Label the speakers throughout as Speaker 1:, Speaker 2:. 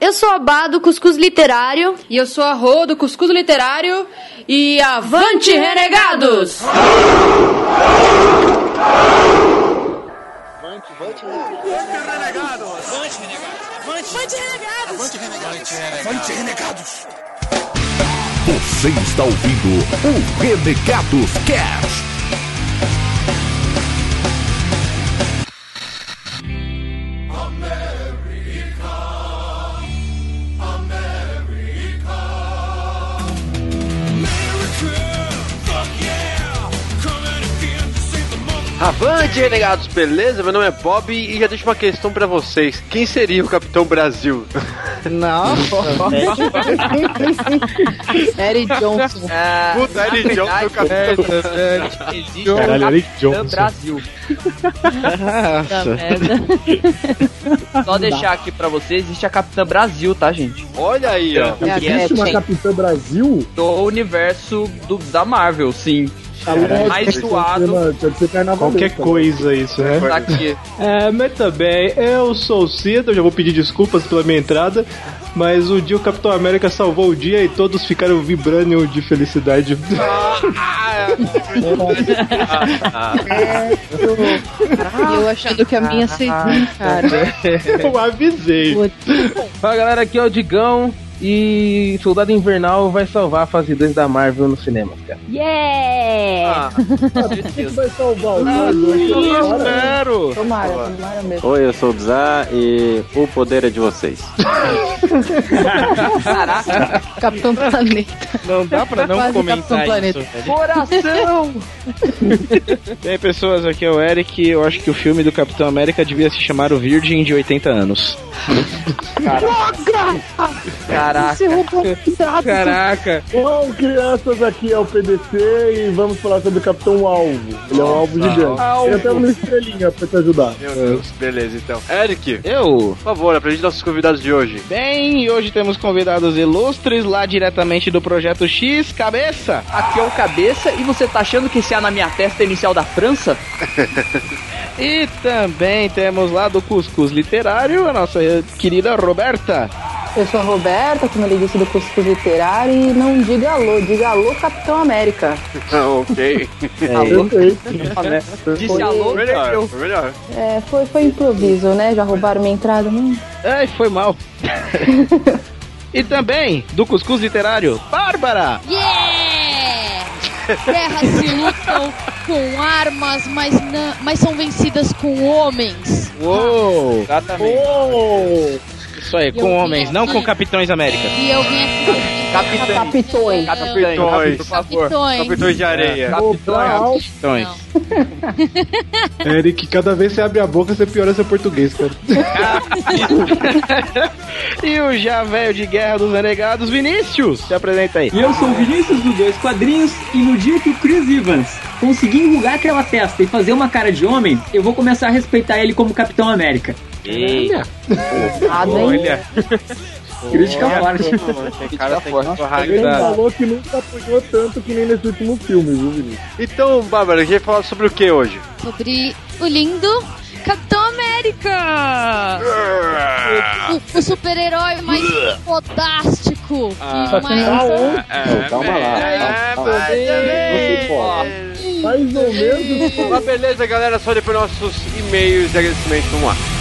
Speaker 1: eu sou a Bá do Cuscuz Literário.
Speaker 2: E eu sou a Rô do Cuscuz Literário. E avante, renegados!
Speaker 3: Avante, renegados! Avante, renegados! Avante, renegados! Avante, renegados! Avante, renegados!
Speaker 4: Você está ouvindo o Renegados Cast.
Speaker 5: Avante, renegados, beleza? Meu nome é Bob e já deixo uma questão pra vocês. Quem seria o Capitão Brasil?
Speaker 6: Não. Eric Johnson.
Speaker 5: É, Puta, Eric Johnson é o Capitão.
Speaker 7: Existe Caralho, Eric Johnson.
Speaker 8: Brasil. Só deixar aqui pra vocês, existe a Capitã Brasil, tá, gente?
Speaker 5: Olha aí, ó.
Speaker 6: É,
Speaker 8: Que é,
Speaker 9: Existe uma Capitã Brasil?
Speaker 8: do universo do, da Marvel, sim. Mais
Speaker 9: carnavalesca.
Speaker 7: Qualquer coisa isso, né?
Speaker 8: Tá aqui.
Speaker 7: É, mas também, eu sou o Cida, eu já vou pedir desculpas pela minha entrada, mas o dia o Capitão América salvou o dia e todos ficaram vibrando de felicidade.
Speaker 6: Eu achando que a minha seria, cara.
Speaker 7: eu avisei.
Speaker 10: Fala galera, aqui é o Digão e Soldado Invernal vai salvar a fase 2 da Marvel no cinema, cara.
Speaker 1: Yeah!
Speaker 9: Quem que vai salvar o
Speaker 10: Ah,
Speaker 9: jogo?
Speaker 10: espero!
Speaker 6: Tomara, tomara mesmo.
Speaker 11: Oi, eu sou o Zá e o poder é de vocês.
Speaker 8: Caraca,
Speaker 6: Capitão Planeta.
Speaker 10: Não dá pra não
Speaker 6: Quase
Speaker 10: comentar isso. velho.
Speaker 8: coração!
Speaker 10: E aí pessoas, aqui é o Eric e eu acho que o filme do Capitão América devia se chamar O Virgem de 80 anos.
Speaker 8: Caraca.
Speaker 10: Caraca!
Speaker 9: Bom, crianças, aqui é o PDC e vamos falar sobre o Capitão Alvo. Ele é um alvo gigante.
Speaker 8: Alvo.
Speaker 9: Ele até uma estrelinha pra te ajudar.
Speaker 5: Meu Deus, beleza então. Eric,
Speaker 10: Eu,
Speaker 5: por favor, apresente nossos convidados de hoje.
Speaker 10: bem, e hoje temos convidados ilustres lá diretamente do Projeto X, cabeça!
Speaker 8: Aqui é o cabeça e você tá achando que esse A na minha testa é inicial da França?
Speaker 10: E também temos lá do Cuscuz Literário a nossa querida Roberta.
Speaker 6: Eu sou a Roberta, como ele disse, do Cuscuz Literário. E não diga alô, diga alô, Capitão América.
Speaker 5: ok.
Speaker 8: Alô?
Speaker 9: Perfeito.
Speaker 8: Disse alô,
Speaker 5: Foi melhor, foi melhor.
Speaker 6: É, foi, foi improviso, né? Já roubaram minha entrada. Hum.
Speaker 10: Ai, foi mal. e também do Cuscuz Literário, Bárbara.
Speaker 12: Yeah! Guerras se lutam com armas, mas, não, mas são vencidas com homens.
Speaker 10: Uou!
Speaker 8: Exatamente.
Speaker 9: Oh!
Speaker 10: Isso aí, com homens, não com Capitães América.
Speaker 12: E eu vim aqui.
Speaker 8: Capitães.
Speaker 6: Capitões.
Speaker 5: Capitões,
Speaker 8: por favor.
Speaker 12: Capitões.
Speaker 5: capitões de areia.
Speaker 8: Capitões.
Speaker 10: Capitões.
Speaker 7: Eric, cada vez que você abre a boca, você piora seu português, cara.
Speaker 10: e o já velho de guerra dos renegados, Vinícius. Se apresenta aí.
Speaker 13: E eu sou o Vinícius do Dois Quadrinhos e no dia que o Chris Evans conseguir enrugar aquela testa e fazer uma cara de homem, eu vou começar a respeitar ele como Capitão América.
Speaker 10: Eita.
Speaker 6: Hein?
Speaker 10: Olha.
Speaker 13: Crítica forte.
Speaker 5: Esse cara tem que
Speaker 9: Ele falou que nunca apanhou tanto que nem nesse último filme, viu, Vinícius?
Speaker 5: Então, Bárbara, a gente vai falar sobre o que hoje?
Speaker 12: Sobre o lindo Capitão América! O, o super-herói mais fodástico e
Speaker 9: que
Speaker 12: mais.
Speaker 9: aonde?
Speaker 11: Não, calma lá.
Speaker 5: É,
Speaker 11: calma lá. Você pode.
Speaker 9: Mais ou menos.
Speaker 5: Mas beleza, galera, só depois nossos e-mails de agradecimento. Vamos lá.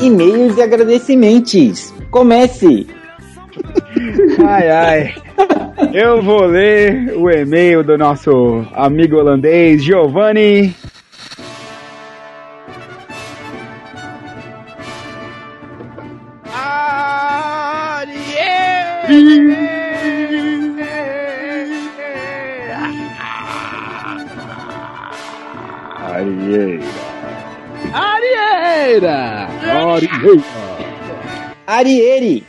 Speaker 13: E-mails e agradecimentos. Comece!
Speaker 14: Ai, ai. Eu vou ler o e-mail do nosso amigo holandês Giovanni.
Speaker 13: Arieri!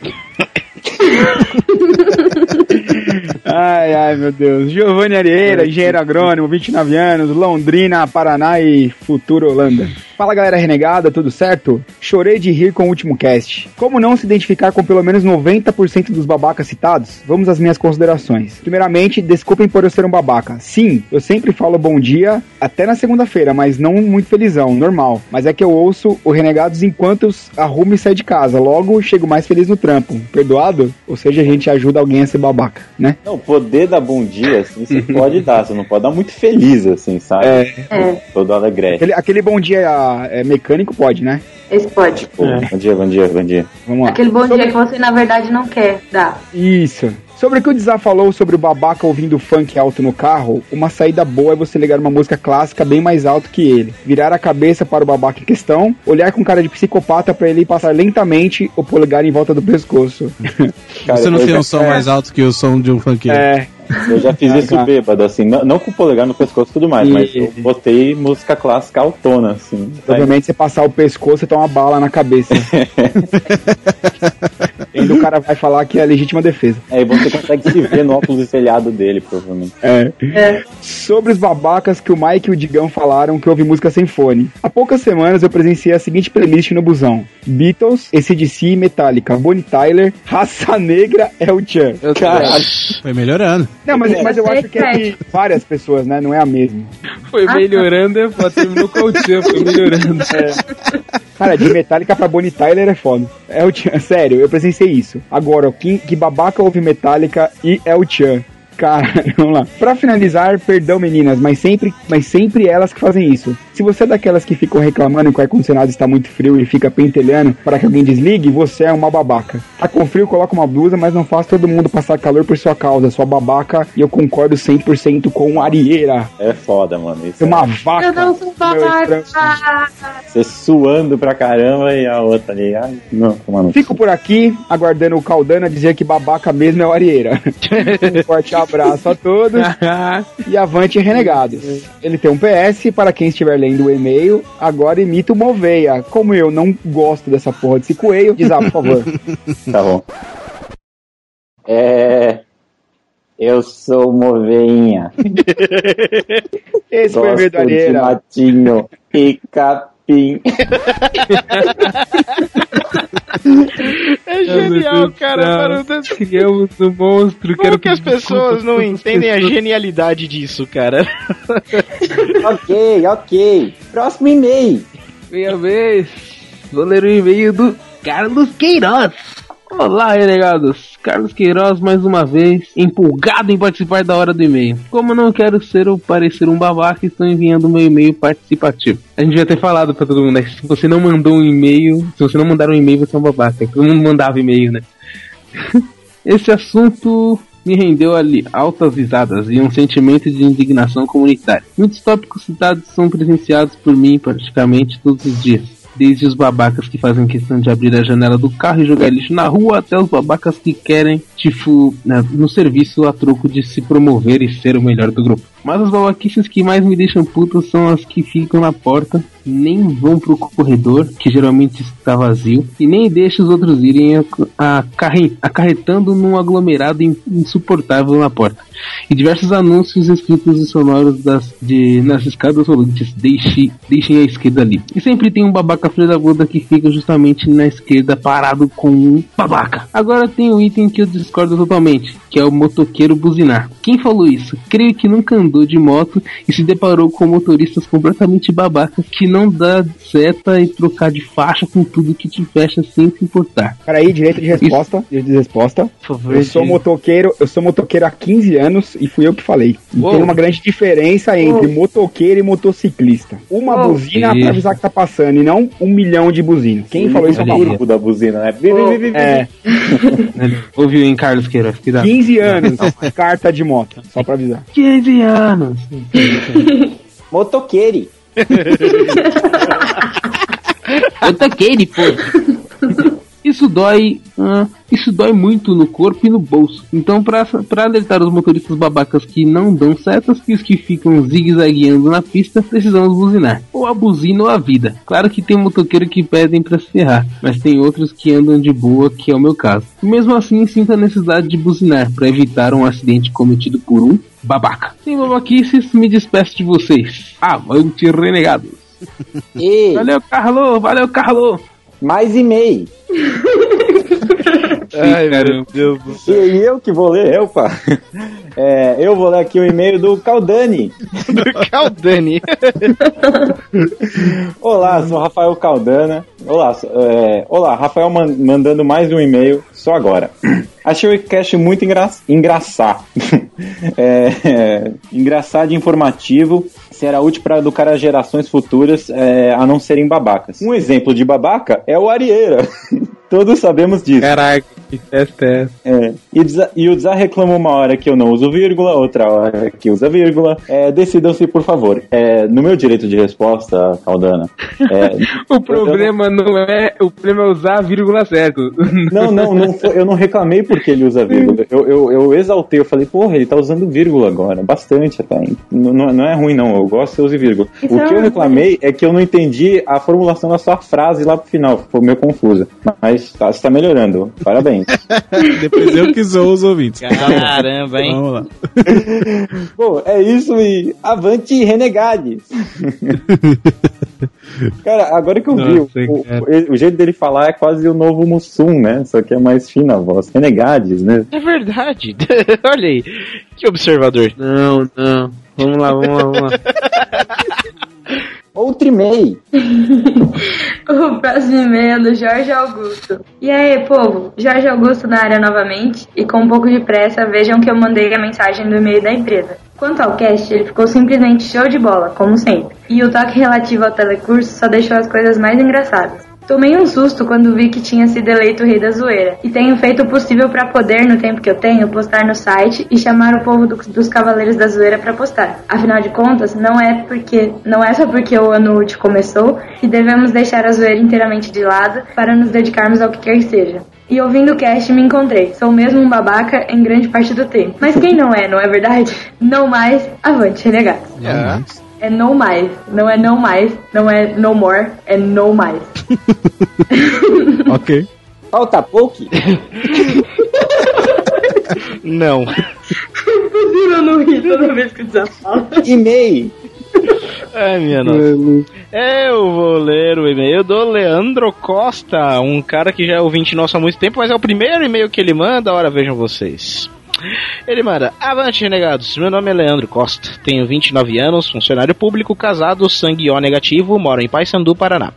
Speaker 14: Ai, ai, meu Deus. Giovanni Arieira, engenheiro agrônomo, 29 anos, Londrina, Paraná e futuro Holanda. Fala galera renegada, tudo certo? Chorei de rir com o último cast. Como não se identificar com pelo menos 90% dos babacas citados? Vamos às minhas considerações. Primeiramente, desculpem por eu ser um babaca. Sim, eu sempre falo bom dia, até na segunda-feira, mas não muito felizão, normal. Mas é que eu ouço o Renegados enquanto arrumo e saio de casa. Logo, chego mais feliz no trampo. Perdoado? Ou seja, a gente ajuda alguém a ser babaca, né?
Speaker 11: Não, poder dar bom dia, assim, você pode dar, você não pode dar muito feliz, assim, sabe?
Speaker 14: É.
Speaker 11: Todo alegre.
Speaker 14: Aquele, aquele bom dia é, mecânico pode, né?
Speaker 15: Esse pode.
Speaker 11: Pô, Bom dia, bom dia, bom dia.
Speaker 14: Vamos lá.
Speaker 15: Aquele bom dia que você na verdade não quer dar.
Speaker 14: Isso. Sobre o que o Dizá falou sobre o babaca ouvindo funk alto no carro, uma saída boa é você ligar uma música clássica bem mais alto que ele, virar a cabeça para o babaca em questão, olhar com cara de psicopata para ele passar lentamente o polegar em volta do pescoço.
Speaker 16: Você não tem
Speaker 11: já-
Speaker 16: um som mais alto que o som de um funkeiro.
Speaker 14: É.
Speaker 11: Eu já fiz
Speaker 14: Ah,
Speaker 11: isso
Speaker 14: cara.
Speaker 11: bêbado, assim, não, não com o polegar no pescoço e tudo mais,
Speaker 14: E-
Speaker 11: mas eu botei música clássica autona, assim.
Speaker 14: Provavelmente você passar o pescoço e tomar uma bala na cabeça. e ainda o cara vai falar que é legítima defesa.
Speaker 11: Aí você consegue se ver no óculos espelhado dele, provavelmente.
Speaker 14: É. Sobre os babacas que o Mike e o Digão falaram que houve música sem fone. Há poucas semanas eu presenciei a seguinte playlist no busão: Beatles, ACDC, Metallica, Bonnie Tyler, Raça Negra, El Chan.
Speaker 11: Caralho.
Speaker 16: Foi melhorando.
Speaker 14: Não, mas, mas eu acho que é de várias pessoas, né? Não é a mesma.
Speaker 17: Foi melhorando, é terminou com o tio, foi melhorando.
Speaker 14: Cara, de Metallica pra Bonnie Tyler é foda. É o Chan, sério, eu presenciei isso. Agora, que, que babaca ouve Metallica e é o Chan. Cara, vamos lá. Pra finalizar, perdão meninas, mas sempre, mas sempre elas que fazem isso. Se você é daquelas que ficam reclamando que o ar-condicionado está muito frio e fica pentelhando para que alguém desligue, você é uma babaca. Tá com frio, coloca uma blusa, mas não faz todo mundo passar calor por sua causa. Sua babaca e eu concordo 100% com Arieira.
Speaker 11: É foda, mano. Isso
Speaker 14: É uma
Speaker 15: Eu
Speaker 14: vaca.
Speaker 15: não sou babaca.
Speaker 11: Você suando pra caramba e a outra ali. Ai, não, mano.
Speaker 14: Fico por aqui, aguardando o Caldana dizer que babaca mesmo é o Arieira. um forte abraço a todos e avante renegados. Ele tem um PS para quem estiver lendo o e-mail. Agora imita o Moveia. Como eu não gosto dessa porra desse coelho, diz ah, por favor.
Speaker 11: Tá bom. É. Eu sou moveinha.
Speaker 14: Esse foi o
Speaker 11: Gosto de matinho e capim.
Speaker 17: É
Speaker 10: genial, cara,
Speaker 17: Criamos um monstro.
Speaker 10: Como
Speaker 17: quero
Speaker 10: que as pessoas não entendem a genialidade disso, cara?
Speaker 11: ok, ok. Próximo e-mail.
Speaker 17: Minha vez. Vou ler o e-mail do Carlos Queiroz. Olá, renegados. Carlos Queiroz, mais uma vez, empolgado em participar da hora do e-mail. Como não quero ser ou parecer um babaca, estou enviando meu e-mail participativo. A gente já ter falado pra todo mundo, né? Se você não mandou um e-mail, se você não mandar um e-mail, você é um babaca. Todo mundo mandava e-mail, né? Esse assunto me rendeu ali altas risadas e um sentimento de indignação comunitária. Muitos tópicos citados são presenciados por mim praticamente todos os dias. Desde os babacas que fazem questão de abrir a janela do carro e jogar lixo na rua, até os babacas que querem, tipo, né, no serviço a troco de se promover e ser o melhor do grupo. Mas as babaquices que mais me deixam puto são as que ficam na porta, nem vão pro corredor, que geralmente está vazio, e nem deixam os outros irem acarretando num aglomerado in- insuportável na porta. E diversos anúncios escritos e sonoros das, de, nas escadas rolantes, deixe, deixem a esquerda ali. E sempre tem um babaca filho da puta que fica justamente na esquerda parado com um babaca. Agora tem um item que eu discordo totalmente, que é o motoqueiro buzinar. Quem falou isso? Creio que nunca andou de moto e se deparou com motoristas completamente babacas que não dá seta e trocar de faixa com tudo que te fecha sem se importar.
Speaker 14: Peraí, direito de resposta. Direito de resposta.
Speaker 17: favor,
Speaker 14: Eu sou motoqueiro, eu sou motoqueiro há 15 anos e fui eu que falei. E
Speaker 17: Uou.
Speaker 14: tem uma grande diferença entre motoqueiro e motociclista. Uma
Speaker 11: Uou.
Speaker 14: buzina
Speaker 11: Isso.
Speaker 14: pra avisar que tá passando e não um milhão de buzinas. Quem falou isso é o
Speaker 11: grupo da buzina, né? Vi.
Speaker 14: É,
Speaker 17: Ouviu em Carlos Queiroz? Que dá.
Speaker 14: 15 anos, carta de moto, só pra avisar.
Speaker 17: 15 anos.
Speaker 11: Motoqueire.
Speaker 17: Motoqueire, pô. Isso dói, ah, isso dói muito no corpo e no bolso. Então, pra alertar os motoristas babacas que não dão setas e os que ficam zigue-zagueando na pista, precisamos buzinar. Ou a buzina ou a vida. Claro que tem motoqueiro que pedem pra se ferrar, mas tem outros que andam de boa, que é o meu caso. Mesmo assim, sinto a necessidade de buzinar para evitar um acidente cometido por um babaca. Sem babaquices, me despeço de vocês. Avante, renegados!
Speaker 11: E...
Speaker 18: Valeu, Carlos, valeu, Carlos.
Speaker 11: Mais e-mail.
Speaker 18: Ai, meu Deus do céu.
Speaker 11: E eu que vou ler, eu, pá. É, eu vou ler aqui o e-mail do Caldani.
Speaker 10: Do Caldani.
Speaker 11: Olá, sou Rafael Caldana. Olá, é, olá, Rafael man- mandando mais um e-mail só agora. Achei o cast muito engra engraçado. é, é, engraçado e informativo. Será útil para educar as gerações futuras é, a não serem babacas. Um exemplo de babaca é o Arieira. Todos sabemos disso.
Speaker 18: Caraca, que teste é?
Speaker 11: É, e, e o Dzar reclama uma hora que eu não uso vírgula, outra hora que usa vírgula. É, Decidam-se, por favor. É, no meu direito de resposta, Caldana. é,
Speaker 18: O problema não é. O problema é usar a vírgula certo.
Speaker 11: não, não, não foi- eu não reclamei porque ele usa vírgula. Eu, eu, eu exaltei, eu falei, porra, ele tá usando vírgula agora. Bastante até. Não, não não é ruim, não. Eu gosto que você use vírgula. O que eu reclamei é que eu não entendi a formulação da sua frase lá pro final. Ficou meio confusa. Mas tá, você tá melhorando. Parabéns.
Speaker 16: Depois eu que sou os ouvintes.
Speaker 8: Caramba, hein?
Speaker 16: Vamos lá.
Speaker 11: Bom, é isso e avante renegades. Cara, agora que eu vi,
Speaker 16: Nossa,
Speaker 11: o,
Speaker 16: cara.
Speaker 11: o- o jeito dele falar é quase o novo Mussum, né? Só que é mais fina a voz. Renegades, né?
Speaker 10: É verdade. Olha aí. Que observador.
Speaker 18: Não, não. Vamos lá, vamos lá, vamos lá.
Speaker 11: Outro e-mail.
Speaker 15: O próximo e-mail é do Jorge Augusto. E aí, povo? Jorge Augusto na área novamente. E com um pouco de pressa, vejam que eu mandei a mensagem do e-mail da empresa. Quanto ao cast, ele ficou simplesmente show de bola, como sempre. E o toque relativo ao telecurso só deixou as coisas mais engraçadas. Tomei um susto quando vi que tinha sido eleito o rei da zoeira. E tenho feito o possível para poder, no tempo que eu tenho, postar no site e chamar o povo do- dos Cavaleiros da Zoeira para postar. Afinal de contas, não é porque não é só porque o ano útil começou que devemos deixar a zoeira inteiramente de lado para nos dedicarmos ao que quer que seja. E ouvindo o cast me encontrei. Sou mesmo um babaca em grande parte do tempo. Mas quem não é, não é verdade? Não mais, avante, renegados. É não mais. Não é não mais. Não é no more. É no mais.
Speaker 16: ok.
Speaker 11: Falta pouco.
Speaker 10: Não.
Speaker 15: Impossível não rir toda vez que o desafala.
Speaker 11: E-mail.
Speaker 10: Ai, minha nossa. Eu vou ler o e-mail do Leandro Costa, um cara que já é ouvinte nosso há muito tempo, mas é o primeiro e-mail que ele manda. Ora, vejam vocês. Ele manda: Avante, renegados. Meu nome é Leandro Costa, tenho 29 anos, funcionário público, casado, sangue O negativo, moro em Paysandu, Paraná.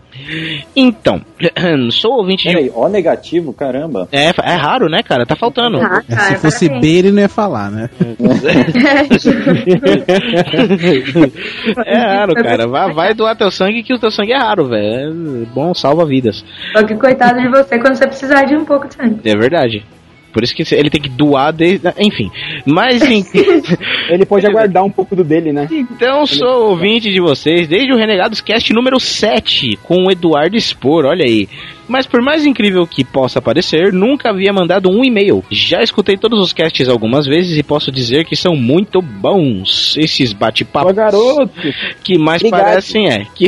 Speaker 10: Então, sou ouvinte de.
Speaker 11: Peraí, O negativo, caramba.
Speaker 10: É, é raro, né, cara? Tá faltando.
Speaker 15: Ah,
Speaker 16: É, se fosse B, ele não ia falar, né?
Speaker 10: É raro, cara. Vai, vai doar teu sangue que o teu sangue é raro, velho. É bom, salva vidas.
Speaker 15: Só que coitado de você quando você precisar de um pouco de sangue.
Speaker 10: É verdade. Por isso que ele tem que doar desde. Enfim. Mas em-
Speaker 14: Ele pode aguardar um pouco do dele, né?
Speaker 10: então sou ouvinte de vocês desde o Renegados Cast número 7, com o Eduardo Spor, olha aí. Mas por mais incrível que possa parecer, nunca havia mandado um e-mail. Já escutei todos os casts algumas vezes e posso dizer que são muito bons. Esses bate-papos.
Speaker 14: garoto!
Speaker 10: Que mais
Speaker 14: Obrigado.
Speaker 10: parecem é. Que,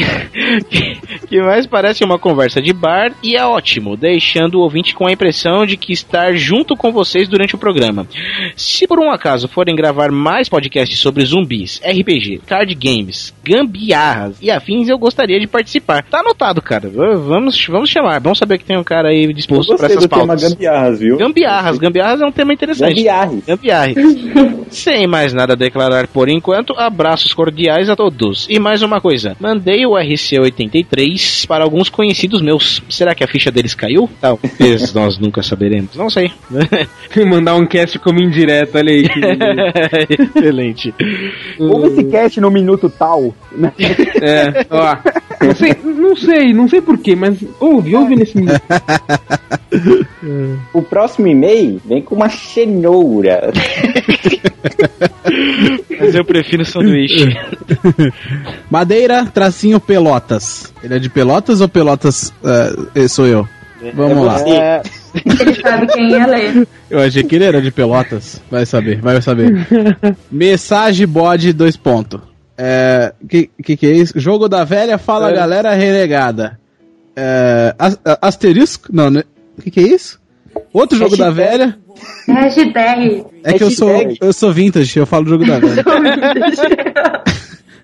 Speaker 10: que, que mais parece uma conversa de bar e é ótimo, deixando o ouvinte com a impressão de que estar junto com vocês durante o programa. Se por um acaso forem gravar mais podcasts sobre zumbis, RPG, card games, gambiarras e afins, eu gostaria de participar. Tá anotado, cara. Vamos, vamos chamar. Vamos saber que tem um cara aí disposto para essas
Speaker 11: do tema
Speaker 10: pautas.
Speaker 11: gambiarras, viu?
Speaker 10: Gambiarras, gambiarras é um tema interessante.
Speaker 11: Gambiarres.
Speaker 10: Gambiarre. Sem mais nada a declarar por enquanto, abraços cordiais a todos. E mais uma coisa, mandei o RC83 para alguns conhecidos meus. Será que a ficha deles caiu? Talvez nós nunca saberemos. Não sei.
Speaker 18: Mandar um cast como indireto, olha aí.
Speaker 10: Excelente.
Speaker 14: Ouve esse cast no minuto tal. né?
Speaker 18: É, ó. Não sei, não sei, não sei porquê, mas ouve, ouve nesse.
Speaker 11: O próximo e-mail vem com uma cenoura.
Speaker 10: Mas eu prefiro sanduíche.
Speaker 16: Madeira, tracinho Pelotas. Ele é de Pelotas ou Pelotas eh, sou eu? Vamos lá.
Speaker 10: É,
Speaker 15: Ele sabe quem ia ler.
Speaker 16: Eu achei que ele era de Pelotas. Vai saber, vai saber. Mensagem bode, dois pontos. É, que, que que é isso? Jogo da velha, fala
Speaker 18: É.
Speaker 16: galera renegada. É, asterisco? Não, né? O que que é isso? Outro jogo da
Speaker 15: Hashtag.
Speaker 16: velha.
Speaker 15: Hashtag.
Speaker 16: É que eu sou, eu sou vintage, eu falo jogo da velha.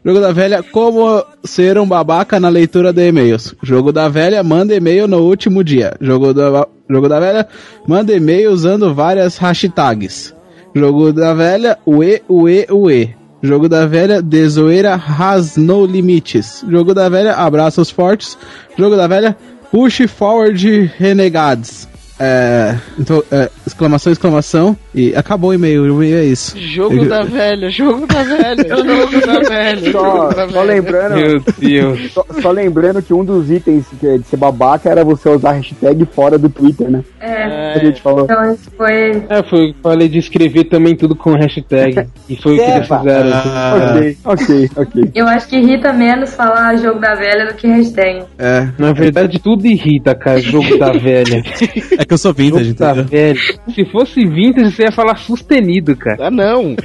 Speaker 16: Jogo da velha, como ser um babaca na leitura de e-mails. Jogo da velha, manda e-mail no último dia. Jogo da, jogo da velha, manda e-mail usando várias hashtags. Jogo da velha, ue, ue, ue. Jogo da velha, de zoeira has no limites. Jogo da velha, abraços fortes. Jogo da velha, push forward renegades. É, então, é, exclamação, exclamação. E acabou o e-mail, o e-mail é isso.
Speaker 10: Jogo
Speaker 16: Eu-
Speaker 10: da velha, jogo da velha, jogo da velha.
Speaker 14: Só,
Speaker 10: da
Speaker 14: só
Speaker 10: velha.
Speaker 14: lembrando.
Speaker 16: Meu Deus.
Speaker 14: Só, só lembrando que um dos itens é de ser babaca era você usar hashtag fora do Twitter, né?
Speaker 15: É.
Speaker 14: A gente falou.
Speaker 15: Então isso foi.
Speaker 17: É, foi falei de escrever também tudo com hashtag. E foi o que eles fizeram.
Speaker 16: Ah.
Speaker 14: Ok, ok, ok.
Speaker 15: Eu acho que irrita menos falar jogo da velha do que hashtag.
Speaker 16: É.
Speaker 17: Na verdade, tudo irrita, cara. Jogo da velha.
Speaker 16: Que eu sou vintage,
Speaker 17: da
Speaker 16: entendeu?
Speaker 17: velha. Se fosse vintage, você ia falar sustenido, cara.
Speaker 10: Ah, não.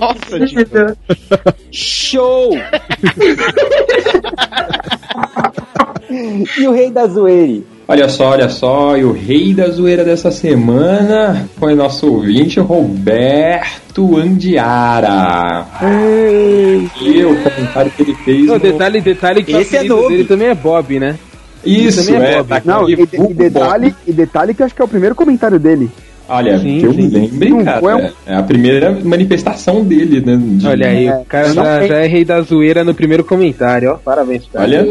Speaker 10: Nossa.
Speaker 18: Show! e o rei da zoeira? Olha só, olha só, e o rei da zoeira dessa semana foi nosso ouvinte Roberto Andiara. E o comentário que ele fez.
Speaker 17: Não,
Speaker 18: no-
Speaker 17: detalhe, detalhe que
Speaker 18: Esse
Speaker 17: o
Speaker 18: é novo.
Speaker 17: dele também é Bob, né?
Speaker 18: Isso,
Speaker 17: é
Speaker 18: é,
Speaker 17: Bob.
Speaker 18: tá
Speaker 14: Não, e, e detalhe, e detalhe que acho que é o primeiro comentário dele.
Speaker 18: Olha,
Speaker 17: Sim,
Speaker 18: que eu
Speaker 17: sim.
Speaker 18: lembre,
Speaker 14: Não,
Speaker 18: cara,
Speaker 14: um-
Speaker 18: é a primeira manifestação dele, né? de-
Speaker 17: Olha aí,
Speaker 14: É,
Speaker 17: o cara já, já é rei da zoeira no primeiro comentário, ó. Parabéns, cara.
Speaker 18: Olha,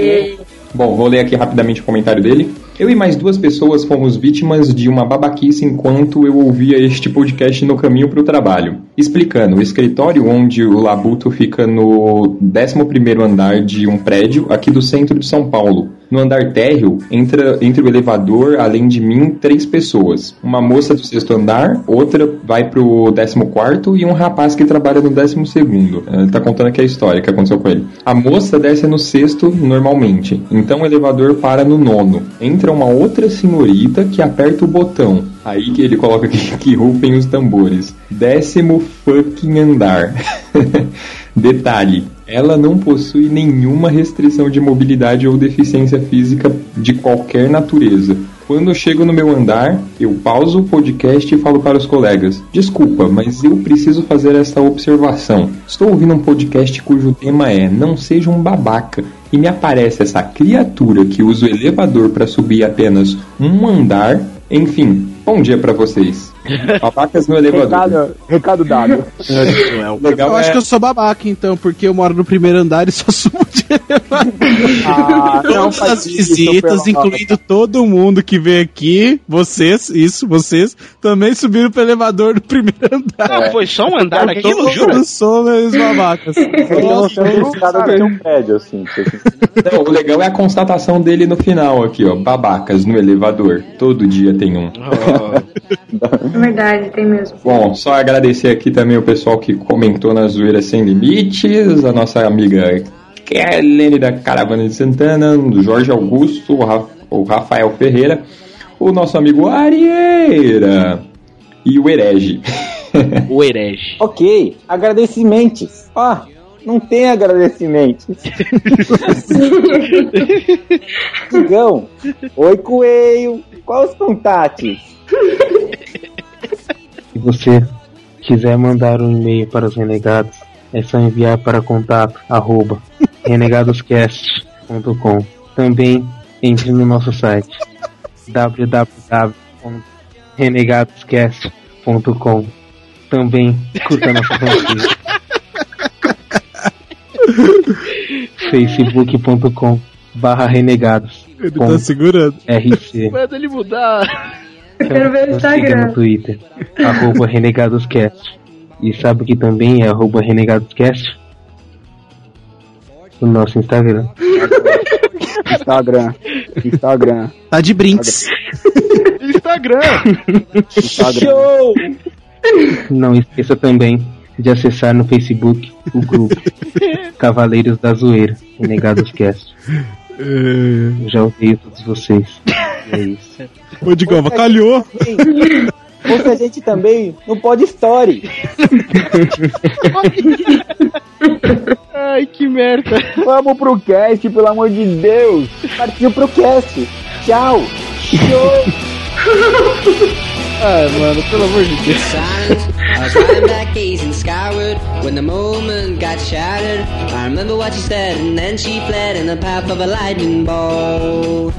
Speaker 15: E-
Speaker 18: Bom, vou ler aqui rapidamente o comentário dele. Eu e mais duas pessoas fomos vítimas de uma babaquice enquanto eu ouvia este podcast no caminho para o trabalho. Explicando, o escritório onde o Labuto fica no 11º andar de um prédio aqui do centro de São Paulo. No andar térreo, entra, entre o elevador, além de mim, três pessoas. Uma moça do sexto andar, outra vai pro 14º e um rapaz que trabalha no 12º. Ele tá contando aqui a história que aconteceu com ele. A moça desce no sexto normalmente, então o elevador para no nono. Entra uma outra senhorita que aperta o botão. Aí que ele coloca aqui que rufem os tambores. Décimo fucking andar. Detalhe, ela não possui nenhuma restrição de mobilidade ou deficiência física de qualquer natureza. Quando eu chego no meu andar, eu pauso o podcast e falo para os colegas: Desculpa, mas eu preciso fazer esta observação. Estou ouvindo um podcast cujo tema é Não seja um babaca. E me aparece essa criatura que usa o elevador para subir apenas um andar. Enfim, bom dia para vocês. Babacas no elevador.
Speaker 14: Recado, recado dado.
Speaker 18: Legal
Speaker 16: eu acho
Speaker 18: é-
Speaker 16: que eu sou babaca, então, porque eu moro no primeiro andar e só subo de elevador.
Speaker 14: Ah, não
Speaker 16: Todas as visitas, incluindo todo mundo que vem aqui, vocês, isso, vocês, também subiram pro elevador do primeiro andar.
Speaker 10: Ah, foi só um andar aquilo,
Speaker 16: Todos
Speaker 10: jura?
Speaker 16: são meus babacas.
Speaker 18: Nossa,
Speaker 11: prédio, assim.
Speaker 18: Não, o legal é a constatação dele no final aqui, ó. Babacas no elevador. Todo dia tem um.
Speaker 15: É verdade, tem mesmo.
Speaker 18: Bom, só agradecer aqui também o pessoal que comentou na Zoeira Sem Limites, a nossa amiga Kelene da Caravana de Santana, do Jorge Augusto, o Ra- o Rafael Ferreira, o nosso amigo Arieira e o Herege.
Speaker 10: O herege.
Speaker 18: Ok, agradecimentos. Ó, não tem agradecimentos. Digão, oi Coelho, quais os contatos?
Speaker 17: Se você quiser mandar um e-mail para os renegados, é só enviar para contato arroba renegadoscast.com. Também entre no nosso site www.renegadoscast.com. Também curta nossa fanpage facebook.com barra renegados
Speaker 16: Ele tá segurando.
Speaker 17: RC
Speaker 10: Manda ele mudar.
Speaker 15: Eu quero ver o
Speaker 17: siga no
Speaker 15: Instagram.
Speaker 17: Twitter, arroba renegadoscast. E sabe que também é arroba renegadoscast? No nosso Instagram.
Speaker 14: Instagram. Instagram.
Speaker 16: Tá de brinks.
Speaker 10: Instagram.
Speaker 14: Instagram.
Speaker 18: Show!
Speaker 17: Não esqueça também de acessar no Facebook o grupo Cavaleiros da Zoeira, Renegados Cast. Eu já odeio todos vocês. É isso.
Speaker 16: Ô, Digão, calhou.
Speaker 18: Ouça a gente também no Pod Story.
Speaker 10: Ai, que merda.
Speaker 14: Vamos pro cast, pelo amor de Deus.
Speaker 18: Partiu pro cast. Tchau. Show!
Speaker 10: Ai, mano, pelo amor de Deus.
Speaker 19: I was lying back gazing skyward when the moment got shattered. I remember what she said, and then she fled in the path of a lightning bolt.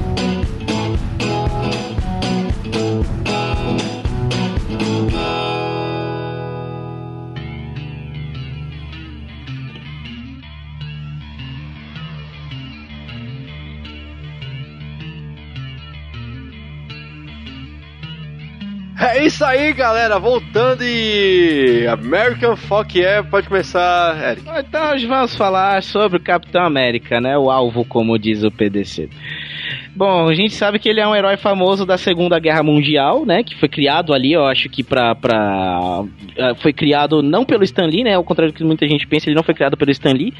Speaker 6: É isso aí, galera. Voltando e. American Fuck Yeah, pode começar, Eric.
Speaker 10: Então hoje vamos falar sobre o Capitão América, né? O alvo, como diz o PDC. Bom, a gente sabe que ele é um herói famoso da Segunda Guerra Mundial, né? Que foi criado ali, eu acho que pra. pra eh, foi criado não pelo Stan Lee, né? Ao contrário do que muita gente pensa, ele não foi criado pelo Stan Lee.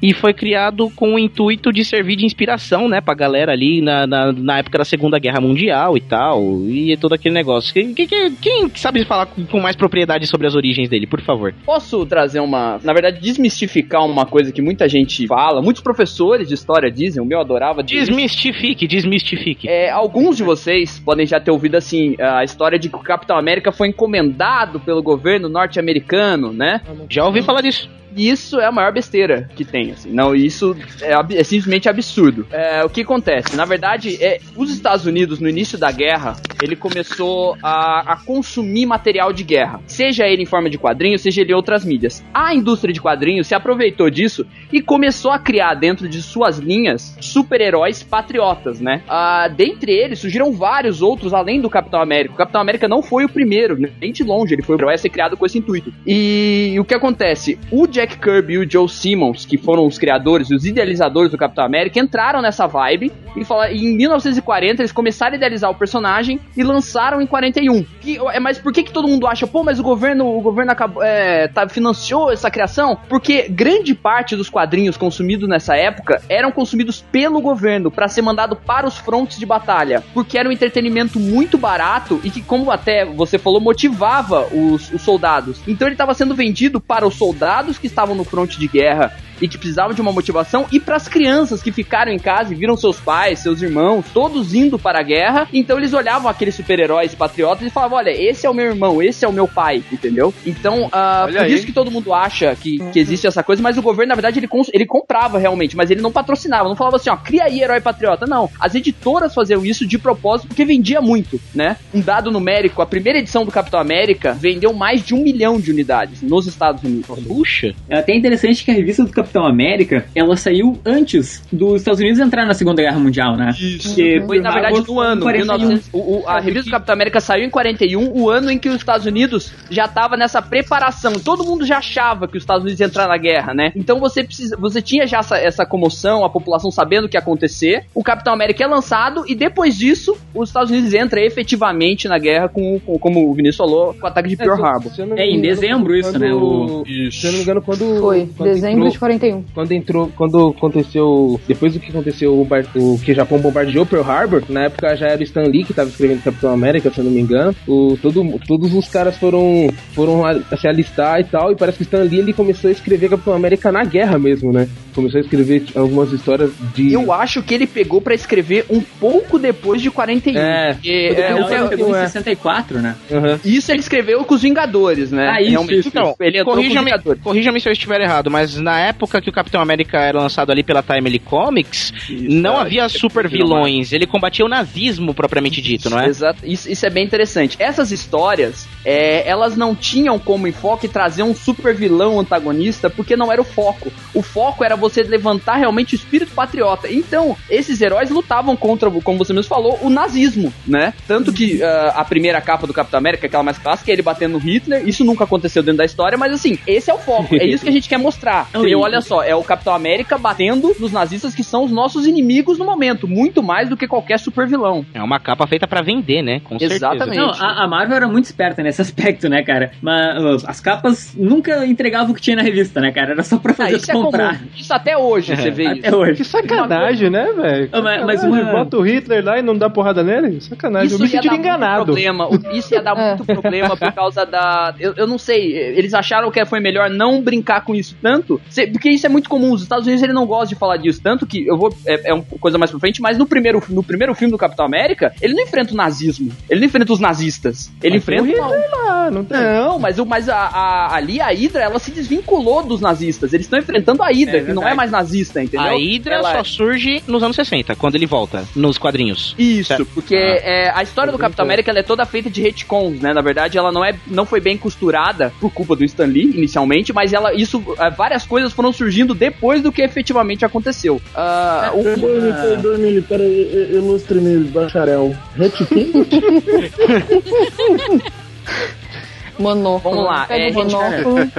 Speaker 10: E foi criado com o intuito de servir de inspiração, né, pra galera ali na, na, na época da Segunda Guerra Mundial e tal. E todo aquele negócio. Quem, quem, quem sabe falar com, com mais propriedade sobre as origens dele, por favor?
Speaker 8: Posso trazer uma. Na verdade, desmistificar uma coisa que muita gente fala, muitos professores de história dizem, o meu adorava dizer.
Speaker 10: Desmistifique, desmistifique.
Speaker 8: É, alguns de vocês podem já ter ouvido assim a história de que o Capitão América foi encomendado pelo governo norte-americano, né?
Speaker 10: Já ouvi falar disso.
Speaker 8: Isso é a maior besteira que tem, assim. Não, isso é, é simplesmente absurdo. É, o que acontece? Na verdade, é, os Estados Unidos, no início da guerra, ele começou a, a consumir material de guerra. Seja ele em forma de quadrinhos, seja ele em outras mídias. A indústria de quadrinhos se aproveitou disso e começou a criar dentro de suas linhas super-heróis patriotas, né? Ah, dentre eles surgiram vários outros além do Capitão América. O Capitão América não foi o primeiro, nem de longe, ele foi o herói a ser criado com esse intuito. E o que acontece? O Jack Kirby e o Joe Simmons, que foram os criadores os idealizadores do Capitão América, entraram nessa vibe e, falaram, em 1940 eles começaram a idealizar o personagem e lançaram em 41. Que, é, mas por que, que todo mundo acha, pô, mas o governo, o governo acabou, é, tá, financiou essa criação? Porque grande parte dos quadrinhos consumidos nessa época eram consumidos pelo governo para ser mandado para os frontes de batalha, porque era um entretenimento muito barato e que, como até você falou, motivava os, os soldados. Então ele estava sendo vendido para os soldados que estavam no fronte de guerra e que precisavam de uma motivação e para as crianças que ficaram em casa e viram seus pais, seus irmãos, todos indo para a guerra. Então eles olhavam aqueles super-heróis patriotas e falavam: Olha, esse é o meu irmão, esse é o meu pai, entendeu? Então,
Speaker 6: Olha
Speaker 8: por
Speaker 6: aí.
Speaker 8: isso que todo mundo acha que, que existe essa coisa, mas o governo, na verdade, ele, ele comprava realmente, mas ele não patrocinava, não falava assim: Ó, cria aí herói patriota. Não. As editoras faziam isso de propósito porque vendia muito, né? Um dado numérico: a primeira edição do Capitão América vendeu mais de um milhão de unidades nos Estados Unidos.
Speaker 10: Puxa!
Speaker 13: É até interessante que a revista do Capitão América, ela saiu antes dos Estados Unidos entrar na Segunda Guerra Mundial, né?
Speaker 8: Isso.
Speaker 13: Porque
Speaker 8: Foi, na verdade, no ano.
Speaker 13: de 41.
Speaker 8: 1900, o- o- a revista do Capitão América saiu em 41, o ano em que os Estados Unidos já tava nessa preparação. Todo mundo já achava que os Estados Unidos ia entrar na guerra, né? Então você precisa, você tinha já essa, essa comoção, a população sabendo o que ia acontecer. O Capitão América é lançado e depois disso, os Estados Unidos entram efetivamente na guerra com, com- como o Vinícius falou, com o ataque de Pearl Harbor.
Speaker 13: É, em dezembro isso, né? O...
Speaker 17: Se eu não me engano, quando.
Speaker 20: Foi,
Speaker 17: quando
Speaker 20: dezembro
Speaker 17: entrou-
Speaker 20: de 41.
Speaker 17: Quando entrou, quando aconteceu, depois do que aconteceu o, bar- o que o Japão bombardeou Pearl Harbor, na época já era o Stan Lee que tava escrevendo Capitão América, se eu não me engano. O, todo, todos os caras foram, foram a, a se alistar e tal, e parece que o Stan Lee ele começou a escrever Capitão América na guerra mesmo, né? Começou a escrever algumas histórias de.
Speaker 8: Eu acho que ele pegou pra escrever um pouco depois de 41.
Speaker 17: É.
Speaker 8: Porque,
Speaker 13: É,
Speaker 8: é,
Speaker 13: não,
Speaker 8: o-
Speaker 13: ele pegou
Speaker 8: é.
Speaker 13: em 64, né?
Speaker 8: Isso ele escreveu com os Vingadores, né?
Speaker 13: Ah, isso,
Speaker 8: Realmente.
Speaker 13: isso.
Speaker 10: Então,
Speaker 8: ele
Speaker 10: corrija-me corrija se eu estiver errado, mas na época que o Capitão América era lançado ali pela Timely Comics, não
Speaker 8: é,
Speaker 10: havia
Speaker 8: é
Speaker 10: super vilões, ele combatia o nazismo propriamente dito, não é?
Speaker 8: Exato. Isso, isso é bem interessante. Essas histórias, é, elas não tinham como enfoque trazer um super vilão antagonista, porque não era o foco. O foco era você levantar realmente o espírito patriota. Então, esses heróis lutavam contra, como você mesmo falou, o nazismo, né? Tanto que ah, a primeira capa do Capitão América, aquela mais clássica, é ele batendo no Hitler. Isso nunca aconteceu dentro da história, mas assim, esse é o foco. É isso que a gente quer mostrar. E olha só, é o Capitão América batendo nos nazistas que são os nossos inimigos no momento, muito mais do que qualquer super vilão.
Speaker 10: É uma capa feita pra vender, né? Com
Speaker 8: Exatamente.
Speaker 13: Não, a, a Marvel era muito esperta nesse aspecto, né, cara? Mas uh, as capas nunca entregavam o que tinha na revista, né, cara? Era só pra
Speaker 8: Ah,
Speaker 13: fazer
Speaker 8: isso é
Speaker 13: comprar.
Speaker 8: comum. Isso até hoje você vê
Speaker 13: Até
Speaker 8: isso.
Speaker 13: hoje.
Speaker 17: Que sacanagem, né, velho?
Speaker 13: Ah, mas- mas uma-
Speaker 17: Bota o Hitler lá e não dá porrada nele? Sacanagem. eu me senti enganado.
Speaker 8: Problema. O- Isso ia dar muito problema por causa da. Eu, eu não sei, eles acharam que foi melhor não brincar com isso tanto, porque isso é muito comum. Os Estados Unidos ele não gosta de falar disso, tanto que eu vou. É, é uma coisa mais pra frente, mas no primeiro, no primeiro filme do Capitão América, ele não enfrenta o nazismo, ele não enfrenta os nazistas. Ele
Speaker 17: Mas
Speaker 8: enfrenta
Speaker 17: o lá, não tem.
Speaker 8: Não, mas, o, mas a, a- ali a Hydra, ela se desvinculou dos nazistas. Eles estão enfrentando a Hydra,
Speaker 10: É
Speaker 8: que não é mais nazista, entendeu?
Speaker 10: A Hydra
Speaker 8: Ela-
Speaker 10: só surge nos anos 60, quando ele volta, nos quadrinhos.
Speaker 8: Isso, porque
Speaker 10: Ah.
Speaker 8: é, a história do Capitão América ela é toda feita de retcons, né? Na verdade, ela não, é, não foi bem costurada por culpa do Stan Lee, inicialmente, mas ela, isso, é, várias coisas foram surgindo depois do que efetivamente aconteceu. Ah, o-
Speaker 7: Perdoe, me perdoe, me peraí, ilustre-me, bacharel. Retkin?
Speaker 20: Monóculo.
Speaker 8: Vamos lá, é,
Speaker 20: monóculo.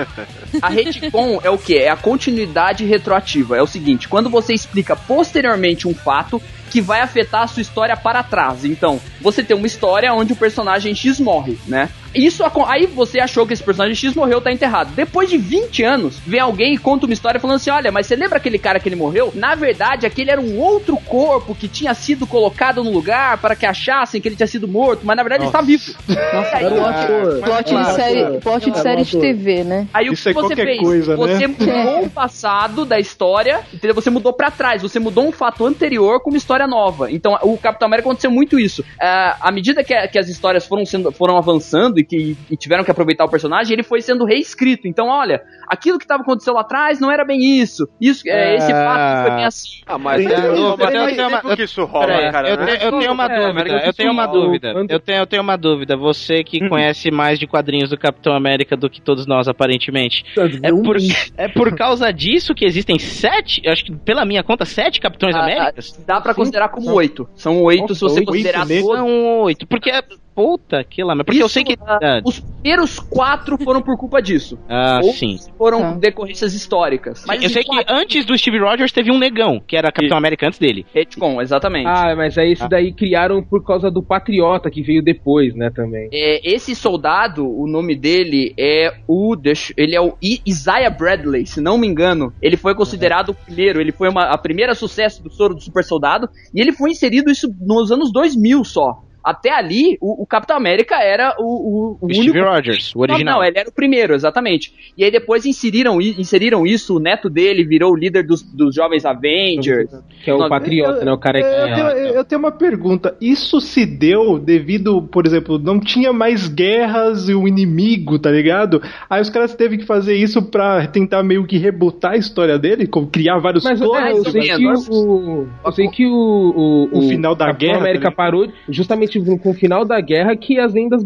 Speaker 8: A retcon é o que? É a continuidade retroativa. É o seguinte, quando você explica posteriormente um fato que vai afetar a sua história para trás. Então, você tem uma história onde o personagem X morre, né? Isso aí você achou que esse personagem X morreu, tá enterrado. Depois de 20 anos, vem alguém e conta uma história falando assim: "Olha, mas você lembra aquele cara que ele morreu? Na verdade, aquele era um outro corpo que tinha sido colocado no lugar para que achassem que ele tinha sido morto, mas na verdade ele está vivo."
Speaker 20: Nossa,
Speaker 8: Aí-
Speaker 20: plot, plot de série, plot de série de TV, né?
Speaker 8: Aí o
Speaker 7: Isso
Speaker 8: que
Speaker 7: é
Speaker 8: você fez?
Speaker 7: coisa, né?
Speaker 8: você mudou o passado da história, entendeu? Você mudou pra trás, você mudou um fato anterior com uma história nova. Então, o Capitão América aconteceu muito isso. Ah, à medida que, que as histórias foram, sendo, foram avançando e que e tiveram que aproveitar o personagem, ele foi sendo reescrito. Então, olha, aquilo que estava acontecendo lá atrás não era bem isso. Isso, é, esse fato foi bem assim.
Speaker 6: Ah, mas
Speaker 10: Eu
Speaker 6: é,
Speaker 10: eu tenho
Speaker 6: isso rola, cara,
Speaker 10: eu, tenho, eu tenho uma
Speaker 17: É,
Speaker 10: dúvida, eu tenho uma dúvida. Eu tenho, eu tenho uma dúvida. Você que conhece mais de quadrinhos do Capitão América do que todos nós, aparentemente. É por, é por causa disso que existem sete, eu acho que pela minha conta, sete Capitões
Speaker 8: Ah,
Speaker 10: Américas?
Speaker 8: Dá pra considerar como oito. São oito se você
Speaker 10: Oito
Speaker 8: considerar todos.
Speaker 10: São oito. Porque, puta que lá, mas porque eu
Speaker 8: Isso,
Speaker 10: sei que.
Speaker 8: ah,
Speaker 10: Ah,
Speaker 8: Os primeiros quatro foram por culpa disso.
Speaker 10: Ah,
Speaker 8: Outros
Speaker 10: sim.
Speaker 8: Foram
Speaker 20: Tá.
Speaker 8: decorrências históricas. Mas
Speaker 10: eu sei que antes do Steve Rogers teve um negão, que era Capitão América antes dele.
Speaker 8: Retcon, exatamente.
Speaker 17: Ah, mas aí esse daí criaram por causa do Patriota que veio depois, né, também.
Speaker 8: É, esse soldado, o nome dele é o. deixa- ele é o I- Isaiah Bradley, se não me engano. Ele foi considerado o primeiro, ele foi uma, a primeira sucesso do soro do super soldado. E ele foi inserido isso nos anos 2000 só. Até ali, o, o Capitão América era o, o, o
Speaker 10: Steve Rogers, o original.
Speaker 8: Não, não, ele era o primeiro, exatamente. E aí depois inseriram, inseriram isso, o neto dele virou o líder dos, dos jovens Avengers.
Speaker 17: Que é o Patriota, né? O cara que.
Speaker 7: Eu, eu tenho, eu tenho uma pergunta. Isso se deu devido, por exemplo, não tinha mais guerras e o inimigo, tá ligado? Aí os caras teve que fazer isso pra tentar meio que rebutar a história dele, criar vários
Speaker 17: Mas é,
Speaker 7: clones.
Speaker 17: eu sei que o, eu sei que o, o,
Speaker 7: O final da
Speaker 17: Capitão
Speaker 7: guerra,
Speaker 17: América
Speaker 7: tá
Speaker 17: parou justamente com o final da guerra que as vendas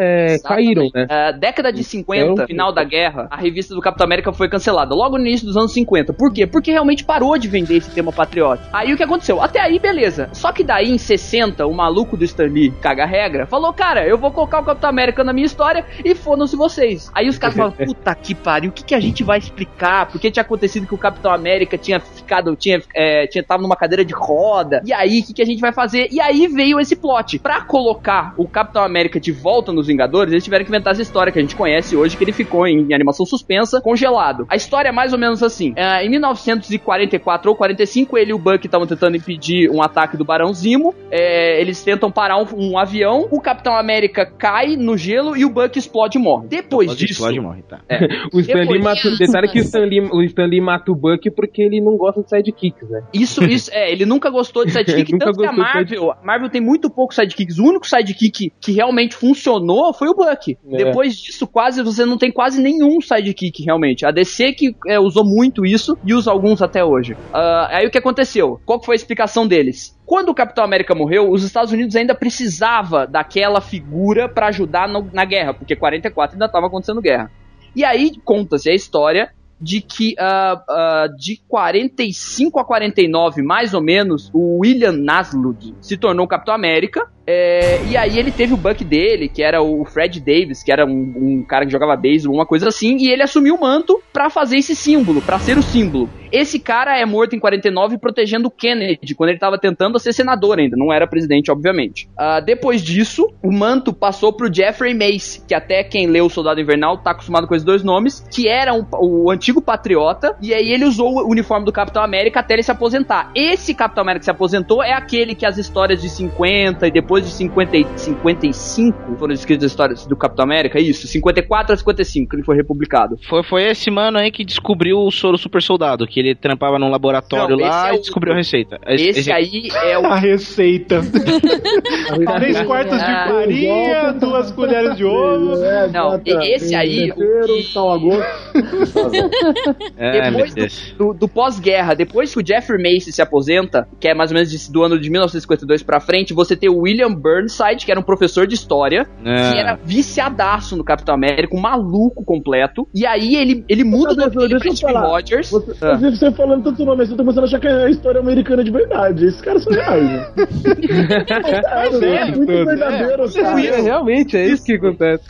Speaker 17: é, caíram, né?
Speaker 8: Ah, década de 50,
Speaker 17: Então-
Speaker 8: final da guerra, a revista do Capitão América foi cancelada. Logo no início dos anos 50. Por quê? Porque realmente parou de vender esse tema patriótico. Aí o que aconteceu? Até aí, beleza. Só que daí, em 60, o maluco do Stan Lee, caga regra, falou: Cara, eu vou colocar o Capitão América na minha história e fodam-se vocês. Aí os caras falam: Puta que pariu, o que, que a gente vai explicar? Porque tinha acontecido que o Capitão América tinha ficado, tinha, é, tinha tava numa cadeira de roda. E aí, o que, que a gente vai fazer? E aí veio esse plot. Pra colocar o Capitão América de volta nos Vingadores, eles tiveram que inventar essa história que a gente conhece hoje, que ele ficou em animação suspensa, congelado. A história é mais ou menos assim. É, em 1944 ou 45, ele e o Buck estavam tentando impedir um ataque do Barão Zimo. É, eles tentam parar um, um avião, o Capitão América cai no gelo e o Buck explode e morre. Depois disso...
Speaker 10: Explode e morre, tá.
Speaker 8: É.
Speaker 17: O Stan Lee
Speaker 8: Depois
Speaker 17: mata,
Speaker 8: disso-
Speaker 17: detalhe que o Stan, Lee, o Stan Lee mata o Buck porque ele não gosta de sidekicks, né?
Speaker 8: Isso, isso, é, ele nunca gostou de sidekick, tanto que a Marvel, a Marvel tem muito poucos sidekicks. O único sidekick que realmente funcionou foi o Buck.
Speaker 17: É.
Speaker 8: Depois disso, quase você não tem quase nenhum sidekick realmente. A DC que é, usou muito isso e usa alguns até hoje. Ah, aí o que aconteceu? Qual foi a explicação deles? Quando o Capitão América morreu, os Estados Unidos ainda precisava daquela figura pra ajudar no- na guerra, porque 44 ainda estava acontecendo guerra. E aí conta-se a história de que ah, ah, de 45 a 49, mais ou menos, o William Naslund se tornou Capitão América. é, e aí ele teve o Buck dele, que era o Fred Davis, que era um, um cara que jogava beisebol, uma coisa assim, e ele assumiu o manto pra fazer esse símbolo, pra ser o símbolo. Esse cara é morto em 49 protegendo o Kennedy, quando ele tava tentando ser senador ainda, não era presidente, obviamente. Ah, depois disso, o manto passou pro Jeffrey Mace, que até quem leu o Soldado Invernal tá acostumado com esses dois nomes, que era um- o antigo patriota, e aí ele usou o uniforme do Capitão América até ele se aposentar. Esse Capitão América que se aposentou é aquele que as histórias de 50 e depois de 50 e 55 foram escritas as histórias do Capitão América, isso, 54 a 55 que ele foi republicado.
Speaker 10: Foi, foi esse mano aí que descobriu o soro super soldado, que que ele trampava num laboratório
Speaker 8: Não,
Speaker 10: lá
Speaker 8: esse é
Speaker 10: e
Speaker 8: o-
Speaker 10: descobriu a receita.
Speaker 8: Esse aí é o.
Speaker 7: A receita. Três quartos de
Speaker 8: Ah.
Speaker 7: farinha, duas colheres de ovo.
Speaker 8: Não, e- esse aí.
Speaker 10: É,
Speaker 8: depois do, do- do pós-guerra, depois que o Jeffrey Macy se aposenta, que é mais ou menos do ano de 1952 pra frente, você tem o William Burnside, que era um professor de história,
Speaker 10: É.
Speaker 8: que era viciadaço no Capitão América, um maluco completo. E aí ele, ele muda o nome dele pra Steve Rogers. Ah.
Speaker 9: Você, você falando tanto nome assim, eu tô começando a achar que é a história americana de verdade. Esses caras são reais, né?
Speaker 17: Mas é,
Speaker 9: muito
Speaker 17: tudo,
Speaker 9: verdadeiro,
Speaker 17: é.
Speaker 9: cara.
Speaker 17: É, realmente, é isso que acontece.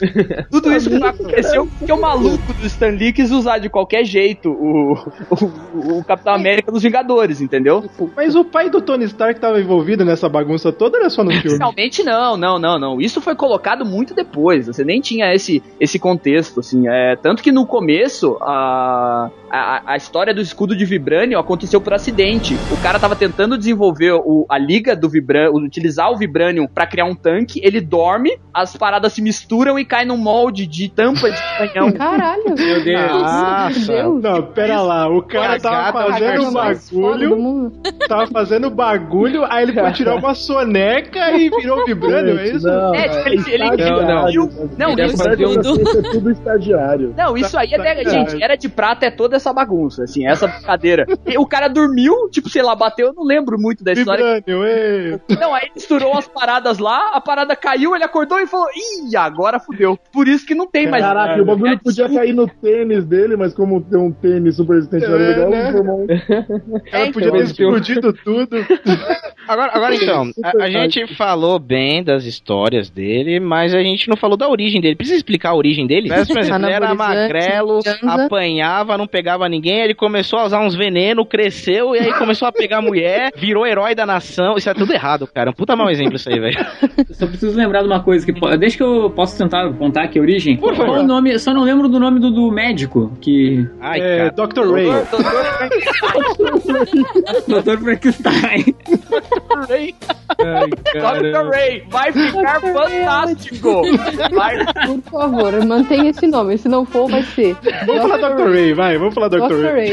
Speaker 8: Tudo isso aconteceu porque o maluco do Stan Lee quis usar de qualquer jeito o, o, o Capitão América dos Vingadores, entendeu?
Speaker 7: Mas o pai do Tony Stark tava envolvido nessa bagunça toda era só no filme?
Speaker 8: Realmente não, não, não, não. Isso foi colocado muito depois. Você nem tinha esse, esse contexto, assim. É, tanto que no começo, a, a, a história do escudo de Vibranium aconteceu por acidente. O cara tava tentando desenvolver o, a liga do Vibranium, utilizar o Vibranium pra criar um tanque. Ele dorme, as paradas se misturam e cai num molde de tampa de canhão.
Speaker 20: Caralho.
Speaker 8: Meu Deus.
Speaker 7: Nossa. Não, pera lá. O cara tava
Speaker 10: Cagada
Speaker 7: fazendo
Speaker 20: do
Speaker 7: bagulho. Tava fazendo bagulho, aí ele foi tirar uma soneca e virou vibrânio, é isso?
Speaker 9: Não,
Speaker 8: É, tipo, ele, ele, ele
Speaker 9: Não, não.
Speaker 8: viu- Não,
Speaker 9: Ele
Speaker 8: isso,
Speaker 9: um- é tudo estagiário.
Speaker 8: Não, isso aí é de, gente, era de prata, é toda essa bagunça, assim, essa brincadeira. E o cara dormiu, tipo, sei lá, bateu, eu não lembro muito da história. Não, aí misturou as paradas lá, a parada caiu, ele acordou e falou, ih, agora fudeu. Por isso que não tem mais.
Speaker 9: Caraca, o bagulho podia cair no tênis dele, mas como tem um tênis super resistente
Speaker 7: É,
Speaker 9: legal,
Speaker 7: né?
Speaker 9: formou um...
Speaker 7: Ela podia ter explodido tudo.
Speaker 10: Agora, agora então, a, a gente falou bem das histórias dele, mas a gente não falou da origem dele. Precisa explicar a origem dele? Por exemplo, ele era magrelo, apanhava, não pegava ninguém, ele começou a usar uns venenos, cresceu, e aí começou a pegar mulher, virou herói da nação. Isso é tudo errado, cara. Um puta mau exemplo isso aí, velho.
Speaker 13: Só preciso lembrar de uma coisa que. Deixa que eu posso tentar contar aqui a origem.
Speaker 10: Por
Speaker 13: Qual
Speaker 10: favor.
Speaker 13: o nome? Eu só não lembro do nome do, do médico que.
Speaker 10: Ai,
Speaker 7: É,
Speaker 10: cara.
Speaker 7: Dr. Ray.
Speaker 13: Dr. Frankenstein.
Speaker 8: Dr. Ray, vai ficar fantástico. Vai.
Speaker 20: Por favor, mantenha esse nome. Se não for, vai ser.
Speaker 7: Vamos falar Dr. Ray, vai, vamos falar Dr.
Speaker 20: Dr.
Speaker 7: Ray.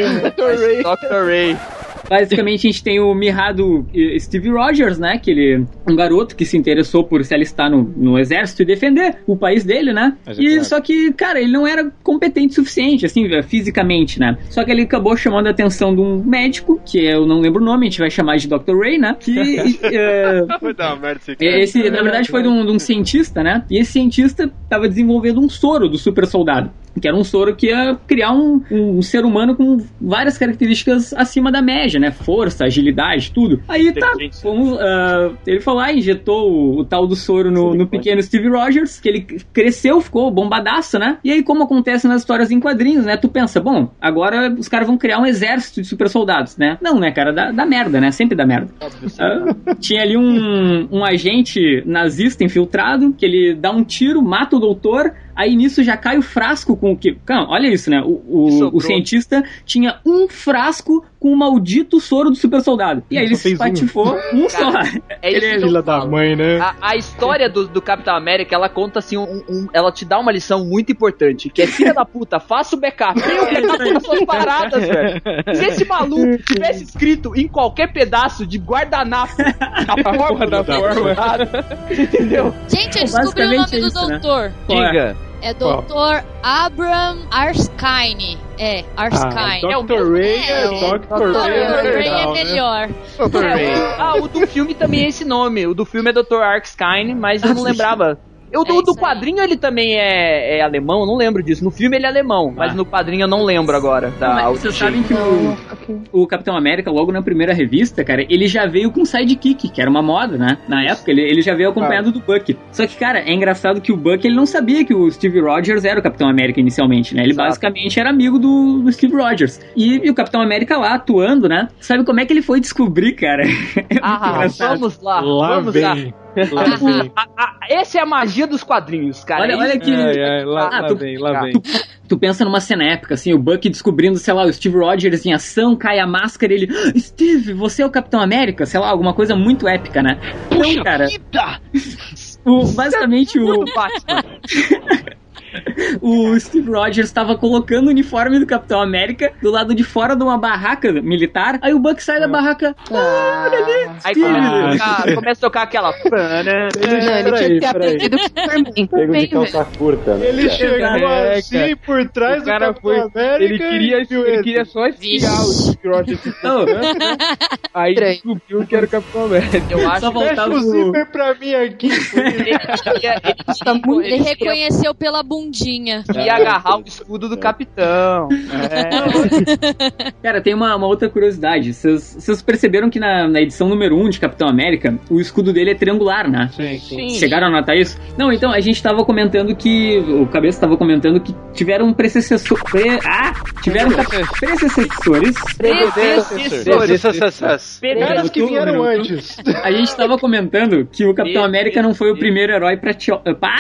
Speaker 20: Ray.
Speaker 8: Dr. Ray.
Speaker 13: Basicamente, a gente tem o mirrado eh, Steve Rogers, né? Que ele um garoto que se interessou por se alistar no, no exército e defender o país dele, né?
Speaker 10: Mas é
Speaker 13: E
Speaker 10: claro.
Speaker 13: só que, cara, ele não era competente o suficiente, assim, eh, fisicamente, né? Só que ele acabou chamando a atenção de um médico, que eu não lembro o nome, a gente vai chamar de Dr. Ray, né? Que eh,
Speaker 6: dar merda esse cara.
Speaker 13: esse, na verdade, foi de um, de um cientista, né? E esse cientista estava desenvolvendo um soro do super soldado. Que era um soro que ia criar um, um ser humano com várias características acima da média, né? Força, agilidade, tudo. Aí tá, ah, ele foi lá, injetou o, o tal do soro no, no pequeno Steve Rogers, que ele cresceu, ficou bombadaço, né? E aí, como acontece nas histórias em quadrinhos, né? Tu pensa, bom, agora os caras vão criar um exército de super soldados, né? Não, né, cara? Dá, dá merda, né? Sempre dá merda. Ah, tinha ali um, um agente nazista infiltrado que ele dá um tiro, mata o doutor. Aí nisso já cai o frasco com o que. Cara, olha isso, né? O, o, o cientista tinha um frasco com o maldito soro do super soldado. E aí ele se
Speaker 7: fez um.
Speaker 13: um, só.
Speaker 8: É isso que eu
Speaker 7: Filha da mãe, né?
Speaker 8: A, a história do, do Capitão América, ela conta assim, um, um- ela te dá uma lição muito importante, que é filha da puta, faça o backup. Tem o backup das suas paradas, velho. Se esse maluco tivesse escrito em qualquer pedaço de guardanapo a forma da forma, entendeu?
Speaker 12: Gente, eu descobri o nome do
Speaker 13: isso, né?
Speaker 12: doutor.
Speaker 10: Diga.
Speaker 12: É Dr. Abram Arskine. É, Arskine.
Speaker 7: Ah,
Speaker 8: É o
Speaker 7: Dr. Ray
Speaker 12: é,
Speaker 7: é
Speaker 12: o
Speaker 7: Dr.
Speaker 12: Dr.
Speaker 7: Ray é
Speaker 12: Ray é
Speaker 7: legal, né?
Speaker 12: melhor.
Speaker 10: Dr.
Speaker 8: É,
Speaker 10: Ray.
Speaker 8: o- ah, o do filme também é esse nome. O do filme é Dr. Arkskine, mas eu não lembrava. Eu,
Speaker 12: É
Speaker 8: do, do
Speaker 12: isso aí.
Speaker 8: quadrinho ele também é, é alemão, eu não lembro disso. No filme ele é alemão, mas no quadrinho eu não lembro agora. Da
Speaker 13: Não, vocês sabem que o, o Capitão América, logo na primeira revista, cara, ele já veio com sidekick, que era uma moda, né? Na época, ele, ele já veio acompanhado do Buck. Só que, cara, é engraçado que o Buck, ele não sabia que o Steve Rogers era o Capitão América inicialmente, né? Ele
Speaker 8: Exato.
Speaker 13: basicamente era amigo do, do Steve Rogers. E, e o Capitão América lá, atuando, né? Sabe como é que ele foi descobrir, cara? É
Speaker 8: Ah, vamos lá,
Speaker 7: Lá
Speaker 8: vamos
Speaker 7: vem.
Speaker 8: lá.
Speaker 7: Lá vem.
Speaker 8: A- a- essa é a magia dos quadrinhos, cara.
Speaker 13: Olha,
Speaker 8: É
Speaker 13: olha aqui.
Speaker 16: Ai, ai, lá,
Speaker 13: Ah,
Speaker 16: lá
Speaker 13: tu-
Speaker 16: vem, lá vem.
Speaker 13: Tu, tu pensa numa cena épica, assim, o Buck descobrindo, sei lá, o Steve Rogers em ação, cai a máscara e ele. "Ah, Steve, você é o Capitão América? Sei lá, alguma coisa muito épica, né? Não, cara. O, basicamente o. o Steve Rogers estava colocando o uniforme do Capitão América do lado de fora de uma barraca militar. Aí o Buck sai da barraca. Ah, olha ali.
Speaker 8: Aí
Speaker 13: Steve.
Speaker 8: começa a tocar, começa a tocar aquela.
Speaker 20: Ele tinha que ter aprendido Superman
Speaker 11: Pego de
Speaker 20: também,
Speaker 11: calça
Speaker 20: velho.
Speaker 11: curta, né?
Speaker 7: Ele chegou
Speaker 17: É,
Speaker 7: assim
Speaker 17: cara.
Speaker 7: por trás
Speaker 17: O cara
Speaker 7: do
Speaker 17: foi.
Speaker 7: Capitão América.
Speaker 17: Ele queria, ele queria só espiar o Steve Rogers né? Aí descobriu que era o Capitão América.
Speaker 8: Eu acho
Speaker 13: Só
Speaker 8: que
Speaker 13: voltava
Speaker 7: o pra mim aqui.
Speaker 8: ele ele
Speaker 12: Tá muito- Ele
Speaker 8: ele
Speaker 12: reconheceu pela bundinha.
Speaker 8: queria agarrar o escudo do capitão. É.
Speaker 13: Cara, tem uma, uma outra curiosidade. Vocês perceberam que na, na edição número 1 de Capitão América, o escudo dele é triangular, né?
Speaker 7: Sim,
Speaker 8: Sim.
Speaker 13: Chegaram a notar isso? Não, então, a gente tava comentando que. O Cabeça tava comentando que tiveram predecessor. Pre, ah! Tiveram predecessores.
Speaker 6: Predecessores.
Speaker 7: Caras que vieram antes.
Speaker 13: A gente tava comentando que o Capitão América não foi o primeiro herói pra. Pá!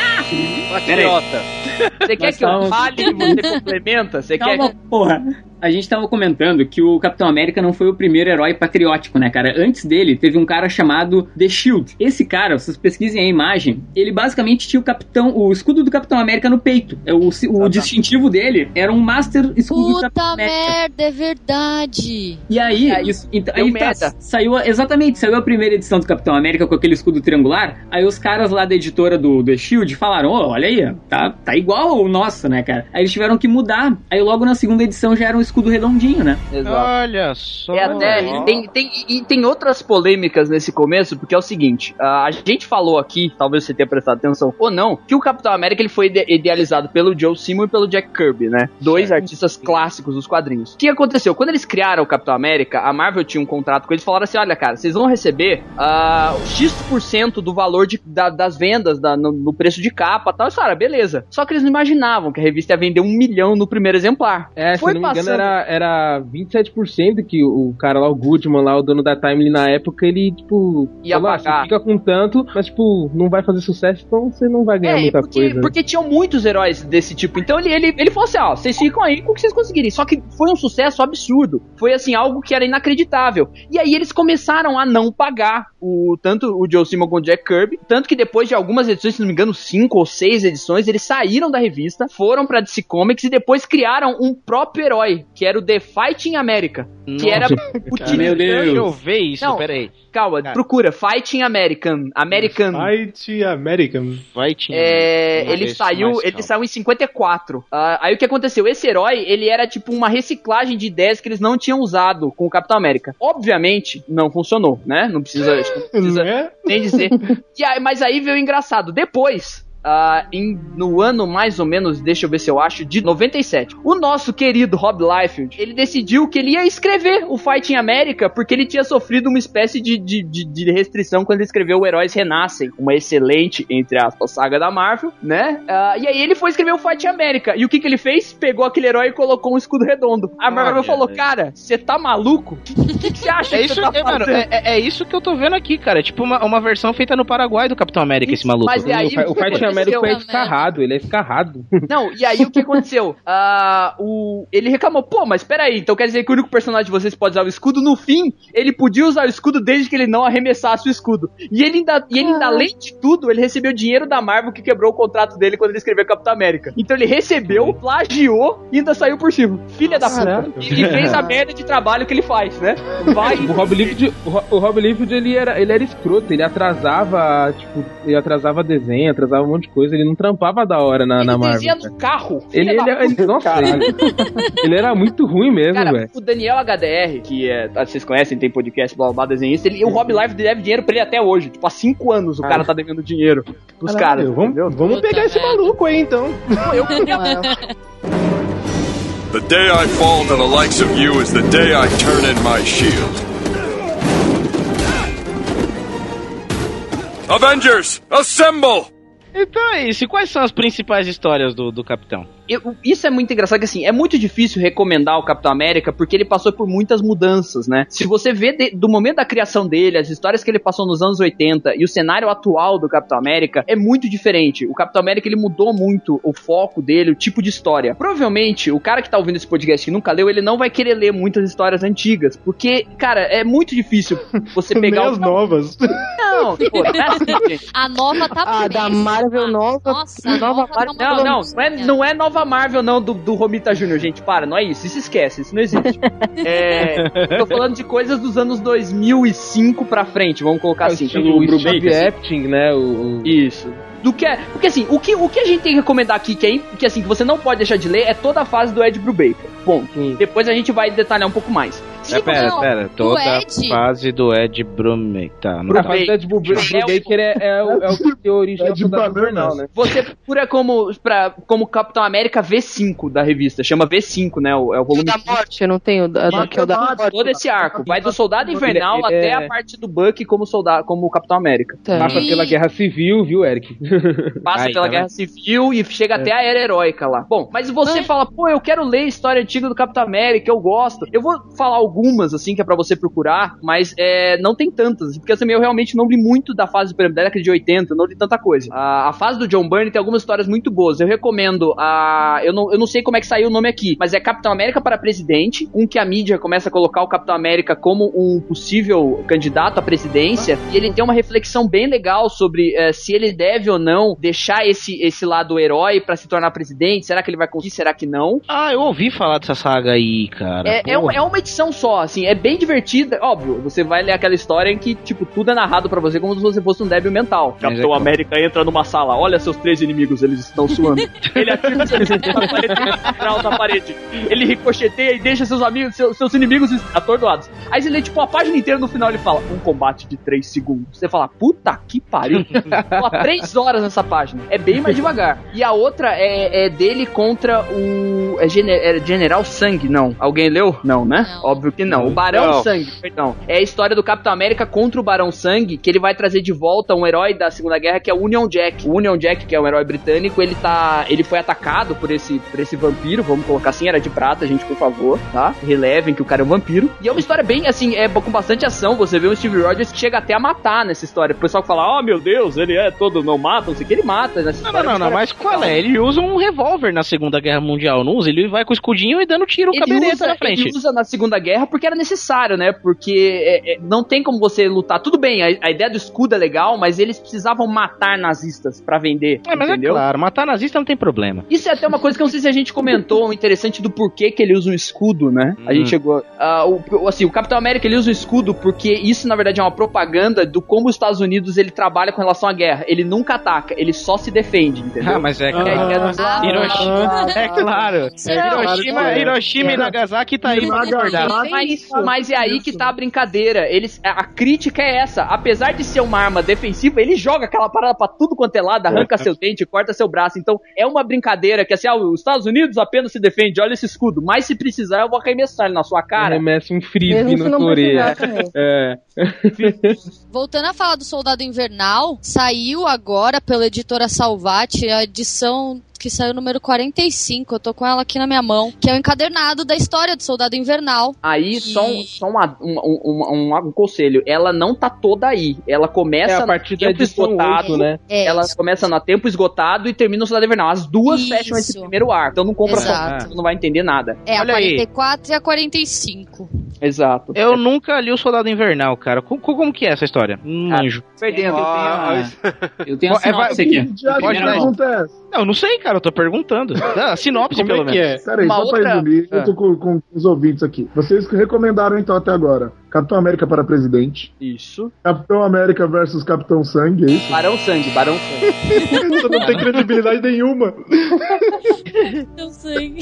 Speaker 6: Patriota.
Speaker 8: Você quer
Speaker 13: Nós
Speaker 8: que eu fale e você complementa? Você quer
Speaker 13: porra. A gente tava comentando que o Capitão América não foi o primeiro herói patriótico, né, cara? Antes dele, teve um cara chamado The Shield. Esse cara, vocês pesquisem a imagem, ele basicamente tinha o capitão, o escudo do Capitão América no peito. É, O, o distintivo dele era um Master escudo do Capitão
Speaker 12: Puta
Speaker 13: América.
Speaker 12: merda, é verdade.
Speaker 13: E aí,
Speaker 8: Aí,
Speaker 13: isso, então, aí tá,
Speaker 8: merda.
Speaker 13: saiu exatamente, saiu a primeira edição do Capitão América com aquele escudo triangular. Aí os caras lá da editora do The Shield falaram: Ô, olha aí, tá, tá igual o nosso, né, cara? Aí eles tiveram que mudar. Aí logo na segunda edição já era um escudo redondinho, né?
Speaker 8: Exato.
Speaker 10: Olha só.
Speaker 8: É até, tem, tem, e tem outras polêmicas nesse começo, porque é o seguinte, ah, a gente falou aqui, talvez você tenha prestado atenção ou não, que o Capitão América ele foi ide- idealizado pelo Joe Simon e pelo Jack Kirby, né? Dois artistas clássicos dos quadrinhos. O que aconteceu? Quando eles criaram o Capitão América, a Marvel tinha um contrato com eles, falaram assim, olha cara, vocês vão receber ah, X% do valor de, da- das vendas, da- no, no preço de capa e tal. Eles falaram, beleza. Só que eles não imaginavam que a revista ia vender um milhão no primeiro exemplar.
Speaker 17: É,
Speaker 8: Foi
Speaker 17: se não me engano,
Speaker 8: passando-
Speaker 17: era, era 27% que o cara lá, o Goodman lá, o dono da Timely na época, ele, tipo,
Speaker 8: Ia
Speaker 17: falou, ah, você fica com tanto, mas, tipo, não vai fazer sucesso, então você não vai ganhar
Speaker 8: É,
Speaker 17: muita
Speaker 8: porque,
Speaker 17: coisa.
Speaker 8: porque tinham muitos heróis desse tipo. Então ele, ele, ele falou assim: ó, vocês ficam aí com o que vocês conseguirem. Só que foi um sucesso absurdo. Foi assim, algo que era inacreditável. E aí eles começaram a não pagar o tanto o Joe Simon quanto o Jack Kirby. Tanto que depois de algumas edições, se não me engano, cinco ou seis edições, eles saíram da revista, foram pra DC Comics e depois criaram um próprio herói, que era o The Fighting America. Que era utilizando.
Speaker 10: Meu Deus. Deixa eu ver isso,
Speaker 8: Não,
Speaker 10: peraí.
Speaker 8: Calma, procura. Fighting American. American.
Speaker 7: Fight American.
Speaker 10: Fighting.
Speaker 8: É,
Speaker 10: Vamos
Speaker 8: ele
Speaker 10: isso
Speaker 8: saiu,
Speaker 10: mais
Speaker 8: ele
Speaker 10: calma.
Speaker 8: saiu em 54. Ah, aí o que aconteceu? Esse herói, ele era tipo uma reciclagem de ideias que eles não tinham usado com o Capitão América. Obviamente, não funcionou, né? Não precisa, que não precisa
Speaker 7: é?
Speaker 8: nem dizer. E aí, mas aí veio o engraçado. Depois, ah, em- no ano mais ou menos, deixa eu ver se eu acho, de 97, o nosso querido Rob Liefeld, ele decidiu que ele ia escrever o Fighting América porque ele tinha sofrido uma espécie de, de, de- de restrição quando ele escreveu o Heróis Renascem, uma excelente, entre aspas, saga da Marvel, né? Ah, e aí ele foi escrever o Fighting América. E o que, que ele fez? Pegou aquele herói e colocou um escudo redondo. A Marvel
Speaker 10: Olha,
Speaker 8: falou,
Speaker 10: velho.
Speaker 8: cara, você tá maluco? O que você acha
Speaker 10: É
Speaker 8: que
Speaker 10: isso,
Speaker 8: você tá
Speaker 10: é, mano, é, é- é isso que eu tô vendo aqui, cara. É tipo uma, uma versão feita no Paraguai do Capitão América, esse maluco.
Speaker 8: mas e aí,
Speaker 17: o, o
Speaker 8: o que Aconteceu?
Speaker 17: é escarrado, ele é escarrado.
Speaker 8: Não, e aí o que aconteceu? Ah, o, ele reclamou, pô, mas peraí, então quer dizer que o único personagem de vocês pode usar o escudo? No fim, ele podia usar o escudo desde que ele não arremessasse o escudo. E ele ainda, e ele ainda além de tudo, ele recebeu dinheiro da Marvel que quebrou o contrato dele quando ele escreveu Capitão América. Então ele recebeu, plagiou e ainda saiu por cima. Filha da puta. E, e fez a merda de trabalho que ele faz, né? Vai.
Speaker 17: O Rob Liefeld, o Rob Liefeld, ele era, ele era escroto, ele atrasava, tipo, ele atrasava desenho, atrasava um monte de coisa, ele não trampava da hora na, na
Speaker 8: Ele
Speaker 17: Marvel.
Speaker 8: desenha no carro.
Speaker 17: Ele, ele,
Speaker 8: da
Speaker 17: ele, nossa, ele, ele era muito ruim mesmo,
Speaker 8: Cara,
Speaker 17: velho.
Speaker 8: o Daniel HDR, que é, vocês conhecem, tem podcast, blá blá, blá desenhista, ele, o Rob Life deve dinheiro pra ele até hoje. Tipo, há cinco anos o cara tá devendo dinheiro pros caras.
Speaker 7: Vamos, vamos pegar esse maluco aí então.
Speaker 8: Eu queria.
Speaker 5: The day I fall to the likes of you is the day I turn in my shield. Avengers, assemble!
Speaker 10: Então é isso. E quais são as principais histórias do, do Capitão?
Speaker 8: Eu- isso é muito engraçado que assim, é muito difícil recomendar o Capitão América porque ele passou por muitas mudanças, né? Se você vê de- do momento da criação dele, as histórias que ele passou nos anos 80 e o cenário atual do Capitão América é muito diferente. O Capitão América ele mudou muito o foco dele, o tipo de história. Provavelmente, o cara que tá ouvindo esse podcast e nunca leu, ele não vai querer ler muitas histórias antigas, porque, cara, é muito difícil você pegar
Speaker 7: Nem
Speaker 8: o
Speaker 7: as novas.
Speaker 8: Não, pô, é assim, gente.
Speaker 12: A nova tá
Speaker 20: Ah, da Marvel nova.
Speaker 12: Nossa, a
Speaker 20: nova
Speaker 12: nova tá
Speaker 20: Marvel.
Speaker 8: Não, não, não é, não é nova Marvel, não, do, do Romita Jr., gente. Para, não é isso. Isso esquece, isso não existe. É, tô falando de coisas dos anos 2005 pra frente, vamos colocar assim.
Speaker 17: Estilo
Speaker 8: Pelo
Speaker 17: Steve
Speaker 8: Brubaker, assim.
Speaker 17: Né? O, o-
Speaker 8: Isso. Do que é, porque assim, o que, o que a gente tem que recomendar aqui, que, é, que assim, que você não pode deixar de ler, é toda a fase do Ed Brubaker. Ponto. Depois a gente vai detalhar um pouco mais.
Speaker 10: É, pera,
Speaker 8: não,
Speaker 10: pera. Toda a
Speaker 8: Ed-
Speaker 10: fase do Ed Brubaker. Tá, não
Speaker 17: A fase do Ed Brubaker é, é, o, é o que deu origem ao Soldado Invernal, né?
Speaker 8: Você procura como, pra, como Capitão América V5 da revista. Chama V5, né? O, é o volume
Speaker 20: Da morte, eu não tenho. Da, da, que é o da morte.
Speaker 8: todo esse arco. Vai do Soldado Invernal
Speaker 17: Ele- ele
Speaker 8: até
Speaker 17: é-
Speaker 8: a parte do Bucky como soldado, como Capitão América.
Speaker 17: Passa pela Guerra Civil, viu, Eric?
Speaker 8: Passa
Speaker 17: Aí,
Speaker 8: pela
Speaker 17: tá
Speaker 8: Guerra? Civil e chega
Speaker 17: É.
Speaker 8: até a Era Heróica lá. Bom, mas você fala, pô, eu quero ler a história antiga do Capitão América, eu gosto. Eu vou falar algumas, assim, que é pra você procurar, mas é, não tem tantas. Porque assim, eu realmente não li muito da fase por exemplo, da década de 80, não li tanta coisa. A, a fase do John Byrne tem algumas histórias muito boas. Eu recomendo a. Eu não, eu não sei como é que saiu o nome aqui, mas é Capitão América para Presidente, um que a mídia começa a colocar o Capitão América como um possível candidato à presidência. E ele tem uma reflexão bem legal sobre eh, se ele deve ou não deixar esse, esse lado herói pra se tornar presidente. Será que ele vai conseguir? Será que não?
Speaker 10: Ah, eu ouvi falar dessa saga aí, cara.
Speaker 8: É, é, é uma edição só, assim, é bem divertida. Óbvio, você vai ler aquela história em que, tipo, tudo é narrado pra você como se você fosse um débil mental. Capitão
Speaker 10: é
Speaker 8: América entra numa sala, olha seus três inimigos, eles estão suando. Ele atira os inimigos na parede, grau na parede. Ele ricocheteia e deixa seus amigos, seus, seus inimigos atordoados. Aí você lê, tipo, a página inteira no final ele fala, um combate de três segundos. Você fala, puta que pariu. Fala três horas nessa página. É bem mais devagar. E a outra é, é dele contra o. É, Gene- é General Sangue, não. Alguém leu? Não, né? Óbvio que não. O Barão
Speaker 6: Não.
Speaker 8: Sangue, perdão. É a história do Capitão América contra o Barão Sangue, que ele vai trazer de volta um herói da Segunda Guerra que é o Union Jack. O Union Jack, que é um herói britânico, ele tá. Ele foi atacado por esse, por esse vampiro, vamos colocar assim, era de prata, gente, por favor, tá? Relevem que o cara é um vampiro. E é uma história bem assim, é com bastante ação. Você vê o Steve Rogers que chega até a matar nessa história. O pessoal que fala, oh meu Deus, ele é todo não mata, não sei o que, ele mata nessa
Speaker 10: Não,
Speaker 8: história.
Speaker 10: não, não, mas qual é? Ele usa um revólver na Segunda Guerra Mundial, não usa? Ele vai com o escudinho e dando tiro
Speaker 8: Ele usa,
Speaker 10: na frente.
Speaker 8: ele usa na Segunda Guerra porque era necessário, né? Porque é, é, não tem como você lutar. Tudo bem, a, a ideia do escudo é legal, mas eles precisavam matar nazistas pra vender.
Speaker 10: É, mas
Speaker 8: entendeu?
Speaker 10: é claro, matar nazista não tem problema.
Speaker 8: Isso é até uma coisa que eu não sei se a gente comentou, interessante do porquê que ele usa um escudo, né? A
Speaker 10: Hum.
Speaker 8: gente chegou. ah, o, assim, o Capitão América ele usa um escudo porque isso, na verdade, é uma propaganda do como os Estados Unidos ele trabalha com relação à guerra. Ele nunca ataca, ele só se defende, entendeu?
Speaker 10: Ah, mas é
Speaker 8: É, é.
Speaker 10: Hiroshima, é claro.
Speaker 8: Não,
Speaker 10: Hiroshima,
Speaker 8: claro.
Speaker 10: Hiroshima e Nagasaki tá aí pra concordar.
Speaker 8: Mas, mas é aí que tá a brincadeira. Eles, a, crítica é essa. Apesar de ser uma arma defensiva, ele joga aquela parada pra tudo quanto é lado, arranca seu dente, corta seu braço. Então é uma brincadeira que assim, ah, os Estados Unidos apenas se defende, olha esse escudo. Mas se precisar, eu vou arremessar ele na sua cara.
Speaker 17: Arremessa um frisbee na orelha. É.
Speaker 12: Voltando a falar do Soldado Invernal, saiu agora pela editora Salvati a edição que saiu número 45, eu tô com ela aqui na minha mão, que é o encadernado da história do Soldado Invernal.
Speaker 8: Aí, só, um, só uma- um, um, um- um conselho. Ela não tá toda aí. Ela começa
Speaker 17: É, a partir da
Speaker 8: tempo esgotado.
Speaker 17: 8, né?
Speaker 12: É,
Speaker 8: ela
Speaker 12: isso.
Speaker 8: começa no tempo esgotado e termina no Soldado Invernal. As duas
Speaker 12: Isso.
Speaker 8: fecham esse primeiro arco. Então não compra
Speaker 12: Exato.
Speaker 8: só, você não vai entender nada.
Speaker 12: É,
Speaker 10: Olha
Speaker 12: a
Speaker 10: aí.
Speaker 12: 44 e a 45.
Speaker 8: Exato.
Speaker 10: Eu nunca li o Soldado Invernal, cara. Co- co- Como, que é essa história? Não manjo.
Speaker 8: Perdendo.
Speaker 6: Ah,
Speaker 13: Eu tenho
Speaker 10: É, vai-
Speaker 13: sinopse aqui.
Speaker 9: Já
Speaker 10: Pode
Speaker 9: que.
Speaker 10: Não, não sei, cara. Eu tô perguntando. Ah, sinopse,
Speaker 7: Como
Speaker 10: pelo
Speaker 7: é que
Speaker 10: menos.
Speaker 7: é?
Speaker 9: Peraí,
Speaker 8: Uma
Speaker 9: só
Speaker 8: outra-
Speaker 9: pra resumir,
Speaker 10: Ah.
Speaker 9: eu tô com, com os ouvintes aqui. Vocês recomendaram então até agora Capitão América para presidente,
Speaker 8: Isso.
Speaker 9: Capitão América versus Capitão Sangue, é isso?
Speaker 8: Barão Sangue, Barão Sangue.
Speaker 9: Isso não tem credibilidade nenhuma.
Speaker 12: Eu sei.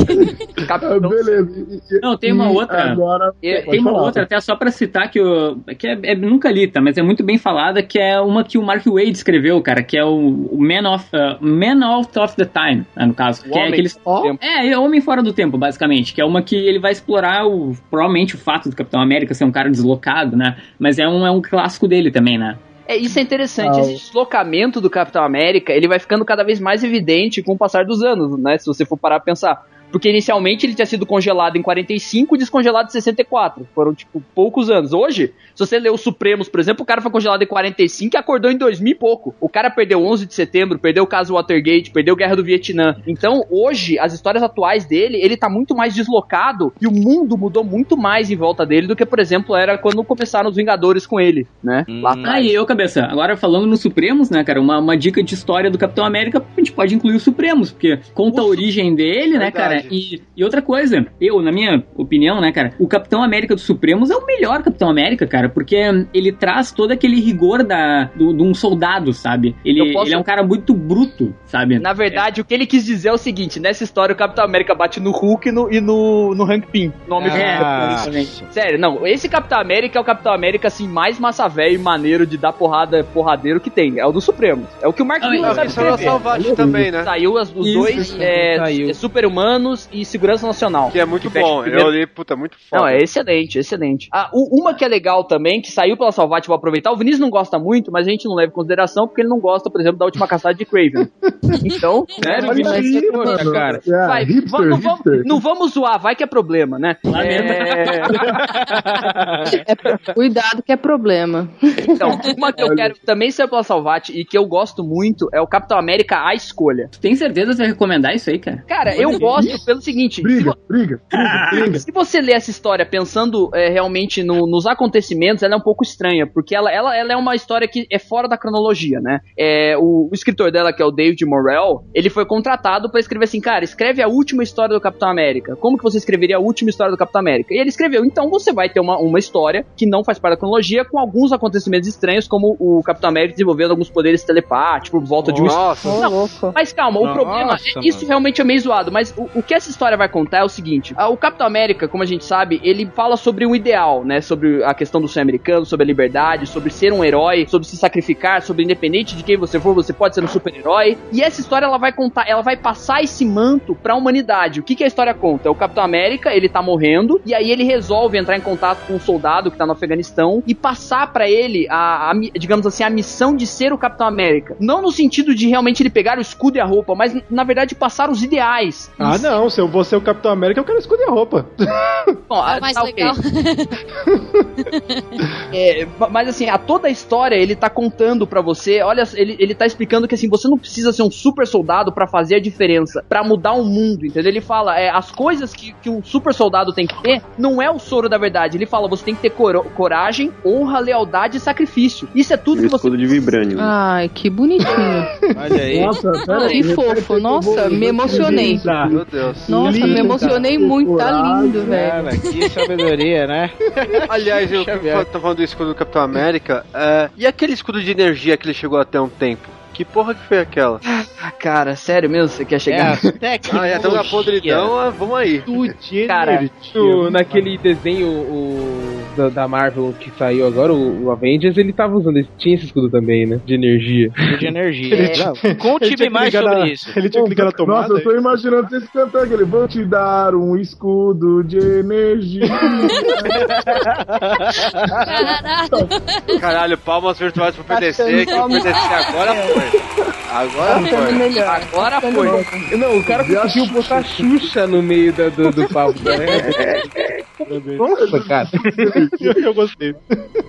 Speaker 9: Ah,
Speaker 8: Capitão
Speaker 9: beleza. E- e-
Speaker 13: Não, tem uma outra.
Speaker 9: Agora,
Speaker 8: E-
Speaker 13: Tem uma
Speaker 9: falar.
Speaker 13: outra, até só pra citar, que, eu, que é, é- nunca li, tá? Mas é muito bem falada, que é uma que o Mark Wade escreveu, cara, que é o, o Man, of, uh, Man Out of the Time, né, no caso.
Speaker 8: O
Speaker 13: que é
Speaker 8: Homem
Speaker 13: aqueles,
Speaker 8: do Tempo.
Speaker 13: é, é Homem Fora do Tempo, basicamente. Que é uma que ele vai explorar, o, provavelmente, o fato do Capitão América ser um cara deslocado, né? Mas é um, é um clássico dele também, né?
Speaker 8: É, isso é interessante.
Speaker 18: Ah,
Speaker 8: Esse deslocamento do Capitão América, ele vai ficando cada vez mais evidente com o passar dos anos, né? Se você for parar a pensar. Porque inicialmente ele tinha sido congelado em 45 e descongelado em 64. Foram, tipo, poucos anos. Hoje, se você ler os Supremos, por exemplo, o cara foi congelado em 45 e acordou em 2000 e pouco. O cara perdeu 11 de setembro, perdeu o caso Watergate, perdeu Guerra do Vietnã. Então, hoje, as histórias atuais dele, ele tá muito mais deslocado e o mundo mudou muito mais em volta dele do que, por exemplo, era quando começaram os Vingadores com ele, né? Lá atrás.
Speaker 13: Aí, eu, cabeça, agora falando nos Supremos, né, cara, uma, uma dica de história do Capitão América, a gente pode incluir os Supremos, porque conta a origem dele, né, cara, e, e outra coisa, eu, na minha opinião, né, cara, o Capitão América dos Supremos é o melhor Capitão América, cara, porque ele traz todo aquele rigor da, do, de um soldado, sabe? Ele,
Speaker 8: posso-
Speaker 13: ele é um cara muito bruto, sabe?
Speaker 8: Na verdade, o que ele quis dizer é o seguinte: nessa história, o Capitão América bate no Hulk e no, e no, no Hank Pym. Nome
Speaker 13: Ah,
Speaker 8: Sério, não. Esse Capitão América é o Capitão América, assim, mais massa velho e maneiro de dar porrada, porradeiro que tem. É o do Supremo. É o que o Mark Miller sabe escrever.
Speaker 6: Também, né?
Speaker 8: Saiu as- os
Speaker 6: Isso,
Speaker 8: dois,
Speaker 6: isso,
Speaker 8: é, é Super-Humanos e Segurança Nacional.
Speaker 6: Que é muito
Speaker 8: o
Speaker 6: bom.
Speaker 8: primeiro-
Speaker 6: Eu li, puta, muito foda.
Speaker 8: não, é excelente, excelente. Ah, u- uma que é legal também, que saiu pela Salvati, vou aproveitar. O Vinícius não gosta muito, mas a gente não leva em consideração porque ele não gosta, por exemplo, da última caçada de Craven. Então,
Speaker 18: Vinícius? Poxa,
Speaker 8: mano.
Speaker 18: cara.
Speaker 8: Vai,
Speaker 18: É, hipster,
Speaker 8: não, vamos,
Speaker 18: hipster.
Speaker 8: não vamos zoar, vai que é problema, né? É...
Speaker 20: Cuidado que é problema.
Speaker 8: Então, uma que eu quero também ser pela Salvati e que eu gosto muito é o Capitão América A Escolha.
Speaker 13: Tem certeza que você vai recomendar isso aí, cara?
Speaker 8: Cara, eu gosto pelo seguinte.
Speaker 9: Briga,
Speaker 8: se
Speaker 9: briga, briga, briga.
Speaker 8: Se você ler essa história pensando é, realmente no- nos acontecimentos, ela é um pouco estranha, porque ela, ela, ela é uma história que é fora da cronologia, né? É, o, o escritor dela, que é o David Morrell, ele foi contratado pra escrever assim, cara, escreve a última história do Capitão América. Como que você escreveria a última história do Capitão América? E ele escreveu, então você vai ter uma, uma história que não faz parte da cronologia, com alguns acontecimentos estranhos, como o Capitão América desenvolvendo alguns poderes telepáticos por volta de um...
Speaker 6: Nossa.
Speaker 8: Não, mas calma, o
Speaker 6: Nossa,
Speaker 8: problema, é- isso
Speaker 6: mano.
Speaker 8: realmente é meio zoado, mas o, o que essa história vai contar é o seguinte: o Capitão América, como a gente sabe, ele fala sobre um ideal, né? Sobre a questão do sonho americano, sobre a liberdade, sobre ser um herói, sobre se sacrificar, sobre independente de quem você for, você pode ser um super-herói. E essa história ela vai contar, ela vai passar esse manto pra humanidade. O que, que a história conta? É o Capitão América, ele tá morrendo, e aí ele resolve entrar em contato com um soldado que tá no Afeganistão e passar pra ele a, a digamos assim, a missão de ser o Capitão América. Não no sentido de realmente ele pegar o escudo e a roupa, mas na verdade passar os ideais.
Speaker 7: Ah, não. Se eu vou ser o Capitão América, eu quero esconder a roupa.
Speaker 8: Bom,
Speaker 12: É mais
Speaker 8: tá ok.
Speaker 12: legal.
Speaker 8: É, ma- mas assim, a toda a história ele tá contando pra você, olha, ele, ele tá explicando que assim, você não precisa ser um super soldado pra fazer a diferença, pra mudar o mundo, entendeu? Ele fala, é, as coisas que, que um super soldado tem que ter não é o soro da verdade. Ele fala, você tem que ter coro- coragem, honra, lealdade e sacrifício. Isso é tudo que você
Speaker 21: Escudo de vibrânio.
Speaker 20: Ai, que bonitinho.
Speaker 10: Olha aí.
Speaker 9: Nossa, pera
Speaker 20: que fofo. Nossa, me emocionei.
Speaker 6: Meu Deus.
Speaker 20: Nossa, me emocionei muito. Tá lindo, velho.
Speaker 10: Cara, que sabedoria, né?
Speaker 6: Aliás, eu tô falando do escudo do Capitão América. é, e aquele escudo de energia que ele chegou até um tempo? Que porra que foi aquela?
Speaker 8: Ah, cara, sério mesmo, você quer chegar?
Speaker 6: Ah, já estamos na podridão, ah, vamos aí.
Speaker 8: Cara,
Speaker 17: No- naquele desenho o, da, da Marvel que saiu agora, o, o Avengers, ele tava usando, ele tinha esse escudo também, né? De energia.
Speaker 10: De energia.
Speaker 7: Ele
Speaker 10: É, Conte-me mais sobre
Speaker 7: na-
Speaker 10: isso.
Speaker 7: Ele tinha que ligar na tomada.
Speaker 9: Nossa, eu tô imaginando vocês cantando aquele. Vou te dar um escudo de energia.
Speaker 6: Caralho, palmas virtuais pro PDC, que o PDC agora foi. Agora
Speaker 20: Ficando
Speaker 6: foi.
Speaker 20: melhor.
Speaker 8: agora
Speaker 20: Ficando
Speaker 8: foi.
Speaker 17: Não, o cara conseguiu botar Xuxa no meio da- do, do papo, né? Nossa, cara.
Speaker 7: Eu gostei.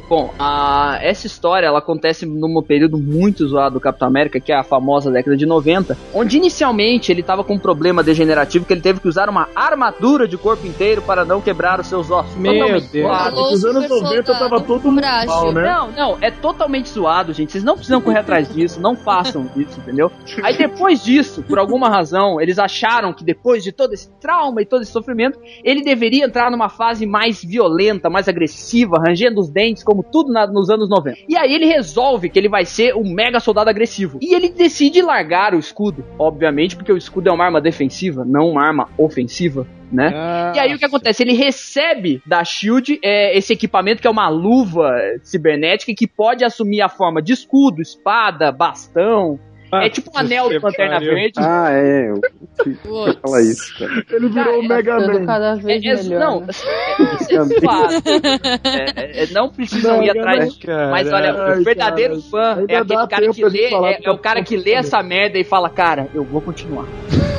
Speaker 8: Bom, a, essa história ela acontece num período muito zoado do Capitão América, que é a famosa década de 90, onde inicialmente ele tava com um problema degenerativo que ele teve que usar uma armadura de corpo inteiro para não quebrar os seus ossos.
Speaker 7: Meu
Speaker 8: Totalmente
Speaker 7: Deus.
Speaker 8: zoado.
Speaker 9: Nos anos 90 tava todo mundo mal, né?
Speaker 8: Não, não, é totalmente zoado, gente. Vocês não precisam correr atrás disso, não façam isso, entendeu? Aí depois disso, por alguma razão, eles acharam que depois de todo esse trauma e todo esse sofrimento, ele deveria entrar numa fase mais violenta, mais agressiva, rangendo os dentes, como tudo na- nos anos 90. E aí ele resolve que ele vai ser um mega soldado agressivo. E ele decide largar o escudo, obviamente, porque o escudo é uma arma defensiva, não uma arma ofensiva. Né? E aí o que acontece? Ele recebe da Shield é, esse equipamento que é uma luva cibernética que pode assumir a forma de escudo, espada, bastão. É tipo um anel do Lanterna Verde.
Speaker 11: Ah, é. Eu eu falar isso, cara.
Speaker 9: Ele virou o Mega
Speaker 20: Ficando
Speaker 9: Man.
Speaker 20: cada vez
Speaker 8: É, é,
Speaker 20: melhor.
Speaker 8: não,
Speaker 20: né?
Speaker 8: é, é. É, é, não precisam ir atrás. Mas olha, o verdadeiro fã é aquele cara que lê, é, é o cara que lê essa merda e fala, cara, eu vou continuar.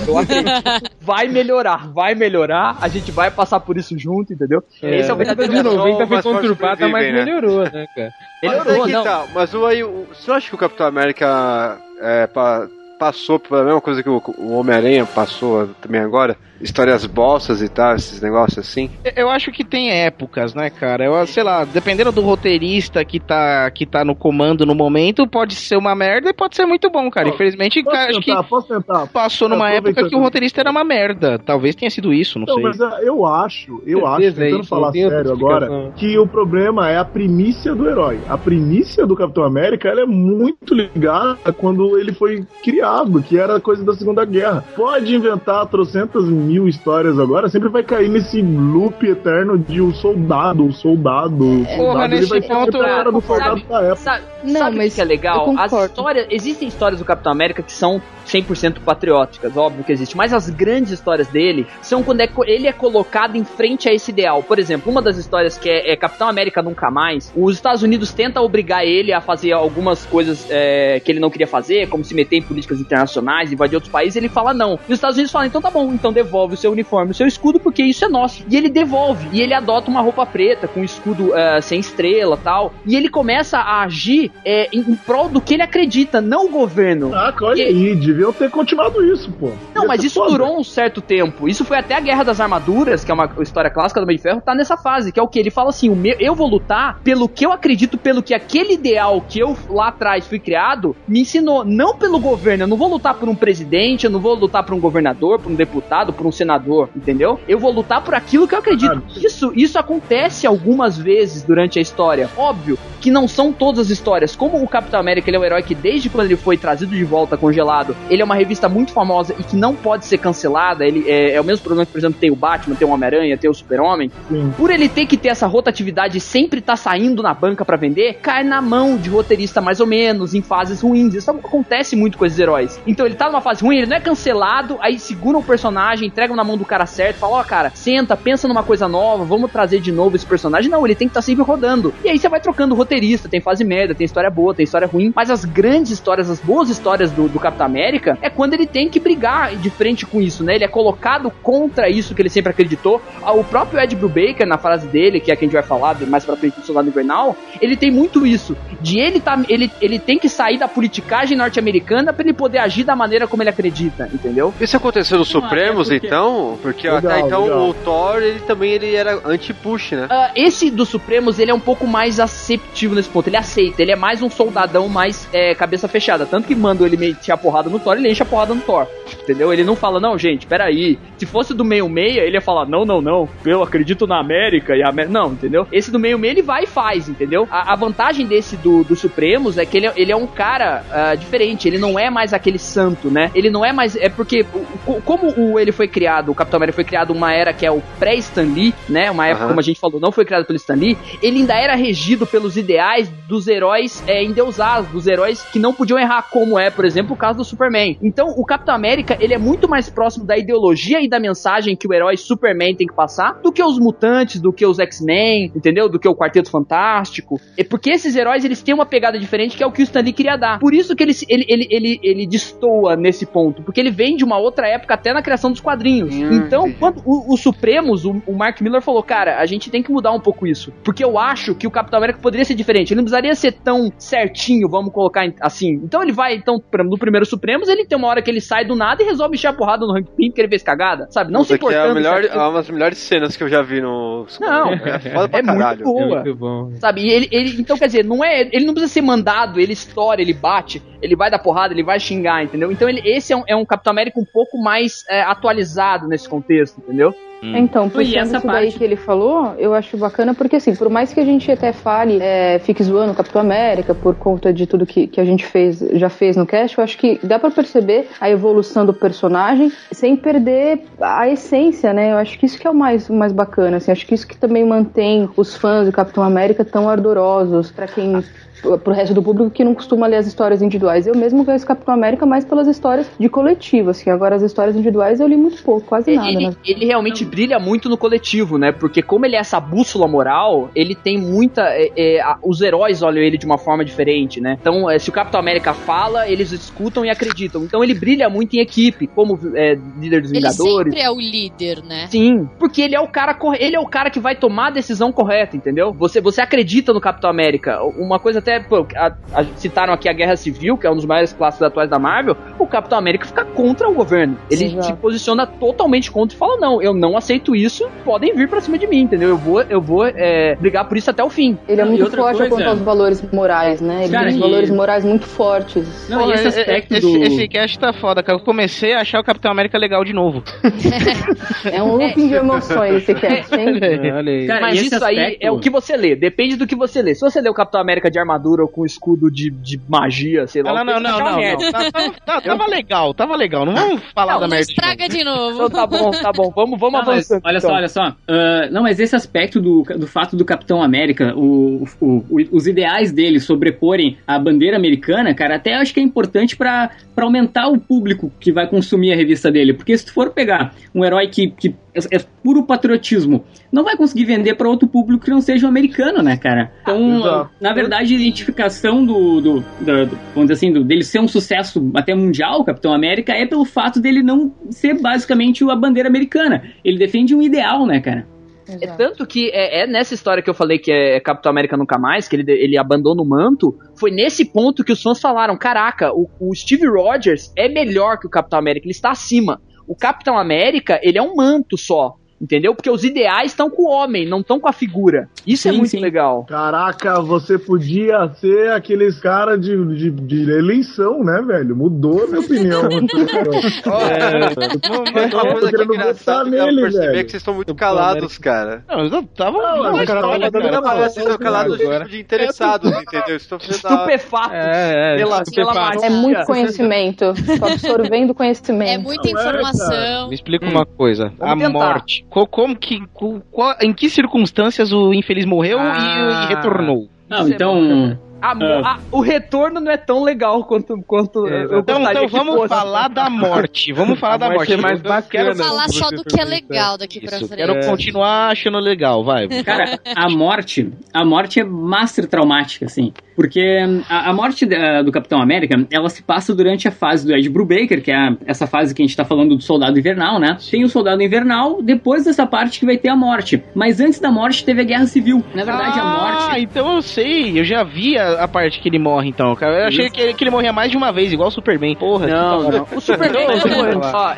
Speaker 8: Eu acredito. Vai melhorar, vai melhorar, a gente vai passar por isso junto, entendeu? Esse é o verdadeiro
Speaker 18: de 90 foi
Speaker 6: Mas
Speaker 18: conturbada, mas
Speaker 6: né?
Speaker 18: melhorou, né, cara?
Speaker 6: Mas aí
Speaker 8: Melhorou,
Speaker 6: que
Speaker 8: não.
Speaker 6: tá, Mas o aí, o- você não acha que o Capitão América é, pa- passou pela mesma coisa que o, o Homem-Aranha passou também agora? Histórias bolsas e tal, esses negócios assim?
Speaker 10: Eu acho que tem épocas, né, cara? Eu, sei lá, dependendo do roteirista que tá, que tá no comando no momento, pode ser uma merda e pode ser muito bom, cara. Infelizmente,
Speaker 9: Posso
Speaker 10: cara, acho que
Speaker 9: tentar, posso tentar?
Speaker 10: passou numa época que o roteirista era uma merda. Talvez tenha sido isso, não
Speaker 9: Não,
Speaker 10: sei.
Speaker 9: mas ah, eu acho, eu acho,
Speaker 18: é
Speaker 9: tentando
Speaker 18: isso,
Speaker 9: falar sério agora, que o problema é a primícia do herói. A primícia do Capitão América ela é muito ligada a quando ele foi criado, que era coisa da Segunda Guerra. Pode inventar trocentas mil histórias agora, sempre vai cair nesse loop eterno de o soldado, o soldado, o soldado.
Speaker 10: Porra,
Speaker 9: ele
Speaker 10: nesse ponto-
Speaker 9: sempre a era do soldado
Speaker 8: Sabe-
Speaker 9: da época.
Speaker 8: Sabe,
Speaker 20: Não,
Speaker 8: sabe o
Speaker 20: mas
Speaker 8: que é legal? As histórias, existem histórias do Capitão América que são 100% patrióticas, óbvio que existe, mas as grandes histórias dele são quando é ele é colocado em frente a esse ideal. Por exemplo, uma das histórias que é, é Capitão América Nunca Mais, os Estados Unidos tenta obrigar ele a fazer algumas coisas é, que ele não queria fazer, como se meter em políticas internacionais, invadir outros países, ele fala não. E os Estados Unidos falam, então tá bom, então devolve o seu uniforme, o seu escudo, porque isso é nosso. E ele devolve, e ele adota uma roupa preta, com escudo é, sem estrela tal, e ele começa a agir é, em, em prol do que ele acredita, não o governo.
Speaker 9: Ah, olha aí, deviam ter continuado isso, pô.
Speaker 8: Não,
Speaker 9: Ia
Speaker 8: mas isso
Speaker 9: foda.
Speaker 8: durou um certo tempo. Isso foi até a Guerra das Armaduras, que é uma história clássica do Homem de Ferro, tá nessa fase, que é o que? Ele fala assim: o meu, eu vou lutar pelo que eu acredito, pelo que aquele ideal que eu lá atrás fui criado me ensinou. Não pelo governo. Eu não vou lutar por um presidente, eu não vou lutar por um governador, por um deputado, por um senador, entendeu? Eu vou lutar por aquilo que eu acredito. Isso, isso acontece algumas vezes durante a história. Óbvio que não são todas as histórias. Como o Capitão América ele é um herói que desde quando ele foi trazido de volta congelado, ele é uma revista muito famosa e que não pode ser cancelada. Ele é, é o mesmo problema que, por exemplo, tem o Batman, tem o Homem-Aranha, tem o Super-Homem. Por ele ter que ter essa rotatividade e sempre tá saindo na banca pra vender, cai na mão de roteirista mais ou menos, em fases ruins. Isso acontece muito com esses heróis. Então ele tá numa fase ruim, ele não é cancelado, aí segura o personagem, entregam na mão do cara certo, fala, ó, cara, senta, pensa numa coisa nova, vamos trazer de novo esse personagem. Não, ele tem que estar sempre rodando. E aí você vai trocando roteirista, tem fase merda, tem história boa, tem história ruim, mas as grandes histórias, as boas histórias do, do Capitão América é quando ele tem que brigar de frente com isso, né? Ele é colocado contra isso que ele sempre acreditou. Ah, O próprio Ed Brubaker, na frase dele, que é quem a gente vai falar mais pra frente do Soldado Invernal, ele tem muito isso, de ele tá, ele, ele tem que sair da politicagem norte-americana pra ele poder agir da maneira como ele acredita, entendeu?
Speaker 6: Isso aconteceu Supremos,
Speaker 8: é porque-
Speaker 6: então? Porque
Speaker 8: Legal,
Speaker 6: até então
Speaker 8: legal.
Speaker 6: o Thor, ele também ele era anti-push, né?
Speaker 8: Ah, esse dos Supremos, ele é um pouco mais aceptivo nesse ponto. Ele aceita, ele é mais um soldadão mais é, cabeça fechada. Tanto que manda ele meter a porrada no Thor, ele enche a porrada no Thor. Entendeu? Ele não fala, não, gente, peraí. Se fosse do meio-meia, ele ia falar, não, não, não. Eu acredito na América e a América. Não, entendeu? Esse do meio-meia, ele vai e faz, entendeu? A, a vantagem desse do, do Supremos é que ele, é- ele é um cara ah, diferente. Ele não é mais aquele santo, né? Ele não é mais. É porque, o- como o, ele foi criado, o Capitão América foi criado uma era que é o pré-Stan Lee, né? Uma época,
Speaker 6: Aham.
Speaker 8: como a gente falou, não foi criado pelo Stan Lee. Ele ainda era regido pelos ideais dos heróis é, endeusados, dos heróis que não podiam errar, como é, por exemplo, o caso do Superman. Então, o Capitão América, ele é muito mais próximo da ideologia e da mensagem que o herói Superman tem que passar do que os mutantes, do que os X-Men, entendeu? Do que o Quarteto Fantástico. É porque esses heróis, eles têm uma pegada diferente que é o que o Stan Lee queria dar. Por isso que ele, ele, ele, ele, ele destoa nesse ponto, porque ele vem de uma outra época até na criação dos quadrinhos. Então, quando o, o Supremos, o, o Mark Miller falou, cara, a gente tem que mudar um pouco isso. Porque eu acho que o Capitão América poderia ser diferente. Ele não precisaria ser tão certinho, vamos colocar assim. Então ele vai, então, no primeiro Supremos, ele tem uma hora que ele sai do nada e resolve encher a porrada no Hank Pym porque ele fez cagada, sabe? Não se
Speaker 6: Isso aqui é a
Speaker 8: importando.
Speaker 6: melhor,
Speaker 8: se
Speaker 6: é uma das melhores cenas que eu já vi no.
Speaker 8: Não,
Speaker 6: é foda pra
Speaker 8: é muito
Speaker 6: caralho.
Speaker 8: boa. Sabe, e ele, ele, então quer dizer, não é, ele não precisa ser mandado, ele estoura, ele bate, ele vai dar porrada, ele vai xingar, entendeu? Então ele, esse é um, é um Capitão América um pouco mais é, atualizado nesse contexto, entendeu?
Speaker 6: Então,
Speaker 13: Foi
Speaker 6: puxando
Speaker 13: essa
Speaker 6: isso daí
Speaker 13: parte.
Speaker 6: que ele falou, eu acho bacana porque, assim, por mais que a gente até fale, é, fique zoando o Capitão América por conta de tudo que, que a gente fez, já fez no cast, eu acho que dá pra perceber a evolução do personagem sem perder a essência, né? Eu acho que isso que é o mais, o mais bacana, assim, acho que isso que também mantém os fãs do Capitão América tão ardorosos pra quem pro resto do público que não costuma ler as histórias individuais. Eu mesmo conheço Capitão América mais pelas histórias de coletivo, assim. Agora as histórias individuais eu li muito pouco, quase nada,
Speaker 8: Ele,
Speaker 6: né?
Speaker 8: ele realmente brilha muito no coletivo, né? Porque como ele é essa bússola moral, ele tem muita. é, é, a- os heróis olham ele de uma forma diferente, né? Então, é, se o Capitão América fala, eles escutam e acreditam. Então ele brilha muito em equipe, como é, líder dos
Speaker 12: Ele
Speaker 8: Vingadores.
Speaker 12: sempre é o líder, né?
Speaker 8: Sim, porque ele é o cara ele é o cara que vai tomar a decisão correta, entendeu? Você, você acredita no Capitão América. Uma coisa até, pô, a- a- citaram aqui a Guerra Civil, que é um dos maiores clássicos atuais da Marvel, o Capitão América fica contra o governo. Ele
Speaker 6: Exato.
Speaker 8: se posiciona totalmente contra e fala: "Não, eu não aceito isso, podem vir pra cima de mim", entendeu? Eu vou eu vou é, brigar por isso até o fim.
Speaker 6: Ele é muito forte
Speaker 13: coisa-
Speaker 6: quanto aos valores morais, né? Ele
Speaker 13: Cara,
Speaker 6: tem
Speaker 13: e-
Speaker 6: valores morais muito fortes.
Speaker 13: Não, e esse aspecto
Speaker 10: esse,
Speaker 13: do...
Speaker 10: esse cast tá foda, cara. Eu comecei a achar o Capitão América legal de novo.
Speaker 6: É um looping de emoções esse cast, hein?
Speaker 17: Olha aí.
Speaker 13: Cara,
Speaker 8: Mas isso aí
Speaker 13: aspecto-
Speaker 8: é o que você lê, depende do que você lê. Se você lê o Capitão América de armadura ou com escudo de, de magia, sei lá,
Speaker 10: Não, não,
Speaker 8: que,
Speaker 10: não, não. Tá- Tava, legal, tava legal. Não vamos falar
Speaker 12: Não,
Speaker 10: da merda. de novo.
Speaker 12: estraga de novo.
Speaker 8: Então tá bom, tá bom. Vamos, vamos avançando.
Speaker 13: olha só,
Speaker 8: então.
Speaker 13: olha só. Ah, não, mas esse aspecto do, do fato do Capitão América, o, o- o- os ideais dele sobreporem a bandeira americana, cara, até acho que é importante pra pra aumentar o público que vai consumir a revista dele. Porque se tu for pegar um herói que, que é, é puro patriotismo, não vai conseguir vender pra outro público que não seja o americano, né, cara? Então,
Speaker 9: Exato.
Speaker 13: na verdade, a identificação do, do, do- do- vamos dizer assim, do- dele ser um sucesso até mundial, o Capitão América, é pelo fato dele não ser basicamente a bandeira americana. Ele defende um ideal, né, cara?
Speaker 8: É tanto que é, é nessa história que eu falei que é Capitão América Nunca Mais, que ele, ele abandona o manto, foi nesse ponto que os fãs falaram: caraca, o, o Steve Rogers é melhor que o Capitão América, ele está acima. O Capitão América, ele é um manto só. Entendeu? Porque os ideais estão com o homem, não estão com a figura. Isso é
Speaker 13: Sim,
Speaker 8: muito
Speaker 13: sim.
Speaker 8: legal.
Speaker 9: Caraca, você podia ser aqueles caras de, de, de eleição, né, velho? Mudou a minha opinião.
Speaker 5: Mas uma
Speaker 9: Eu
Speaker 5: coisa que é
Speaker 9: querendo
Speaker 5: engraçada eu
Speaker 9: nele,
Speaker 5: percebi
Speaker 9: velho.
Speaker 5: é que vocês estão muito calados, cara.
Speaker 10: Não, eu tava.
Speaker 9: Não,
Speaker 10: uma
Speaker 9: mas cara
Speaker 10: cara.
Speaker 5: estão calados
Speaker 17: agora.
Speaker 5: de interessados, entendeu? Fazendo a...
Speaker 8: Estupefato.
Speaker 17: É, é,
Speaker 8: Pela-
Speaker 17: estupefato.
Speaker 6: É muito conhecimento. Tô absorvendo conhecimento.
Speaker 12: É muita
Speaker 9: Não é,
Speaker 12: informação.
Speaker 10: Me explica uma coisa. A morte. Co- Como que. qual- em que circunstâncias o infeliz morreu e-
Speaker 13: Ah.
Speaker 10: e, retornou?
Speaker 13: Não,
Speaker 8: Isso é
Speaker 13: então.
Speaker 8: A- a- o retorno não é tão legal quanto, quanto
Speaker 13: É,
Speaker 8: eu
Speaker 10: Então,
Speaker 8: gostaria
Speaker 10: então
Speaker 8: que
Speaker 10: vamos
Speaker 8: fosse.
Speaker 10: falar da morte. Vamos falar
Speaker 17: A
Speaker 10: da
Speaker 17: morte
Speaker 10: morte.
Speaker 17: é mais
Speaker 10: Eu-
Speaker 17: bacana.
Speaker 10: Quero,
Speaker 12: Vamos falar só do que é legal daqui pra
Speaker 10: isso,
Speaker 12: frente.
Speaker 10: quero continuar achando legal, vai.
Speaker 13: Cara, a morte, a morte é master traumática, assim. Porque a, a morte da- do Capitão América, ela se passa durante a fase do Ed Brubaker, que é a- essa fase que a gente tá falando do Soldado Invernal, né? Tem o Soldado Invernal, depois dessa parte que vai ter a morte. Mas antes da morte teve a Guerra Civil. Na verdade, a
Speaker 10: Ah,
Speaker 13: morte...
Speaker 10: então eu sei. Eu já vi a, a parte que ele morre, então. Cara. Eu achei que ele, que ele morria mais de uma vez, igual o Superman. Porra.
Speaker 8: Não, não. O Superman é,
Speaker 9: ah,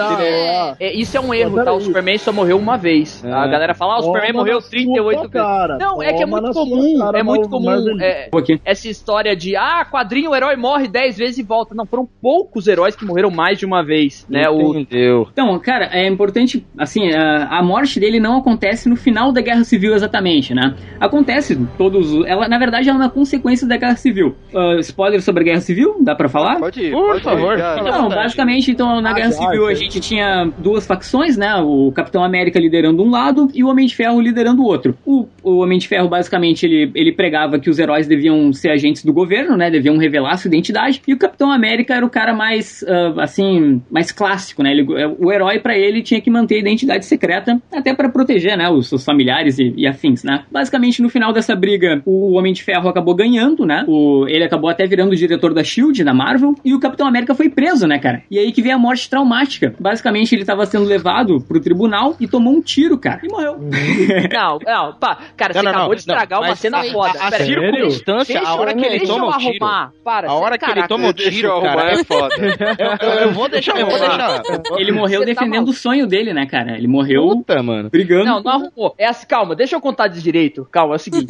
Speaker 9: ah.
Speaker 8: é, isso é um erro, tá? O. Superman só morreu uma vez.
Speaker 10: É.
Speaker 8: A galera fala, ah, o Superman
Speaker 9: Toma
Speaker 8: morreu
Speaker 9: na sua
Speaker 8: 38 vezes.
Speaker 9: cara.
Speaker 8: Não, é que é muito comum.
Speaker 9: cara,
Speaker 8: É muito comum. é, essa história de, ah, quadrinho, o herói morre 10 vezes e volta. Não, foram poucos heróis que morreram mais de uma vez, né? O,
Speaker 10: Entendeu.
Speaker 13: Então, cara, é importante, assim, a, a morte dele não acontece no final da Guerra Civil exatamente, né? Acontece todos, os- ela na verdade ela uma consequência da Guerra Civil. Ah, spoiler sobre a Guerra Civil, dá pra falar?
Speaker 5: Pode ir,
Speaker 10: Por
Speaker 5: pode ir,
Speaker 10: favor.
Speaker 13: Não,
Speaker 10: vontade.
Speaker 13: basicamente, então, na
Speaker 9: Ah,
Speaker 13: Guerra
Speaker 9: já,
Speaker 13: Civil a
Speaker 9: já.
Speaker 13: gente tinha duas facções, né? O Capitão América liderando um lado e o Homem de Ferro liderando o outro. O, o Homem de Ferro, basicamente, ele, ele pregava que os heróis deviam ser agentes do governo, né? Deviam revelar sua identidade. E o Capitão América era o cara mais, ah, assim, mais clássico, né? Ele, o herói, pra ele, tinha que manter a identidade secreta, até pra proteger, né? Os seus familiares e, e afins, né? Basicamente, no final dessa briga, o Homem de Ferro acabou ganhando, né? O, ele acabou até virando o diretor da SHIELD, da Marvel, e o Capitão América foi preso, né, cara? E aí que veio a morte traumática. Basicamente, ele tava sendo levado pro tribunal e tomou um tiro, cara, e morreu.
Speaker 8: Não, não, pá, cara,
Speaker 10: Não,
Speaker 8: você
Speaker 10: não,
Speaker 8: acabou
Speaker 10: não,
Speaker 8: de estragar
Speaker 10: não,
Speaker 8: uma cena
Speaker 12: foi-
Speaker 8: foda.
Speaker 10: A
Speaker 8: Pera
Speaker 10: circunstância, a hora que ele toma o tiro.
Speaker 8: Para,
Speaker 10: A hora que ele toma o tiro, cara.
Speaker 5: é foda.
Speaker 10: Eu, eu- eu vou deixar, eu vou deixar.
Speaker 13: Ele morreu
Speaker 8: Você tá
Speaker 13: defendendo
Speaker 8: maluco.
Speaker 13: o sonho dele, né, cara? Ele morreu
Speaker 10: Puta, mano.
Speaker 13: brigando.
Speaker 8: Não, não arrumou. É assim, calma, deixa eu contar direito. Calma, é o seguinte.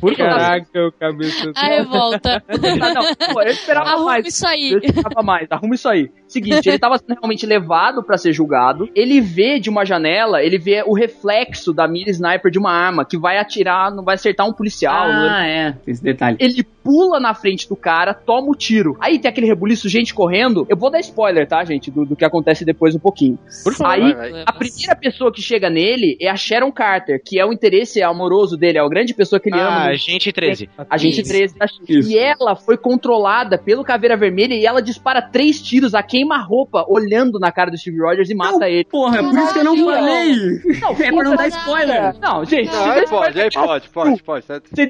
Speaker 17: Por caraca, o
Speaker 8: Não,
Speaker 17: cabeça.
Speaker 12: A revolta.
Speaker 8: Ah, não, pô, eu esperava
Speaker 12: Arruma
Speaker 8: mais.
Speaker 12: isso aí.
Speaker 8: Eu esperava mais. Arruma isso aí. Seguinte, ele tava sendo realmente levado pra ser julgado. Ele vê de uma janela, ele vê o reflexo da mira sniper de uma arma que vai atirar, não vai acertar um policial. não
Speaker 13: Ah, é. Esse detalhe.
Speaker 8: Ele pula na frente do cara, toma o tiro. Aí tem aquele rebuliço, gente correndo. Eu vou dar spoiler, tá, gente? Do, do que acontece depois um pouquinho.
Speaker 6: Por favor,
Speaker 8: Aí,
Speaker 6: vai, vai.
Speaker 8: a primeira pessoa que chega nele é a Sharon Carter, que é o interesse amoroso dele, é a grande pessoa que ele ama.
Speaker 10: Ah, 13.
Speaker 8: Agente
Speaker 10: Isso.
Speaker 8: 13 da Shield.
Speaker 10: Isso.
Speaker 8: E ela foi controlada pelo Caveira Vermelha e ela dispara três tiros a queima-roupa, olhando na cara do Steve Rogers e mata ele.
Speaker 13: Porra, é por isso que eu não falei.
Speaker 8: Não,
Speaker 13: É pra não dar spoiler.
Speaker 8: Não, gente,
Speaker 6: Não, aí pode, aí pode, pode, pode.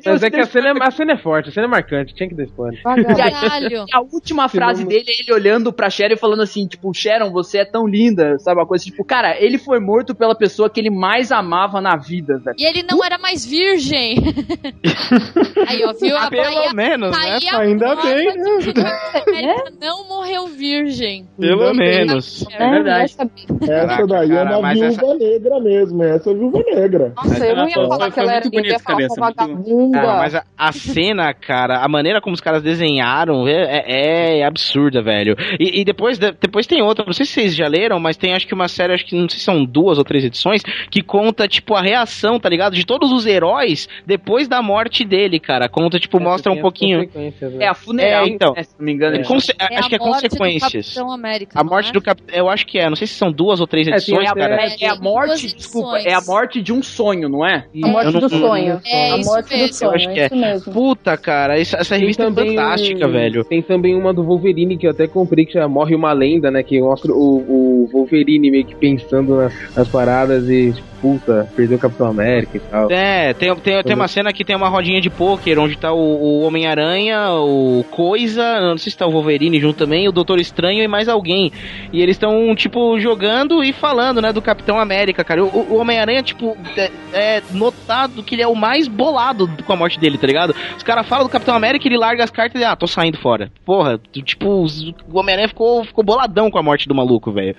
Speaker 17: Mas é que a cena, é- a cena é forte, a cena é marcante, tinha que dar spoiler.
Speaker 8: E a última frase dele é ele olhando pra Sharon e falando assim, tipo, Sharon, você é tão linda, sabe? Uma coisa tipo, cara, ele foi morto pela pessoa que ele mais amava na vida, velho.
Speaker 12: E ele não era mais virgem. Aí, ó, viu? A
Speaker 10: Pelo
Speaker 12: Bahia-
Speaker 10: menos,
Speaker 12: tá
Speaker 10: né?
Speaker 7: Ainda bem, né?
Speaker 12: não morreu virgem.
Speaker 10: Pelo menos.
Speaker 12: É verdade.
Speaker 9: Essa daí é
Speaker 10: cara,
Speaker 9: uma
Speaker 10: mas
Speaker 9: viúva negra mesmo, essa é a viúva negra.
Speaker 20: Nossa, eu não ia falar que ela era linda, eu ia falar uma vagabunda.
Speaker 10: Ah, mas a, a cena, cara, a maneira como os caras desenharam é, é- é absurda, velho. E, e depois, de- depois tem outra, não sei se vocês já leram, mas tem acho que uma série, acho que não sei se são duas ou três edições, que conta, tipo, a reação, tá ligado? De todos os heróis depois da morte dele, cara. Conta, tipo, mostra um pouquinho.
Speaker 8: É a funeral,
Speaker 10: É, então.
Speaker 8: né, se não me engano.
Speaker 10: É.
Speaker 12: É
Speaker 10: acho
Speaker 12: a
Speaker 10: que é
Speaker 12: morte do
Speaker 10: consequências.
Speaker 12: Capitão América,
Speaker 10: A morte
Speaker 12: é?
Speaker 10: do Capitão. Eu acho que é, não sei se são duas ou três
Speaker 8: É,
Speaker 10: edições, cara.
Speaker 8: é, é a morte, desculpa, é a morte de um sonho, não é?
Speaker 20: A morte do sonho.
Speaker 12: É,
Speaker 20: a morte do sonho,
Speaker 10: acho que
Speaker 20: é
Speaker 10: é.
Speaker 20: isso mesmo.
Speaker 10: Puta, cara, essa, essa revista é fantástica,
Speaker 17: um-
Speaker 10: velho.
Speaker 17: Tem também uma do Wolverine que eu até comprei, que já morre uma lenda, né? Que mostra o, o Wolverine meio que pensando nas, nas paradas e, tipo, puta, perdeu o Capitão América e tal.
Speaker 10: É, tem, tem, tem uma cena que tem uma rodinha de pôquer, onde tá o, o Homem-Aranha, o Coisa, não sei se tá o Wolverine junto também, o Doutor Estranho e mais alguém. E eles estão, tipo, jogando e falando, né, do Capitão América, cara. O, o Homem-Aranha, tipo, é, é notado que ele é o mais bolado com a morte dele, tá ligado? Os caras falam do Capitão América, ele larga as cartas e, ah, tô saindo fora. Porra, tipo, o Homem-Aranha ficou, ficou boladão com a morte do maluco, velho.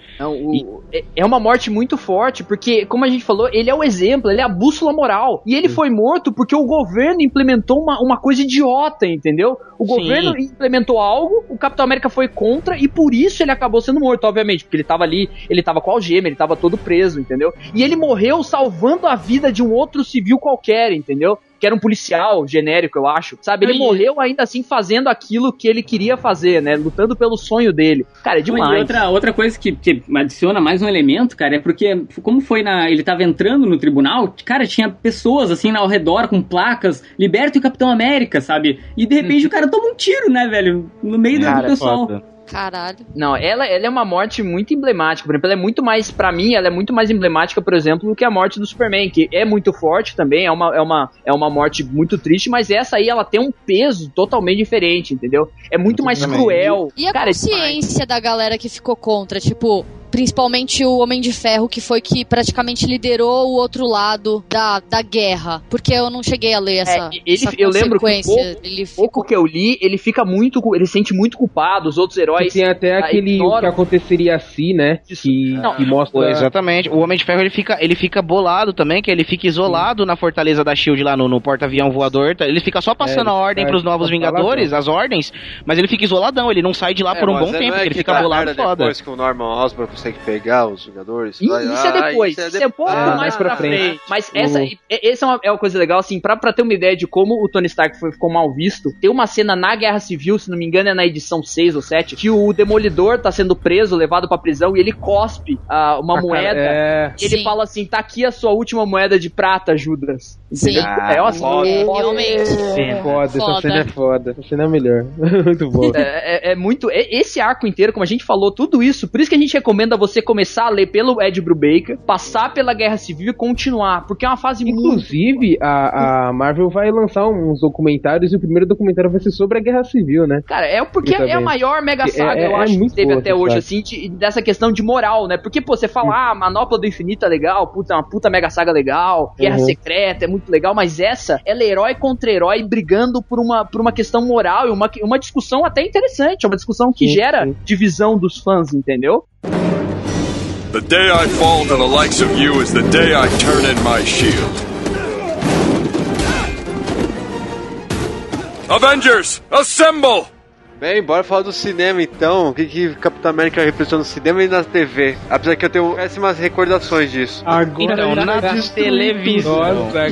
Speaker 8: É- é uma morte muito forte, porque, como a gente falou, ele é o exemplo, ele é a bússola moral. E ele foi morto porque o governo implementou uma, uma coisa idiota, entendeu? O
Speaker 10: Sim.
Speaker 8: governo implementou algo, o Capitão América foi contra, e por isso ele acabou sendo morto, obviamente, porque ele tava ali, ele tava com a algema, ele tava todo preso, entendeu? E ele morreu salvando a vida de um outro civil qualquer, entendeu? Que era um policial genérico, eu acho. Sabe? Ele
Speaker 13: Aí-
Speaker 8: morreu ainda assim fazendo aquilo que ele queria fazer, né? Lutando pelo sonho dele. Cara, é
Speaker 13: E
Speaker 8: demais.
Speaker 13: outra, outra coisa que, que adiciona mais um elemento, cara, é porque, como foi na. Ele tava entrando no tribunal, cara, tinha pessoas assim ao redor com placas, liberta o Capitão América, sabe? E de repente o cara toma um tiro, né, velho? No meio do-
Speaker 8: Cara,
Speaker 13: do
Speaker 8: é
Speaker 13: pessoal.
Speaker 10: foda.
Speaker 12: Caralho.
Speaker 8: Não, ela, ela é uma morte muito emblemática. Por exemplo, ela é muito mais, pra mim, ela é muito mais emblemática, por exemplo, do que a morte do Superman, que é muito forte também, é uma, é uma, é uma morte muito triste, mas essa aí ela tem um peso totalmente diferente, entendeu? É muito mais cruel.
Speaker 12: E a
Speaker 8: Cara, é
Speaker 12: consciência da galera que ficou contra, tipo, principalmente o Homem de Ferro, que foi que praticamente liderou o outro lado da, da guerra. Porque eu não cheguei a ler essa,
Speaker 8: É, ele,
Speaker 12: essa
Speaker 8: eu lembro que pouco,
Speaker 12: ele
Speaker 8: pouco que eu li, ele fica muito, ele se sente muito culpado, os outros heróis.
Speaker 17: tem até aquele o que
Speaker 8: ignoram.
Speaker 17: aconteceria assim, né? Que,
Speaker 8: Não,
Speaker 17: que mostra.
Speaker 10: Exatamente. O Homem de Ferro ele fica, ele fica bolado também, que ele fica isolado na fortaleza da Shield lá no, no porta-avião voador. tá? Ele fica só passando
Speaker 17: É,
Speaker 10: a ordem pros novos Vingadores, as ordens, mas ele fica isoladão, ele não sai de lá por um bom tempo,
Speaker 6: é
Speaker 10: porque ele fica bolado foda.
Speaker 6: depois que o Norman Osborn consegue pegar os Vingadores.
Speaker 8: Ih,
Speaker 6: Vai-
Speaker 8: Isso é
Speaker 6: Ah,
Speaker 8: depois,
Speaker 6: isso é
Speaker 8: isso é,
Speaker 6: depois.
Speaker 8: pouco
Speaker 17: Ah,
Speaker 8: mais pra frente. Mas
Speaker 17: O-
Speaker 8: essa, e- essa é uma, é uma coisa legal, assim, pra, pra ter uma ideia de como o Tony Stark foi- ficou mal visto, tem uma cena na Guerra Civil, se não me engano é na edição 6 ou 7, que o Demolidor tá sendo preso, levado pra prisão, e ele cospe ah, uma
Speaker 17: Ah, cara,
Speaker 8: moeda.
Speaker 17: é.
Speaker 8: E ele
Speaker 12: Sim.
Speaker 8: fala assim, tá aqui a sua última moeda de prata, Judas. Entendeu?
Speaker 12: Sim.
Speaker 8: É, ó,
Speaker 6: foda.
Speaker 12: É, realmente.
Speaker 17: É foda, essa
Speaker 12: Foda.
Speaker 17: cena é foda. Essa cena é melhor. Muito boa.
Speaker 8: É, é- é muito. é- esse arco inteiro, como a gente falou, tudo isso. Por isso que a gente recomenda você começar a ler pelo Ed Brubaker, passar pela Guerra Civil e continuar. Porque é uma fase muito.
Speaker 17: Inclusive, a, a Marvel vai lançar uns documentários e o primeiro documentário vai ser sobre a Guerra Civil, né?
Speaker 8: Cara, é porque
Speaker 17: Eu
Speaker 8: é a maior mega
Speaker 17: É-
Speaker 8: saga,
Speaker 17: é-
Speaker 8: eu
Speaker 17: é
Speaker 8: acho,
Speaker 17: muito
Speaker 8: que teve até hoje,
Speaker 17: saga.
Speaker 8: assim, de- dessa questão de moral, né? Porque, pô, você fala, ah, a Manopla do Infinito é legal, puta, é uma puta mega saga legal, Guerra
Speaker 17: Uhum.
Speaker 8: Secreta é muito legal, mas essa, ela é herói contra herói brigando por uma, por uma questão moral e uma, uma discussão até interessante, é uma discussão que
Speaker 17: Sim,
Speaker 8: gera
Speaker 17: sim.
Speaker 8: divisão dos fãs, entendeu?
Speaker 5: The day I fall to the likes of you is the day I turn in my shield. Avengers, assemble! Bem, bora falar do cinema então. O que, que Capitão América representou no cinema e na TV? Apesar que eu tenho péssimas recordações disso.
Speaker 10: Agora então, na televisão.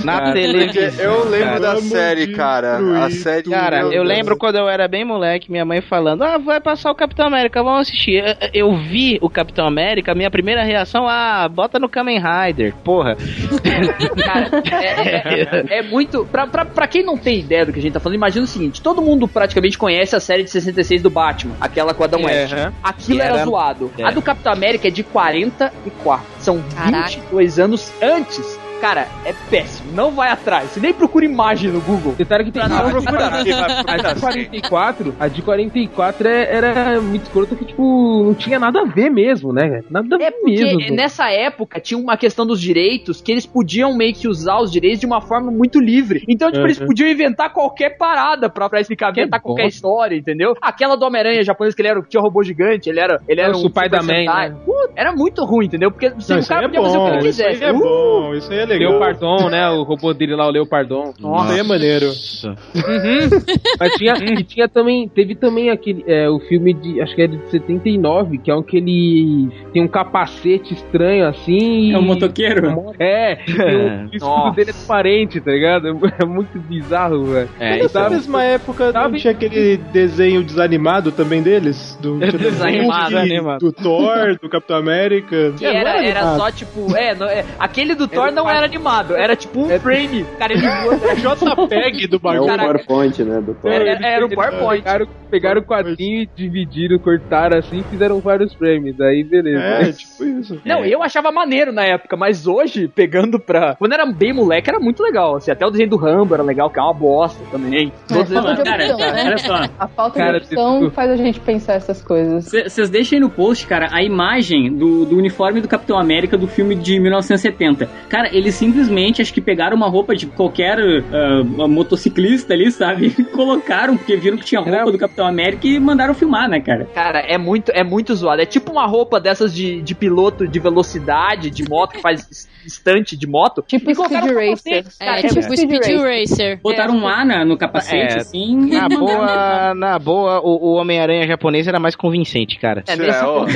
Speaker 10: na televisão.
Speaker 5: Eu lembro da
Speaker 10: Vamos
Speaker 5: série, cara. A série.
Speaker 10: Cara, eu lembro quando eu era bem moleque, minha mãe falando: Ah, vai passar o Capitão América, vamos assistir. Eu, eu vi o Capitão América, minha primeira reação, ah, bota no Kamen Rider. Porra.
Speaker 8: Cara, é, é- é muito. Pra, pra, pra quem não tem ideia do que a gente tá falando, imagina o seguinte: todo mundo praticamente conhece a série de 66 do Batman, aquela com a Adam
Speaker 10: É,
Speaker 8: West.
Speaker 10: aham.
Speaker 8: Aquilo era,
Speaker 10: era-
Speaker 8: zoado.
Speaker 10: é.
Speaker 8: A do Capitão América é de 44. São
Speaker 12: Caraca.
Speaker 8: 22 anos antes. Cara, é péssimo. Não vai atrás. Você nem procura imagem no Google.
Speaker 17: Detalhe que tem
Speaker 8: Pra não procurar.
Speaker 17: A de 44, a de 44 é- era muito escrota que, tipo, não tinha nada a ver mesmo, né? Nada a ver
Speaker 8: Porque
Speaker 17: mesmo.
Speaker 8: nessa época tinha uma questão dos direitos que eles podiam meio que usar os direitos de uma forma muito livre. Então, tipo, eles
Speaker 17: Uhum.
Speaker 8: podiam inventar qualquer parada pra, pra explicar,
Speaker 17: Que
Speaker 8: inventar qualquer história, entendeu? Aquela do Homem-Aranha japonês que ele era, tinha um robô gigante, ele era, ele era
Speaker 17: Nossa,
Speaker 8: um
Speaker 17: o pai da
Speaker 8: Sentai.
Speaker 17: né?
Speaker 8: Puta, era muito ruim, entendeu? Porque você,
Speaker 7: Não,
Speaker 8: o cara
Speaker 7: é
Speaker 8: podia fazer o que
Speaker 7: bom,
Speaker 8: ele
Speaker 7: isso aí
Speaker 8: quisesse.
Speaker 7: é
Speaker 8: Uh!
Speaker 7: bom, isso aí é legal.
Speaker 17: Leopardon, né? O robô dele lá, o Leopardon.
Speaker 7: Nossa, é maneiro.
Speaker 17: Mas tinha, e tinha também, teve também aquele, é, o filme de, acho que é de 79, que é um que ele tem um capacete estranho assim.
Speaker 13: É um
Speaker 17: e-
Speaker 13: motoqueiro?
Speaker 17: É, o escudo
Speaker 8: Nossa.
Speaker 17: dele é transparente, tá ligado? É muito bizarro, velho.
Speaker 10: É,
Speaker 7: Nessa
Speaker 17: Sabe?
Speaker 7: mesma época não
Speaker 17: Sabe?
Speaker 7: tinha aquele desenho desanimado também deles? Do,
Speaker 8: Desanimado.
Speaker 7: Hulk, do Thor, do Capitão América.
Speaker 8: Que
Speaker 7: É, não
Speaker 8: era, era só tipo, é, não- é, aquele do Thor não era animado, era tipo um frame. Cara, ele voa.
Speaker 7: É JPEG do
Speaker 11: É o
Speaker 7: bagulho.
Speaker 11: PowerPoint, né? Do.
Speaker 8: Era, era o PowerPoint.
Speaker 17: Pegaram, pegaram o quadrinho e dividiram, cortaram assim e fizeram vários frames. Aí beleza.
Speaker 7: É, tipo isso.
Speaker 8: Não, eu achava maneiro na época, mas hoje, pegando pra. Quando era bem moleque, era muito legal. Assim, até o desenho do Rambo era legal, que é uma bosta também.
Speaker 20: É,
Speaker 8: Todos eles-
Speaker 13: Cara,
Speaker 20: opção, né?
Speaker 13: olha só.
Speaker 20: A falta
Speaker 17: Cara,
Speaker 20: de opção
Speaker 17: tipo-
Speaker 20: faz a gente pensar essas coisas.
Speaker 13: Vocês deixem no post, cara, a imagem do, do uniforme do Capitão América do filme de 1970. Cara, eles simplesmente, acho que pegaram uma roupa de qualquer ah, motociclista ali, sabe? E colocaram, porque viram que tinha roupa do Capitão América e mandaram filmar, né, cara?
Speaker 8: Cara, é muito, é muito zoado. É tipo uma roupa dessas de, de piloto de velocidade, de moto, que faz es- estante de moto.
Speaker 20: Tipo Speed Racer.
Speaker 8: capacete, cara,
Speaker 12: É,
Speaker 8: é
Speaker 12: tipo
Speaker 8: muito-
Speaker 12: Speed
Speaker 20: Speed
Speaker 12: Racer.
Speaker 13: Botaram um A na- no capacete,
Speaker 10: É,
Speaker 13: assim.
Speaker 10: Na boa, na boa, o, o Homem-Aranha japonês era mais convincente, cara.
Speaker 8: É, nesse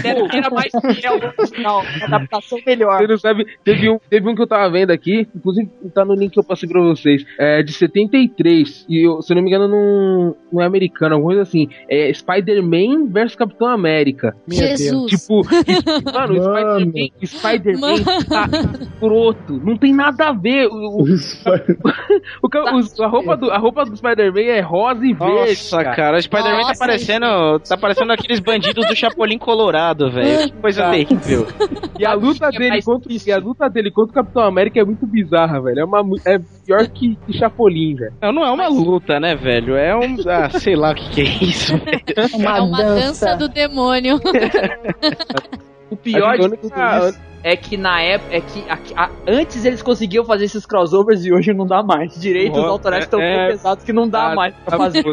Speaker 5: É,
Speaker 8: era, mais fiel uma adaptação melhor.
Speaker 17: Você não sabe, teve um, teve um que eu tava vendo aqui, inclusive tá no link que eu passei pra vocês, é de 73, e eu, se eu não me engano não, não é americano, alguma coisa assim, é Spider-Man versus Capitão América.
Speaker 12: Jesus.
Speaker 17: Tipo, mano, o
Speaker 7: Mano.
Speaker 17: Spider-Man Spider tá escroto, não tem nada a ver. O, o, o o- a, roupa do, a roupa do Spider-Man é rosa e verde.
Speaker 10: Nossa, cara, o Spider-Man tá parecendo. Tá parecendo aqueles bandidos do Chapolin Colorado, velho. Que coisa
Speaker 17: Tá.
Speaker 10: terrível.
Speaker 17: E a luta
Speaker 8: é
Speaker 17: dele contra, e a luta dele contra o Capitão América é muito bizarra, velho. É, uma, é pior que, que Chapolin, velho.
Speaker 10: Não, não é uma luta, né, velho? É um. Ah, sei lá o que, que é isso, velho.
Speaker 20: Uma,
Speaker 12: é uma dança. do demônio.
Speaker 8: O pior
Speaker 17: que a a-
Speaker 8: é que na época, é que a- a- antes eles conseguiam fazer esses crossovers e hoje não dá mais. Direitos
Speaker 17: Nossa,
Speaker 8: autorais estão
Speaker 17: é-
Speaker 8: tão pesados que não dá
Speaker 17: Ah,
Speaker 8: mais pra fazer.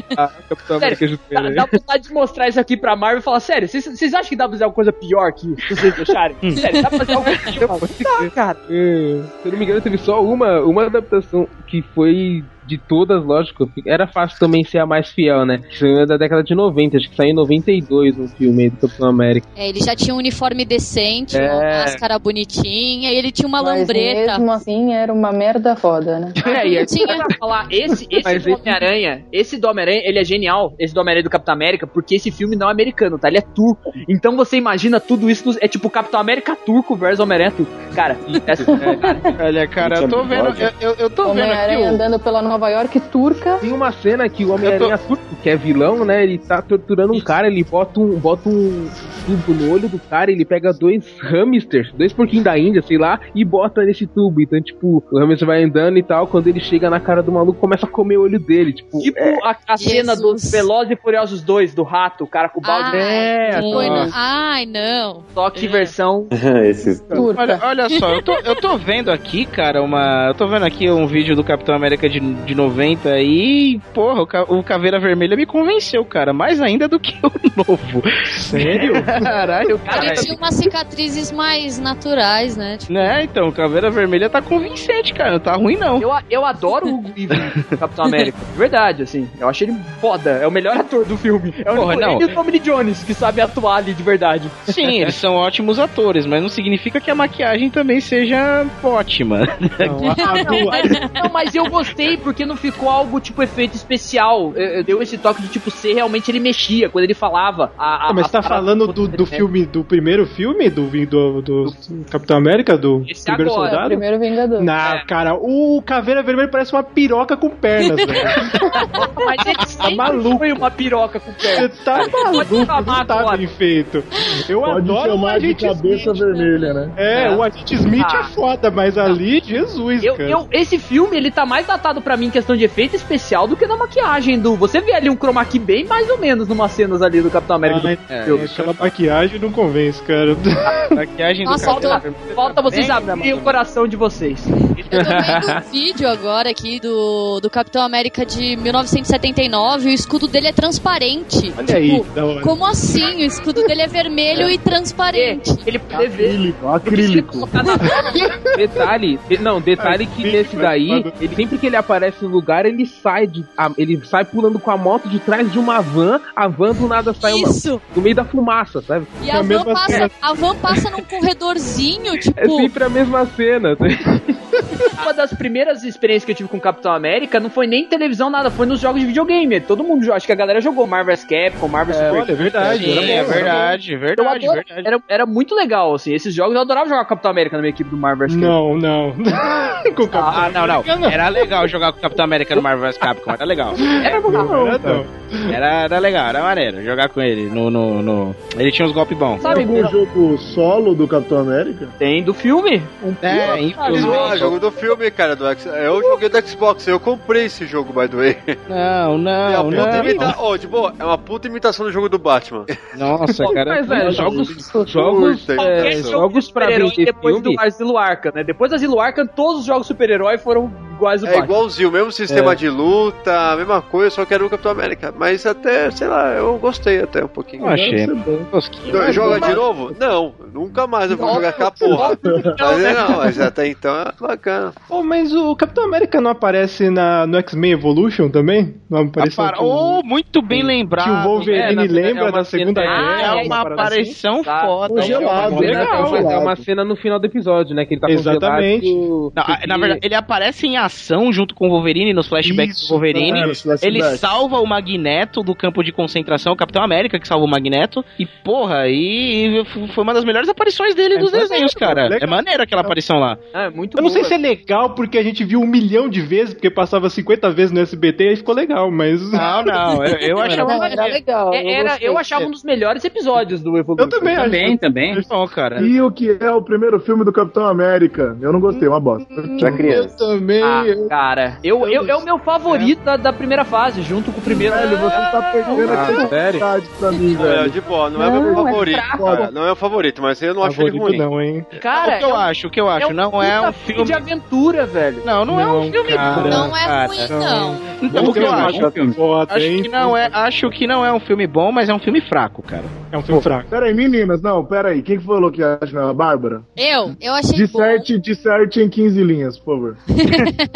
Speaker 8: Sério, Dá, dá vontade de mostrar isso aqui pra Marvel e falar, sério, vocês, acham que dá pra fazer alguma coisa pior que vocês deixarem? sério, dá pra fazer algo pior? Dá, cara.
Speaker 17: É, se eu não me engano, teve só uma, uma adaptação que foi de todas, lógico. Era fácil também ser a mais fiel, né? Que foi da década de 90, acho que saiu em 92 um filme aí do Capitão América.
Speaker 12: É, ele já tinha um uniforme decente,
Speaker 17: É.
Speaker 12: uma máscara bonitinha, e ele tinha uma
Speaker 20: Mas
Speaker 12: lambreta.
Speaker 20: mesmo assim era uma merda foda, né?
Speaker 8: É, e
Speaker 12: Tinha.
Speaker 8: pra falar, esse, esse do
Speaker 17: esse-
Speaker 8: Homem-Aranha, esse do Homem-Aranha, ele é genial, esse do Homem-Aranha do Capitão América, porque esse filme não é americano, tá? Ele é turco. Então você imagina tudo isso, é tipo Capitão América turco versus Homem-Aranha turco. Cara, essa, é, cara,
Speaker 10: Olha, cara, eu tô vendo. Eu, eu, eu tô vendo aqui
Speaker 20: Homem-Aranha
Speaker 10: o.
Speaker 20: andando pela Nova York turca.
Speaker 17: Tem uma cena que o Homem-Aranha turco, que é vilão, né? Ele tá torturando um cara, ele bota um, bota um tubo no olho do cara, ele pega dois hamsters, dois porquinhos da Índia, sei lá, e bota nesse tubo. Então, tipo, o hamster vai andando e tal, quando ele chega na cara do maluco, começa a comer o olho dele. Tipo,
Speaker 8: tipo
Speaker 17: é,
Speaker 8: a, a cena dos Velozes e Furiosos 2, do rato, o cara com o balde.
Speaker 12: Ai,
Speaker 17: É,
Speaker 12: foi no-. Ai, não.
Speaker 8: Só que versão.
Speaker 11: Esses
Speaker 20: Turca.
Speaker 10: Olha, olha só, eu tô, eu tô vendo aqui, cara, uma. Eu tô vendo aqui um vídeo do Capitão América de, de 90 aí, porra, o, Ca- o Caveira Vermelha me convenceu, cara, mais ainda do que o novo.
Speaker 7: Sério?
Speaker 10: Caralho, cara.
Speaker 12: Ele tinha umas cicatrizes mais naturais, né? Tipo,
Speaker 10: Né, então, Caveira Vermelha tá convincente, cara, não tá ruim não.
Speaker 8: Eu, eu adoro o Hugo Capitão América. De verdade, assim. Eu achei ele foda. É o melhor ator do filme. É o
Speaker 10: Porra,
Speaker 8: único-
Speaker 10: não.
Speaker 8: ele e o Tommy Lee Jones que sabe atuar ali de verdade.
Speaker 10: Sim, eles são ótimos atores, mas não significa que a maquiagem também seja ótima.
Speaker 8: Não, mas, não, mas eu gostei porque não ficou algo tipo efeito especial. Eu- eu- Deu esse toque de tipo ser realmente ele mexia quando ele falava. A, a,
Speaker 7: Ah, mas você tá falando do, do
Speaker 8: né?
Speaker 7: filme, do primeiro filme do, do, do, Capitão América, do
Speaker 8: Esse
Speaker 7: primeiro
Speaker 8: agora,
Speaker 7: soldado?
Speaker 20: Primeiro Vingador.
Speaker 7: Não, cara, o Caveira Vermelha parece uma piroca com pernas, velho.
Speaker 8: Mas ele sempre
Speaker 7: maluco.
Speaker 8: foi uma piroca com perna.
Speaker 7: Você tá maluco, não tá bem feito. Eu
Speaker 9: Pode
Speaker 7: adoro o
Speaker 9: chamar de
Speaker 7: Agente
Speaker 9: cabeça
Speaker 7: Smith.
Speaker 9: vermelha, né?
Speaker 7: É,
Speaker 8: É.
Speaker 7: o Agente Smith
Speaker 8: Ah.
Speaker 7: é foda, mas ali, Jesus,
Speaker 8: Eu,
Speaker 7: cara.
Speaker 8: eu- esse filme, ele tá mais datado pra mim em questão de efeito especial do que na maquiagem do. Você vê ali um chroma key bem mais ou menos numas cenas ali do Capitão América.
Speaker 7: Ah,
Speaker 8: do
Speaker 7: é,
Speaker 8: filme.
Speaker 7: aquela maquiagem não convence, cara.
Speaker 10: A maquiagem do
Speaker 8: Nossa, falta, falta vocês abrirem o coração de vocês.
Speaker 12: Eu tô vendo um vídeo agora aqui do, do Capitão América de 1979 e o escudo dele é transparente.
Speaker 7: Olha aí,
Speaker 12: Tipo,
Speaker 7: que da hora.
Speaker 12: Como assim? O escudo dele é vermelho e transparente.
Speaker 8: Ele prevê.
Speaker 9: Acrílico, acrílico.
Speaker 17: Detalhe, de- não, detalhe que nesse daí, ele, sempre que ele aparece no lugar, ele sai de. a- ele sai pulando com a moto de trás de uma van, a van do nada sai uma,
Speaker 12: Isso.
Speaker 17: no meio da fumaça, sabe?
Speaker 12: E a van, passa, a van passa num corredorzinho, tipo.
Speaker 17: É sempre a mesma cena. tá?
Speaker 8: Uma das primeiras experiências que eu tive com o Capitão América não foi nem televisão, nada, foi nos jogos de videogame. Todo mundo, acho que a galera jogou Marvel's Capcom, Marvel Super.
Speaker 7: olha, é verdade,
Speaker 8: Sim,
Speaker 7: era bom,
Speaker 10: é
Speaker 7: era
Speaker 10: verdade,
Speaker 8: Eu
Speaker 10: verdade,
Speaker 8: adoro-
Speaker 10: verdade.
Speaker 8: Era, era muito legal, assim. Esses jogos eu adorava jogar com o Capitão América na minha equipe do Marvel's Capcom.
Speaker 7: Não, não. com Capitão
Speaker 10: Ah, não, não. Era legal jogar com o Capitão América no Marvel vs Capcom, era legal.
Speaker 8: Era bom.
Speaker 7: Não, era não.
Speaker 10: Era, legal, era maneiro jogar com ele. No, no, no- Ele tinha uns golpes bons.
Speaker 9: Tem algum jogo solo do Capitão América?
Speaker 8: Tem do filme. Um
Speaker 10: É,
Speaker 5: Ah,
Speaker 10: infelizmente.
Speaker 5: jogo do filme, cara, do X. Eu joguei do Xbox, eu comprei esse jogo, by the way.
Speaker 10: Não,
Speaker 5: É uma
Speaker 10: não,
Speaker 5: puta
Speaker 10: não.
Speaker 5: imita... De boa, é uma puta imitação do jogo do Batman.
Speaker 10: Nossa, cara.
Speaker 17: Mas, velho, jogos, jogos, é, jogos pra vender
Speaker 8: depois
Speaker 17: filme.
Speaker 8: do Asilo Arkham, né? Depois do Asilo Arkham, todos os jogos super-herói foram iguais ao
Speaker 5: É
Speaker 8: Batman.
Speaker 5: igualzinho, mesmo sistema
Speaker 8: É.
Speaker 5: de luta, a mesma coisa, só que era o Capitão América. Mas até, sei lá, eu gostei até um pouquinho.
Speaker 10: Eu achei.
Speaker 5: Joga de novo? Não, nunca mais eu vou jogar aquela porra. Mas é, não, mas até então é bacana.
Speaker 7: Oh, mas o Capitão América não aparece na, no X-Men Evolution também? Não apareceu
Speaker 10: Apara-
Speaker 7: o-
Speaker 10: Oh, muito bem lembrado.
Speaker 7: que o Wolverine
Speaker 17: É, na-
Speaker 7: lembra
Speaker 17: é
Speaker 7: da Segunda
Speaker 17: cena-
Speaker 7: Guerra?
Speaker 10: É
Speaker 7: alguma
Speaker 10: uma
Speaker 7: assim?
Speaker 10: aparição
Speaker 8: Tá.
Speaker 10: foda.
Speaker 9: Congelado,
Speaker 17: É
Speaker 9: né?
Speaker 17: uma,
Speaker 9: Congelado.
Speaker 17: é uma cena no final do episódio, né? Que ele tá
Speaker 7: Exatamente.
Speaker 17: congelado.
Speaker 10: Não, a- na verdade, ele aparece em ação junto com o Wolverine, nos flashbacks
Speaker 7: Isso,
Speaker 10: do Wolverine.
Speaker 9: é,
Speaker 10: ele salva o Magneto do campo de concentração, o Capitão América que salva o Magneto. E, porra, e f- foi uma das melhores aparições dele
Speaker 7: É
Speaker 10: dos
Speaker 7: maneiro,
Speaker 10: desenhos, cara.
Speaker 7: legal.
Speaker 10: É maneiro aquela aparição lá.
Speaker 8: É, muito
Speaker 7: Eu não sei
Speaker 8: boa.
Speaker 7: se é legal porque a gente viu um milhão de vezes, porque passava 50 vezes no SBT e aí ficou legal, mas.
Speaker 10: Não, não, eu, eu achava
Speaker 12: Não, era legal.
Speaker 8: É, era, eu achava um dos melhores episódios do Evolution.
Speaker 7: Eu também acho.
Speaker 13: Também, também.
Speaker 10: bom, cara.
Speaker 9: E o que é o primeiro filme do Capitão América? Eu não gostei, uma bosta.
Speaker 11: Pra criança.
Speaker 7: Eu também.
Speaker 8: Ah, cara, eu, eu, é o meu favorito da, da primeira fase, junto com o primeiro.
Speaker 9: Velho, você tá perdendo
Speaker 17: Ah,
Speaker 9: a
Speaker 17: sério?
Speaker 9: pra mim,
Speaker 5: É,
Speaker 9: velho.
Speaker 5: de boa, não é o
Speaker 20: Não,
Speaker 5: meu
Speaker 20: é
Speaker 5: favorito.
Speaker 20: fraco.
Speaker 5: cara. Não é o favorito, mas eu não acho ele ruim.
Speaker 7: não, hein?
Speaker 8: Cara,
Speaker 10: o que eu acho, o que eu acho,
Speaker 8: um
Speaker 10: não é um filme.
Speaker 8: de aventura, velho.
Speaker 10: Não, não, é um filme
Speaker 7: cara.
Speaker 10: bom.
Speaker 12: Não é
Speaker 10: cara.
Speaker 12: ruim, não.
Speaker 10: Então, o que eu acho?
Speaker 13: Bom
Speaker 10: Acho que, não é, acho que não é um filme bom, mas é um filme fraco, cara.
Speaker 7: É um filme fraco.
Speaker 9: Pera aí, meninas, não, pera aí. Quem que falou que acha? Não, a Bárbara.
Speaker 12: Eu, eu achei bom.
Speaker 9: Disserte, disserte em 15 linhas, por favor.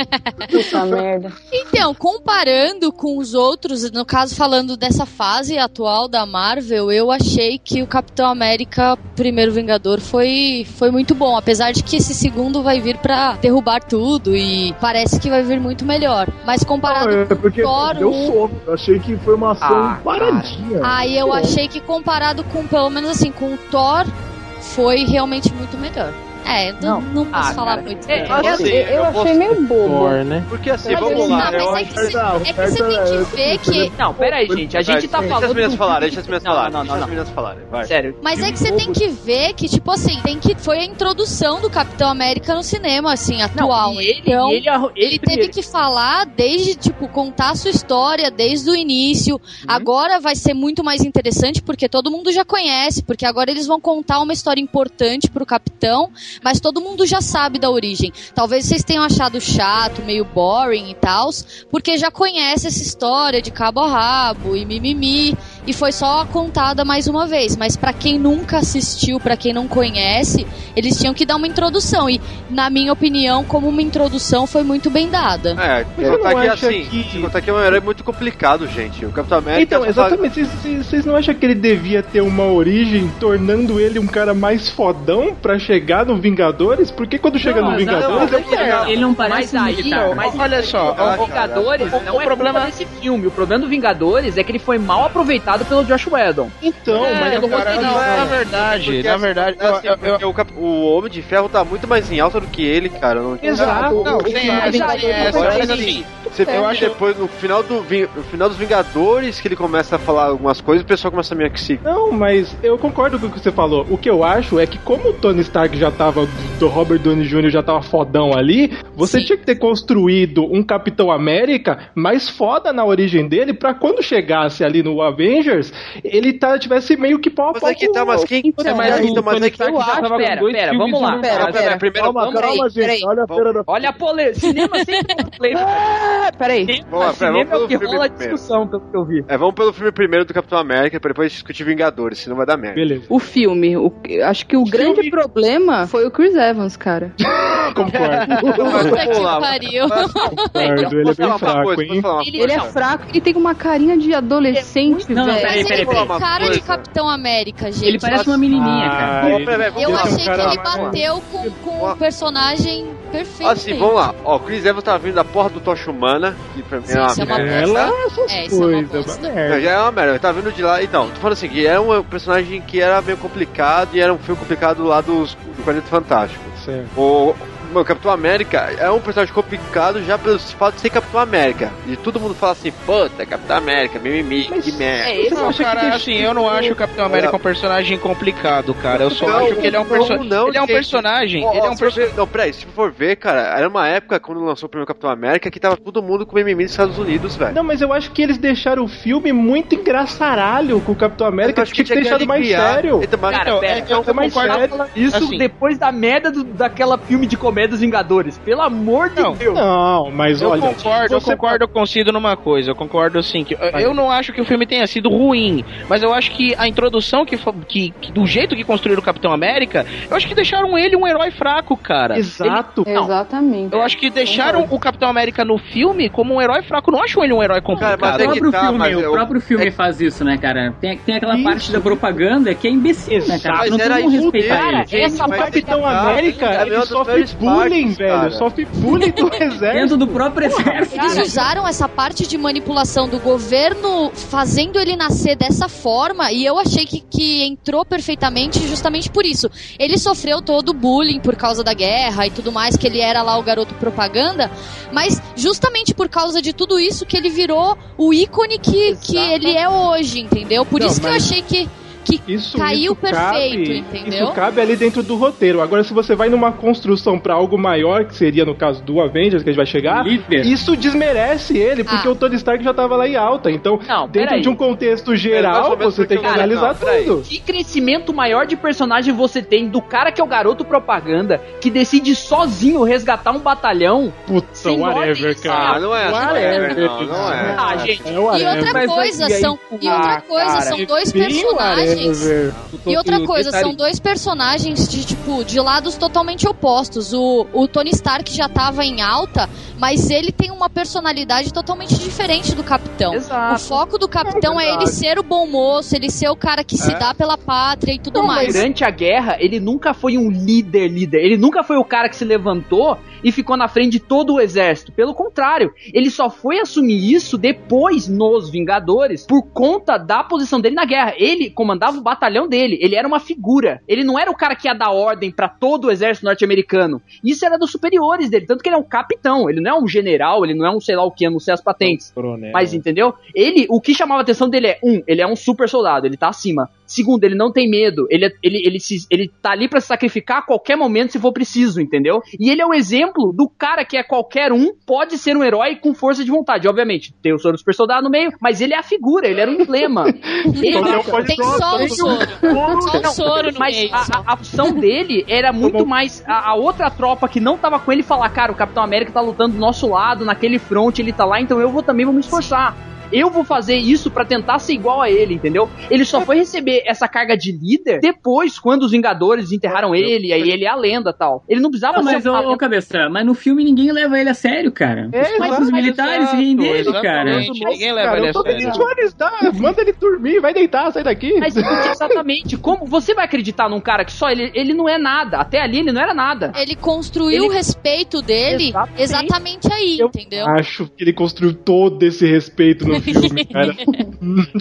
Speaker 20: Puta merda.
Speaker 12: Então, comparando com os outros, no caso falando dessa fase atual da Marvel, eu achei que o Capitão América Primeiro Vingador foi, foi muito bom, apesar de que esse segundo vai vir pra derrubar tudo e parece que vai vir muito melhor. Mas comparado
Speaker 9: Não, é
Speaker 12: com
Speaker 9: porque
Speaker 12: Thor,
Speaker 9: deu
Speaker 12: o-
Speaker 9: soco. Eu achei que foi uma ação
Speaker 8: Ah,
Speaker 9: paradinha.
Speaker 12: aí eu achei que comparado com, pelo menos assim, com o Thor, foi realmente muito melhor. É, eu não, não posso
Speaker 8: Ah,
Speaker 12: falar
Speaker 8: cara,
Speaker 12: muito.
Speaker 8: é,
Speaker 5: assim,
Speaker 20: eu eu
Speaker 5: eu
Speaker 20: achei meio bobo.
Speaker 17: Né?
Speaker 5: Porque assim,
Speaker 12: Mas
Speaker 5: vamos lá.
Speaker 12: tá,
Speaker 5: eu
Speaker 12: mas é
Speaker 5: acho
Speaker 12: que você- é que você tem que ver que
Speaker 8: Não, pera aí, gente. A gente tá
Speaker 5: Deixa as
Speaker 8: falando.
Speaker 5: meninas falarem, deixa as meninas
Speaker 8: Não,
Speaker 5: falarem.
Speaker 8: não, não,
Speaker 5: Deixa as
Speaker 8: não.
Speaker 5: meninas falarem, vai.
Speaker 8: Sério.
Speaker 12: Mas é que você tem que ver que, tipo assim, tem que foi a introdução do Capitão América no cinema, assim, atual.
Speaker 8: ele-
Speaker 12: então,
Speaker 8: ele ele
Speaker 12: ele teve
Speaker 8: primeiro-
Speaker 12: que falar desde, tipo, contar a sua história desde o início.
Speaker 8: Uhum.
Speaker 12: Agora vai ser muito mais interessante porque todo mundo já conhece, porque agora eles vão contar uma história importante pro Capitão. Mas todo mundo já sabe da origem. Talvez vocês tenham achado chato, meio boring e tal, porque já conhece essa história de cabo a rabo e mimimi e foi só contada mais uma vez. Mas para quem nunca assistiu, para quem não conhece, eles tinham que dar uma introdução. E, na minha opinião, como uma introdução, foi muito bem dada.
Speaker 5: É,
Speaker 7: Mas
Speaker 5: contar
Speaker 7: você não
Speaker 5: que
Speaker 7: acha
Speaker 5: assim,
Speaker 7: que-
Speaker 5: se contar que é um herói muito complicado, gente. O Capitão América.
Speaker 7: Então, exatamente. Vocês- não acham que ele devia ter uma origem tornando ele um cara mais fodão pra chegar no Vingadores? Porque quando chega no Vingadores, é
Speaker 13: Ele não parece
Speaker 8: mas aí,
Speaker 13: militar.
Speaker 8: mas
Speaker 10: olha só,
Speaker 8: o Vingadores
Speaker 10: o-
Speaker 8: não
Speaker 10: o
Speaker 8: é
Speaker 10: problema
Speaker 8: desse filme. O problema do Vingadores é que ele foi mal aproveitado pelo Josh Whedon.
Speaker 7: Então,
Speaker 10: É,
Speaker 8: mas
Speaker 10: cara, não, na verdade,
Speaker 5: Porque,
Speaker 10: na
Speaker 5: assim,
Speaker 10: verdade,
Speaker 5: é assim, porque o, Cap- o Homem de Ferro tá muito mais em alta do que ele, cara. Não,
Speaker 10: Exato. Não, tem
Speaker 5: Mas
Speaker 10: essa,
Speaker 5: aí,
Speaker 10: tem essa,
Speaker 5: agora,
Speaker 10: mas
Speaker 5: assim,
Speaker 10: assim,
Speaker 5: Você
Speaker 10: eu
Speaker 5: que
Speaker 10: acho-
Speaker 5: depois, no final, do, no final dos Vingadores, que ele começa a falar algumas coisas, o pessoal começa a meio que se.
Speaker 7: Não, mas eu concordo com o que você falou. O que eu acho é que como o Tony Stark já tava, do Robert Downey Jr. já tava fodão ali, você tinha que ter construído um Capitão América mais foda na origem dele pra quando chegasse ali no Avengers, ele tá, tivesse meio que pau a
Speaker 5: Mas
Speaker 7: pau
Speaker 5: é que tá, mas quem.
Speaker 7: Então,
Speaker 5: mas,
Speaker 7: mas
Speaker 5: então,
Speaker 7: o
Speaker 5: mas é que
Speaker 7: Stark já tava com
Speaker 8: Pera,
Speaker 7: dois
Speaker 8: pera, vamos lá. Pera,
Speaker 7: uniforme.
Speaker 8: pera, primeiro,
Speaker 9: Calma,
Speaker 8: vamos
Speaker 9: calma,
Speaker 8: aí,
Speaker 9: gente. Olha a feira da.
Speaker 8: Olha a polêmica. Cinema sempre é.
Speaker 12: Ah,
Speaker 20: peraí.
Speaker 5: Vamos lá, pera,
Speaker 8: Cinema
Speaker 5: vamos
Speaker 8: é o
Speaker 5: pelo
Speaker 8: que
Speaker 5: filme
Speaker 8: rola
Speaker 5: primeiro.
Speaker 8: discussão, pelo que eu vi.
Speaker 5: É, vamos pelo filme primeiro do Capitão América, pra depois discutir Vingadores, senão vai dar merda.
Speaker 7: Beleza.
Speaker 20: O filme, o- acho que o grande problema foi o Chris Evans, cara.
Speaker 7: Concordo.
Speaker 12: Puta que pariu.
Speaker 7: Concordo, ele é bem fraco, hein?
Speaker 20: Ele é fraco, ele tem uma carinha de adolescente,
Speaker 13: Não, não,
Speaker 20: velho.
Speaker 13: peraí,
Speaker 12: Mas ele
Speaker 13: peraí,
Speaker 12: tem
Speaker 13: peraí.
Speaker 12: cara de Capitão América, gente.
Speaker 13: Ele parece uma menininha, cara.
Speaker 7: Ah, ele-
Speaker 12: Eu achei que
Speaker 5: cara,
Speaker 12: ele bateu com, com o personagem perfeito.
Speaker 5: Assim, vamos lá. Ó, o Chris Evans tava vindo da porra do Tocha Humana, que pra mim
Speaker 12: Sim,
Speaker 5: é
Speaker 12: isso é uma
Speaker 5: merda.
Speaker 7: Ela, essas
Speaker 12: É, é uma
Speaker 7: coisas, uma
Speaker 5: Não,
Speaker 7: merda.
Speaker 5: já é uma merda, ele tá vindo de lá. Então, tô falando assim, que era um personagem que era meio complicado e era um filme complicado lá dos, do Quarteto Fantástico.
Speaker 7: Certo.
Speaker 5: O, o Capitão América é um personagem complicado já pelo fato de ser Capitão América. E todo mundo fala assim, puta, Capitão América, mimimi, que merda.
Speaker 8: É esse
Speaker 10: Não, cara, assim, eu não acho o Capitão América um personagem complicado, cara. Eu só
Speaker 5: Não,
Speaker 10: acho que ele é um
Speaker 5: não,
Speaker 10: Ele é um personagem.
Speaker 5: Ó,
Speaker 10: Ele é um
Speaker 5: se for
Speaker 10: personagem.
Speaker 5: ver- Não, peraí, se for ver, cara, era uma época quando lançou o primeiro Capitão América que tava todo mundo com mimimi nos Estados Unidos, velho.
Speaker 7: Não, mas eu acho que eles deixaram o filme muito engraçaralho com o Capitão América.
Speaker 5: Eu acho
Speaker 7: Tinha que ter
Speaker 5: tinha
Speaker 7: deixado mais sério.
Speaker 5: Então, mas-
Speaker 8: Cara,
Speaker 5: então,
Speaker 8: pera,
Speaker 5: é-
Speaker 8: eu,
Speaker 7: é mais sério.
Speaker 8: isso
Speaker 10: Assim.
Speaker 8: depois da merda do, daquela filme de comédia dos Vingadores. Pelo amor de
Speaker 10: Não.
Speaker 8: Deus.
Speaker 7: Não, mas
Speaker 10: Eu
Speaker 7: olha.
Speaker 10: concordo, eu concordo com o Cido numa coisa. Eu concordo assim que eu não acho que o filme tenha sido ruim, mas eu acho que a introdução que, que, que do jeito que construíram o Capitão América, eu acho que deixaram ele um herói fraco, cara.
Speaker 7: Exato.
Speaker 10: Ele- não,
Speaker 20: Exatamente.
Speaker 10: eu acho que deixaram o Capitão América no filme como um herói fraco. Não acho ele um herói complicado.
Speaker 5: mas
Speaker 13: O
Speaker 5: é que
Speaker 13: próprio,
Speaker 5: tá,
Speaker 13: filme,
Speaker 5: mas
Speaker 13: o
Speaker 5: eu-
Speaker 13: próprio filme faz isso, né, cara? Tem, tem aquela
Speaker 7: Isso.
Speaker 13: parte da propaganda que é imbecil, né, cara?
Speaker 5: Mas
Speaker 13: Não tem
Speaker 5: era
Speaker 13: como
Speaker 5: isso
Speaker 13: respeitar
Speaker 5: dele,
Speaker 13: ele.
Speaker 5: gente,
Speaker 7: Essa Capitão
Speaker 5: é tá,
Speaker 7: América,
Speaker 5: é
Speaker 7: ele sofre
Speaker 5: melhores
Speaker 7: bullying, velho.
Speaker 5: cara.
Speaker 7: Sofre bullying do exército.
Speaker 13: Dentro do próprio exército.
Speaker 12: Eles usaram essa parte de manipulação do governo fazendo ele nascer dessa forma e eu achei que, que entrou perfeitamente justamente por isso. Ele sofreu todo o bullying por causa da guerra e tudo mais, que ele era lá o garoto propaganda, mas justamente por causa de tudo isso que ele virou o ícone que, que ele é hoje, entendeu? Por
Speaker 7: Não,
Speaker 12: isso que eu
Speaker 7: mas-
Speaker 12: achei que, que
Speaker 7: Isso,
Speaker 12: caiu
Speaker 7: isso
Speaker 12: perfeito,
Speaker 7: cabe,
Speaker 12: entendeu?
Speaker 7: Isso cabe ali dentro do roteiro. Agora, se você vai numa construção pra algo maior, que seria no caso do Avengers, que a gente vai chegar,
Speaker 13: Líder.
Speaker 7: isso desmerece ele, porque
Speaker 12: Ah.
Speaker 7: o Tony Stark já tava lá em alta. Então,
Speaker 8: Não,
Speaker 7: dentro de um contexto geral, você tem que
Speaker 5: eu-
Speaker 7: analisar
Speaker 5: não,
Speaker 7: tudo.
Speaker 8: Que crescimento maior de personagem você tem do cara que é o garoto propaganda, que decide sozinho resgatar um batalhão?
Speaker 7: Puta, whatever, cara.
Speaker 5: Ah, não é assim,
Speaker 7: Whatever.
Speaker 5: não, não é.
Speaker 8: Ah, gente.
Speaker 7: É
Speaker 12: E outra coisa, são, e outra
Speaker 8: Ah,
Speaker 12: coisa,
Speaker 8: cara.
Speaker 12: são dois
Speaker 7: Sim,
Speaker 12: personagens. E outra coisa,
Speaker 18: detalhe-
Speaker 12: são dois personagens de, tipo, de lados totalmente opostos. O, o Tony Stark já tava em alta, mas ele tem uma personalidade totalmente diferente do Capitão.
Speaker 8: Exato.
Speaker 12: O foco do Capitão é, ele ser o bom moço, ele ser o cara que se dá pela pátria e tudo mais.
Speaker 8: Durante a guerra, ele nunca foi um líder, líder. Ele nunca foi o cara que se levantou e ficou na frente de todo o exército. Pelo contrário, ele só foi assumir isso depois nos Vingadores por conta da posição dele na guerra. Ele comandava o batalhão dele, ele era uma figura. Ele não era o cara que ia dar ordem pra todo o exército norte-americano. Isso era dos superiores dele, tanto que ele é um capitão, ele não é um general, ele não é um sei lá o que, não sei as patentes. Mas entendeu? Ele, o que chamava a atenção dele é, um, ele é um super soldado, ele tá acima. Segundo, ele não tem medo, ele, é- ele, ele, se, ele tá ali pra se sacrificar a qualquer momento se for preciso, entendeu? E ele é o exemplo do cara que é qualquer um, pode ser um herói com força de vontade. Obviamente, tem o soro super soldado no meio, mas ele é a figura, ele era um emblema. ele,
Speaker 12: Tem só o soro. Só o soro no
Speaker 8: Mas
Speaker 12: meio.
Speaker 8: a, a- a opção dele era muito mais a, a outra tropa que não tava com ele falar, cara, o Capitão América tá lutando do nosso lado, naquele front, ele tá lá, então eu vou também vou me esforçar. Eu vou fazer isso pra tentar ser igual a ele, entendeu? Ele só foi receber essa carga de líder depois, quando os Vingadores enterraram ele, aí ele é a lenda tal. Ele não precisava
Speaker 13: Não,
Speaker 8: ser
Speaker 13: mas, ô, ô, cabeça, mas no filme ninguém leva ele a sério, cara.
Speaker 7: É,
Speaker 13: Os próprios
Speaker 7: exato,
Speaker 13: militares riem dele,
Speaker 7: exatamente.
Speaker 13: cara.
Speaker 10: Ninguém leva ele
Speaker 7: eu
Speaker 10: a sério.
Speaker 7: tá? Manda ele dormir, vai deitar, sai daqui.
Speaker 8: Mas porque exatamente, como você vai acreditar num cara que só ele, ele não é nada? Até ali ele não era nada.
Speaker 12: Ele construiu o respeito dele exatamente, aí, entendeu?
Speaker 7: Acho que ele construiu todo esse respeito no filme, cara.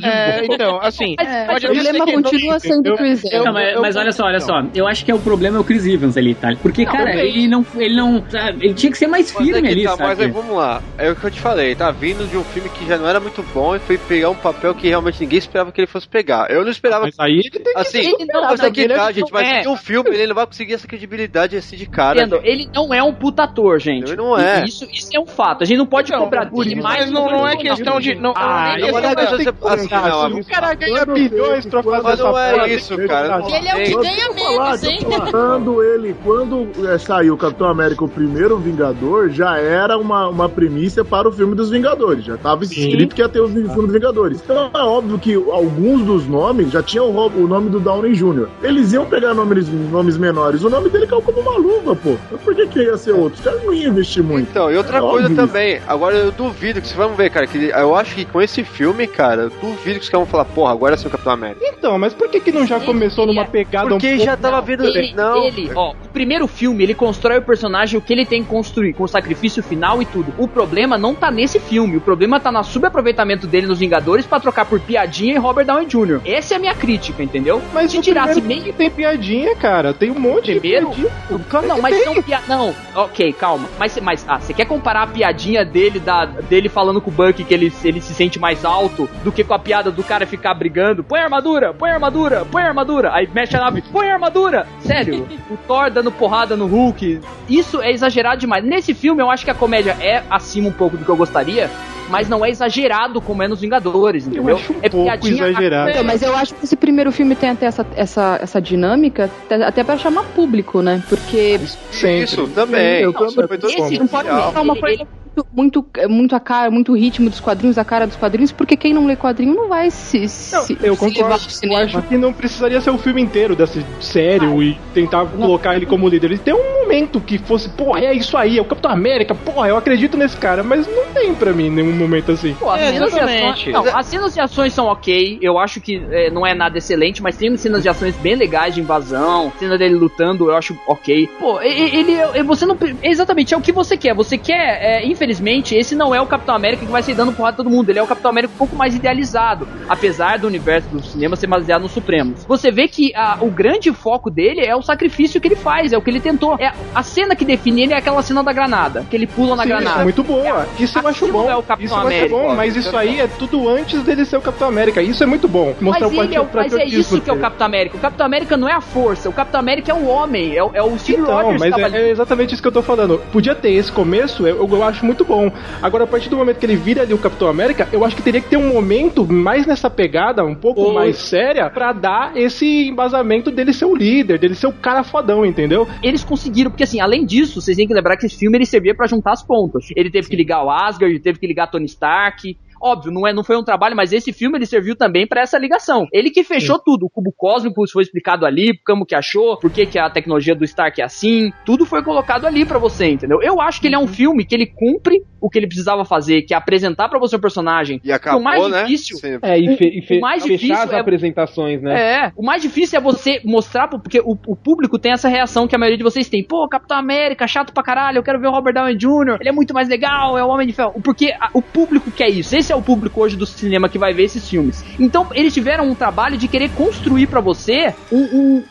Speaker 10: É, então, assim,
Speaker 20: É,
Speaker 10: pode
Speaker 20: o problema
Speaker 10: que-
Speaker 20: continua sendo o Chris
Speaker 13: Não,
Speaker 20: Evans.
Speaker 13: mas, mas olha só, olha só. Eu acho que é o problema é o Chris Evans ali, tá? Porque,
Speaker 5: Não,
Speaker 13: cara, ele não. Ele não. sabe, Ele tinha que ser mais
Speaker 5: Mas é
Speaker 13: firme
Speaker 5: que
Speaker 13: ali,
Speaker 5: tá, Mas aí
Speaker 13: sabe?
Speaker 5: vamos lá. É o que eu te falei, tá vindo de um filme que já não era muito bom e foi pegar um papel que realmente ninguém esperava que ele fosse pegar. Eu não esperava.
Speaker 7: Mas aí ele tem que
Speaker 5: Assim,
Speaker 7: superar,
Speaker 5: mas é que
Speaker 7: ele é-
Speaker 5: tá, gente, mas
Speaker 8: é.
Speaker 5: um filme ele não vai conseguir essa credibilidade assim de cara.
Speaker 8: Entendo? Ele não é um puta ator, gente.
Speaker 5: Ele não é.
Speaker 8: Isso, isso é um fato. A gente não pode
Speaker 10: Então,
Speaker 8: cobrar dele
Speaker 10: isso,
Speaker 8: mais
Speaker 10: mas não, não é questão de. Não,
Speaker 7: Ah,
Speaker 10: não, não,
Speaker 7: agora
Speaker 10: não,
Speaker 7: tem que
Speaker 5: assim,
Speaker 7: pensar,
Speaker 5: não,
Speaker 7: se o cara ganha bilhões pra fazer
Speaker 5: Mas
Speaker 7: essa
Speaker 5: não é isso, cara.
Speaker 12: Ele é o que ganha menos, hein?
Speaker 9: Quando ele, quando é, saiu o Capitão América, o primeiro Vingador, já era uma, uma primícia para o filme dos Vingadores. Já estava escrito que ia ter o filme dos Vingadores. Então é óbvio que alguns dos nomes já tinham o, nome do Downey Jr. Eles iam pegar nomes, nomes menores. O nome dele caiu como uma luva, pô. Mas por que, que ia ser outro? Os caras não iam investir muito.
Speaker 5: Então, e outra
Speaker 9: É
Speaker 5: coisa também, agora eu duvido que vocês vão ver, cara, que eu acho que com esse filme, cara, eu duvido que os caras vão falar, porra, agora é seu Capitão América.
Speaker 7: Então, mas por que que não já começou numa pegada
Speaker 5: Porque
Speaker 7: um pouco...
Speaker 5: já tava vendo.
Speaker 8: Ele,
Speaker 5: não.
Speaker 8: ele, ó, o primeiro filme, ele constrói o personagem, o que ele tem que construir, com o sacrifício final e tudo. O problema não tá nesse filme, o problema tá no subaproveitamento dele nos Vingadores pra trocar por piadinha e Robert Downey Jr. Essa é a minha crítica, entendeu?
Speaker 7: Mas
Speaker 8: Se tirasse
Speaker 7: primeiro
Speaker 8: meio
Speaker 7: tem piadinha, cara. Tem um monte
Speaker 8: Primeiro?
Speaker 7: de piadinha. Claro
Speaker 8: Não,
Speaker 7: que
Speaker 8: mas
Speaker 7: tem.
Speaker 8: não pia... Não, ok, calma. Mas, mas ah, você quer comparar a piadinha dele da, dele falando com o Bucky que ele, ele se sente mais alto do que com a piada do cara ficar brigando? Põe a armadura, põe a armadura, põe a armadura. Aí mexe a nave, põe a armadura. Sério, o Thor dando porrada no Hulk. Isso é exagerado demais. Nesse filme eu acho que a comédia é acima um pouco do que eu gostaria. Mas não é exagerado como é nos Vingadores, entendeu?
Speaker 7: acho um
Speaker 8: é
Speaker 7: pouco exagerado.
Speaker 20: Então, mas eu acho que esse primeiro filme tem até essa, essa, essa dinâmica, até- pra chamar público, né? Porque
Speaker 7: Sempre.
Speaker 5: Isso também.
Speaker 7: Eu
Speaker 5: Não,
Speaker 7: também.
Speaker 8: Esse
Speaker 20: não pode ser uma coisa muito, muito, muito a cara, muito ritmo dos quadrinhos, a cara dos quadrinhos, porque quem não lê quadrinho não vai se, se,
Speaker 7: Não, eu
Speaker 20: se
Speaker 7: concordo. Eu acho que não precisaria ser o filme inteiro desse sério e tentar colocar ele como líder. Ele tem um momento que fosse, porra, é isso aí, é o Capitão América, porra, eu acredito nesse cara, mas não tem pra mim nenhum momento assim.
Speaker 8: Pô, as
Speaker 10: É,
Speaker 8: cenas de ações, não, as cenas de ações são ok. Eu acho que é, não é nada excelente, mas tem cenas de ações bem legais de invasão. Cena dele lutando, eu acho ok. Pô, e- e- ele, é- você não. Exatamente, é o que você quer. Você quer, é, infelizmente, esse não é o Capitão América que vai sair dando porrada a todo mundo. Ele é o Capitão América um pouco mais idealizado. Apesar do universo do cinema ser baseado nos Supremos. Você vê que a- o grande foco dele é o sacrifício que ele faz, é o que ele tentou. É, a cena que define ele é aquela cena da granada, que ele pula na
Speaker 7: Sim,
Speaker 8: granada.
Speaker 7: Isso é muito boa. Isso eu acho bom.
Speaker 8: é o Capitão
Speaker 7: isso eu acho
Speaker 8: América,
Speaker 7: bom, mas isso aí é tudo antes dele ser o Capitão América. Isso é muito bom. Mostrar
Speaker 8: Mas,
Speaker 7: o
Speaker 8: ele é, o- mas é isso que é o. Capitão América. O Capitão América não é a força, o Capitão América é o homem, é, o- é o Steve
Speaker 7: Então,
Speaker 8: Rogers
Speaker 7: mas
Speaker 8: tava
Speaker 7: é, é exatamente isso que eu tô falando. Podia ter esse começo, eu, eu acho muito bom. Agora, a partir do momento que ele vira ali o Capitão América, eu acho que teria que ter um momento mais nessa pegada, um pouco mais séria, pra dar esse embasamento dele ser o líder, dele ser o cara fodão, entendeu?
Speaker 8: Eles conseguiram, porque assim, além disso, vocês têm que lembrar que esse filme ele servia pra juntar as pontas. Ele teve que ligar o Asgard, ele teve que ligar Tony Stark. Óbvio, não, é, não foi um trabalho, mas esse filme ele serviu também pra essa ligação. Ele que fechou tudo. O cubo cósmico foi explicado ali, como que achou, por que, que a tecnologia do Stark é assim. Tudo foi colocado ali pra você, entendeu? Eu acho que ele é um filme que ele cumpre o que ele precisava fazer, que é apresentar pra você o personagem.
Speaker 5: E acabou,
Speaker 8: o mais
Speaker 5: né?
Speaker 8: difícil
Speaker 5: Sim.
Speaker 17: É, e, fe, e fe-
Speaker 8: O mais
Speaker 17: fechar
Speaker 8: difícil
Speaker 17: as
Speaker 8: é-
Speaker 17: apresentações, né?
Speaker 8: É, o mais difícil é você mostrar, pro- porque o, o público tem essa reação que a maioria de vocês tem. Pô, Capitão América, chato pra caralho, eu quero ver o Robert Downey Jr., ele é muito mais legal, é o Homem de Ferro. Porque a- o público quer isso. Esse é o público hoje do cinema que vai ver esses filmes. Então, eles tiveram um trabalho de querer construir pra você um, um-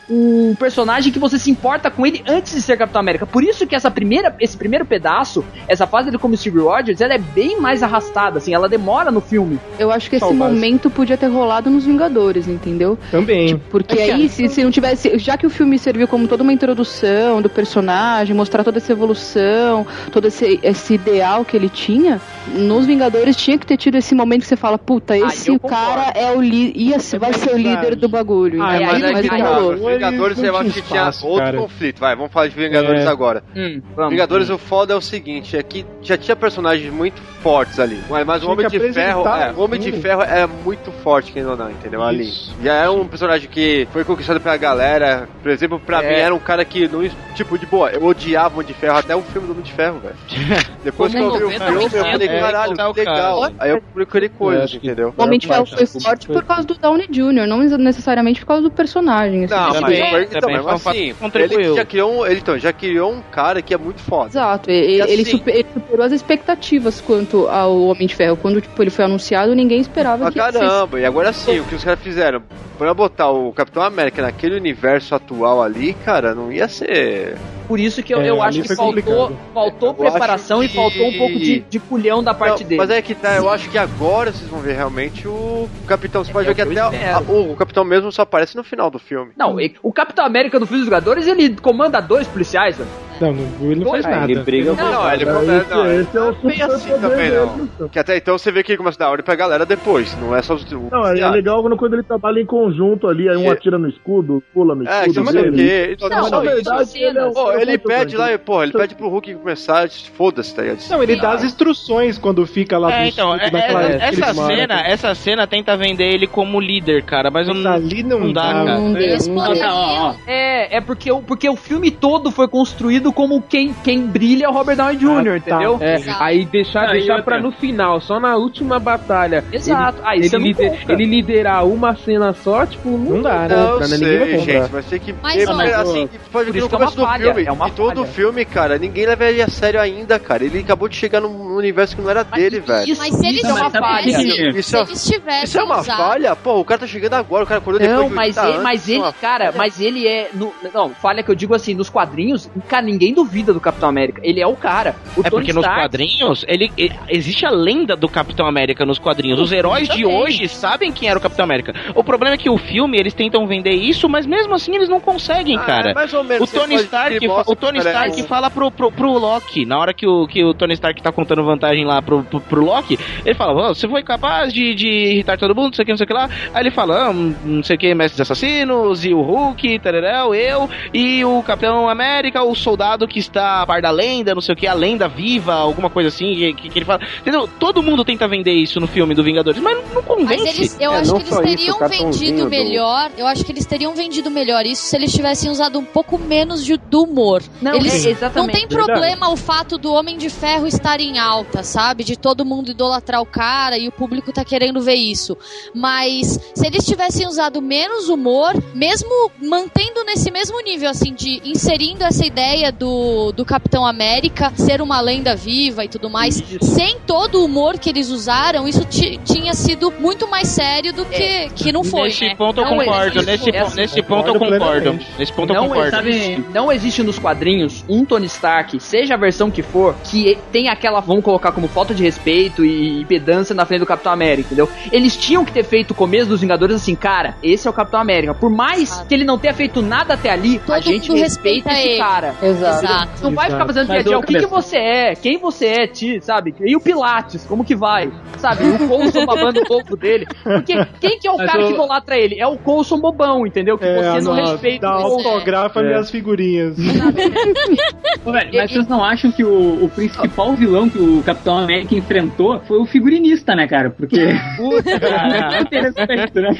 Speaker 8: um personagem que você se importa com ele antes de ser Capitão América. Por isso que essa primeira, esse primeiro pedaço, essa fase dele como Steve Rogers, ela é bem mais arrastada, assim, ela demora no filme.
Speaker 20: Eu acho que esse momento podia ter rolado nos Vingadores, entendeu?
Speaker 7: Também.
Speaker 20: Porque
Speaker 8: É
Speaker 20: aí- se, se não tivesse. Já que o filme serviu como toda uma introdução do personagem, mostrar toda essa evolução, todo esse, esse ideal que ele tinha, nos Vingadores tinha que ter tido esse momento que você fala, puta, esse cara é o li ia, vai ser o líder do bagulho.
Speaker 5: Ah,
Speaker 20: então,
Speaker 5: mas,
Speaker 20: mas,
Speaker 5: é que
Speaker 20: não
Speaker 5: tá, os Vingadores eu acho que tinha outro
Speaker 7: cara.
Speaker 5: conflito. Vai, vamos falar de Vingadores
Speaker 7: É.
Speaker 5: agora.
Speaker 8: Hum, vamos.
Speaker 5: Vingadores, o foda é o seguinte, é que já tinha personagens muito fortes ali. Mas, mas o Homem de Ferro, é, o Homem de. Ferro é muito forte, quem não dá, entendeu? Ali.
Speaker 9: Isso.
Speaker 5: Já é um personagem que foi conquistado pela galera. Por exemplo, pra
Speaker 8: É.
Speaker 5: mim era um cara que não, tipo, de boa, eu odiava o Homem de Ferro até o filme do Homem de Ferro, velho. Depois que eu vi o
Speaker 8: 90%,
Speaker 5: filme, eu falei,
Speaker 10: é,
Speaker 5: caralho,
Speaker 10: é,
Speaker 5: que legal. Aí eu procurei coisas,
Speaker 7: acho que-
Speaker 5: entendeu?
Speaker 20: O Homem de Ferro foi forte por causa do Downey Jr., não necessariamente por causa do personagem. assim.
Speaker 5: Não, mas,
Speaker 10: Também,
Speaker 5: foi- então, assim, ele já criou um, ele, então, já criou um cara que é muito foda.
Speaker 20: Exato, ele,
Speaker 5: E assim-
Speaker 20: ele super- ele superou as expectativas quanto ao Homem de Ferro. Quando tipo, ele foi anunciado, ninguém esperava
Speaker 5: Ah,
Speaker 20: que
Speaker 5: caramba, e agora sim, o que os caras fizeram? Pra botar o Capitão América naquele universo atual ali, cara, não ia ser.
Speaker 8: Por isso que eu,
Speaker 7: É,
Speaker 8: eu acho que faltou,
Speaker 7: complicado.
Speaker 8: faltou preparação
Speaker 5: acho
Speaker 8: e
Speaker 5: que-
Speaker 8: faltou um pouco de, de culhão da parte
Speaker 5: Não,
Speaker 8: dele.
Speaker 5: Mas é que tá, eu acho que agora vocês vão ver realmente o Capitão. Você pode
Speaker 8: é
Speaker 5: ver que
Speaker 8: que
Speaker 5: até a- o, o Capitão mesmo só aparece no final do filme.
Speaker 8: Não, o Capitão América do Filme dos Jogadores, ele comanda dois policiais, velho.
Speaker 7: Não, não, ele não faz
Speaker 11: Ah,
Speaker 7: nada.
Speaker 11: ele briga
Speaker 5: Não,
Speaker 8: Não,
Speaker 5: ele
Speaker 9: É, esse,
Speaker 5: não,
Speaker 9: esse é o
Speaker 5: bem assim também
Speaker 9: dele,
Speaker 5: não. Que até então você vê que ele começa a dar ordem pra galera depois, não é só os.
Speaker 9: Não, é, é legal quando, quando ele trabalha em conjunto ali, aí um
Speaker 5: É.
Speaker 9: atira no escudo, pula no
Speaker 5: É, que
Speaker 9: escudo
Speaker 5: não o
Speaker 9: dele.
Speaker 5: quê. Então,
Speaker 8: Não,
Speaker 9: Na verdade, ele é o
Speaker 5: Pô, pede lá, porra, ele pede pro Hulk começar, foda-se, tá ligado?
Speaker 7: Não, ele dá as instruções quando fica lá
Speaker 10: É,
Speaker 7: no
Speaker 10: então, é- é- essa cena, essa cena tenta vender ele como líder, cara, mas não,
Speaker 7: ali não,
Speaker 10: dá, cara.
Speaker 20: Não
Speaker 7: É.
Speaker 8: É, é porque, o, porque o filme todo foi construído como quem, quem brilha é o Robert Downey Jr.,
Speaker 7: Ah, tá.
Speaker 8: entendeu?
Speaker 17: É, aí deixar,
Speaker 13: Aí
Speaker 17: deixar pra no final, só na última batalha.
Speaker 8: Exato.
Speaker 17: Ele,
Speaker 8: você
Speaker 17: ele,
Speaker 8: não
Speaker 17: lider- ele liderar uma cena só, tipo, não,
Speaker 7: Não dá, né?
Speaker 5: Não,
Speaker 17: compra, né?
Speaker 5: sei,
Speaker 17: Ninguém vai comprar.
Speaker 5: gente, mas tem que
Speaker 12: Mas, ó,
Speaker 5: porque, assim,
Speaker 8: isso
Speaker 5: no
Speaker 8: que é uma
Speaker 5: começo do
Speaker 8: falha,
Speaker 5: filme,
Speaker 8: é uma
Speaker 5: e todo
Speaker 8: falha.
Speaker 5: filme, cara, ninguém leva ele a sério ainda, cara. Ele acabou de chegar num universo que não era dele, velho.
Speaker 8: Isso,
Speaker 12: Mas se eles
Speaker 8: isso é uma
Speaker 13: Mas sabe
Speaker 8: falha.
Speaker 13: que-
Speaker 5: Isso,
Speaker 12: Se
Speaker 5: é,
Speaker 12: eles tivessem
Speaker 5: isso é uma
Speaker 12: usado-
Speaker 5: falha? Pô, o cara tá chegando agora, o cara acordou depois
Speaker 8: Não,
Speaker 5: de
Speaker 8: mas
Speaker 5: 80
Speaker 8: ele, mas
Speaker 5: é
Speaker 8: ele, cara, mas ele é. no- não, falha que eu digo assim, nos quadrinhos, cara, ninguém duvida do Capitão América. Ele é o cara. O
Speaker 10: É
Speaker 8: Tony
Speaker 10: porque nos
Speaker 8: Stark-
Speaker 10: quadrinhos, ele, e- existe a lenda do Capitão América nos quadrinhos. Os heróis de hoje sabem quem era o Capitão América. O problema é que o filme, eles tentam vender isso, mas mesmo assim eles não conseguem,
Speaker 5: Ah,
Speaker 10: cara.
Speaker 5: é mais ou menos,
Speaker 10: O Tony Stark,
Speaker 5: ele mostra
Speaker 10: o Tony Stark fala pro, pro, pro Loki, na hora que o, que o Tony Stark tá contando vantagem lá pro, pro, pro Loki, ele fala, "Ó, você foi capaz de, de irritar todo mundo, não sei o que, não sei o que lá. Aí ele fala, ah, hum, não sei o que, Mestres Assassinos, e o Hulk, tararel, eu, e o Capitão América, o soldado que está a par da lenda, não sei o que, a lenda viva, alguma coisa assim, que, que, ele fala. Entendeu? Todo mundo tenta vender isso no filme do Vingadores, mas não, não convence.
Speaker 12: Mas eles, eu
Speaker 11: É,
Speaker 12: acho que eles
Speaker 11: isso,
Speaker 12: teriam
Speaker 11: o cartãozinho
Speaker 12: vendido
Speaker 11: do-
Speaker 12: melhor. Eu acho que eles teriam vendido melhor isso se eles tivessem usado um pouco menos de, do humor.
Speaker 8: Não,
Speaker 12: eles,
Speaker 8: é, exatamente.
Speaker 12: Não tem problema o fato do Homem de Ferro estar em alta, sabe? De todo mundo idolatrar o cara e o público tá querendo ver isso. Mas se eles tivessem usado menos humor, mesmo mantendo nesse mesmo nível, assim, de inserindo essa ideia do, do Capitão América ser uma lenda viva e tudo mais, sem todo o humor que eles usaram, isso ti- tinha sido muito mais sério do que, que não foi.
Speaker 10: Nesse
Speaker 12: né?
Speaker 10: ponto eu
Speaker 8: Não,
Speaker 10: concordo,
Speaker 8: existe-
Speaker 10: nesse,
Speaker 8: essa-
Speaker 10: po- nesse ponto eu
Speaker 7: concordo.
Speaker 10: Nesse ponto eu
Speaker 8: Não,
Speaker 10: concordo.
Speaker 8: sabe, não existe nos quadrinhos um Tony Stark, seja a versão que for, que tem aquela, vamos colocar como falta de respeito e, e pedância na frente do Capitão América, entendeu? Eles tinham que ter feito o começo dos Vingadores assim, cara, esse é o Capitão América. Por mais que ele não tenha feito nada até ali, a
Speaker 12: Todo
Speaker 8: gente
Speaker 12: mundo
Speaker 8: respeita
Speaker 12: respeita
Speaker 8: esse
Speaker 12: ele.
Speaker 8: cara.
Speaker 20: Exato.
Speaker 12: Exato.
Speaker 8: Não vai ficar fazendo
Speaker 13: Mas
Speaker 8: piadinha, o que, que você é? Quem você é, ti, sabe? E o Pilates, como que vai? Sabe? O Coulson babando o corpo dele. Porque quem que é o
Speaker 9: Mas
Speaker 8: cara
Speaker 9: ô-
Speaker 8: que idolatra ele? É o Coulson bobão, entendeu? Que
Speaker 7: É,
Speaker 8: você não
Speaker 7: nossa,
Speaker 8: respeita
Speaker 7: dá autografa
Speaker 9: É.
Speaker 7: minhas figurinhas.
Speaker 13: Velho, mas vocês não acham que o, o principal vilão que o Capitão América enfrentou foi o figurinista, né, cara? Porque.
Speaker 8: Puta,
Speaker 13: né,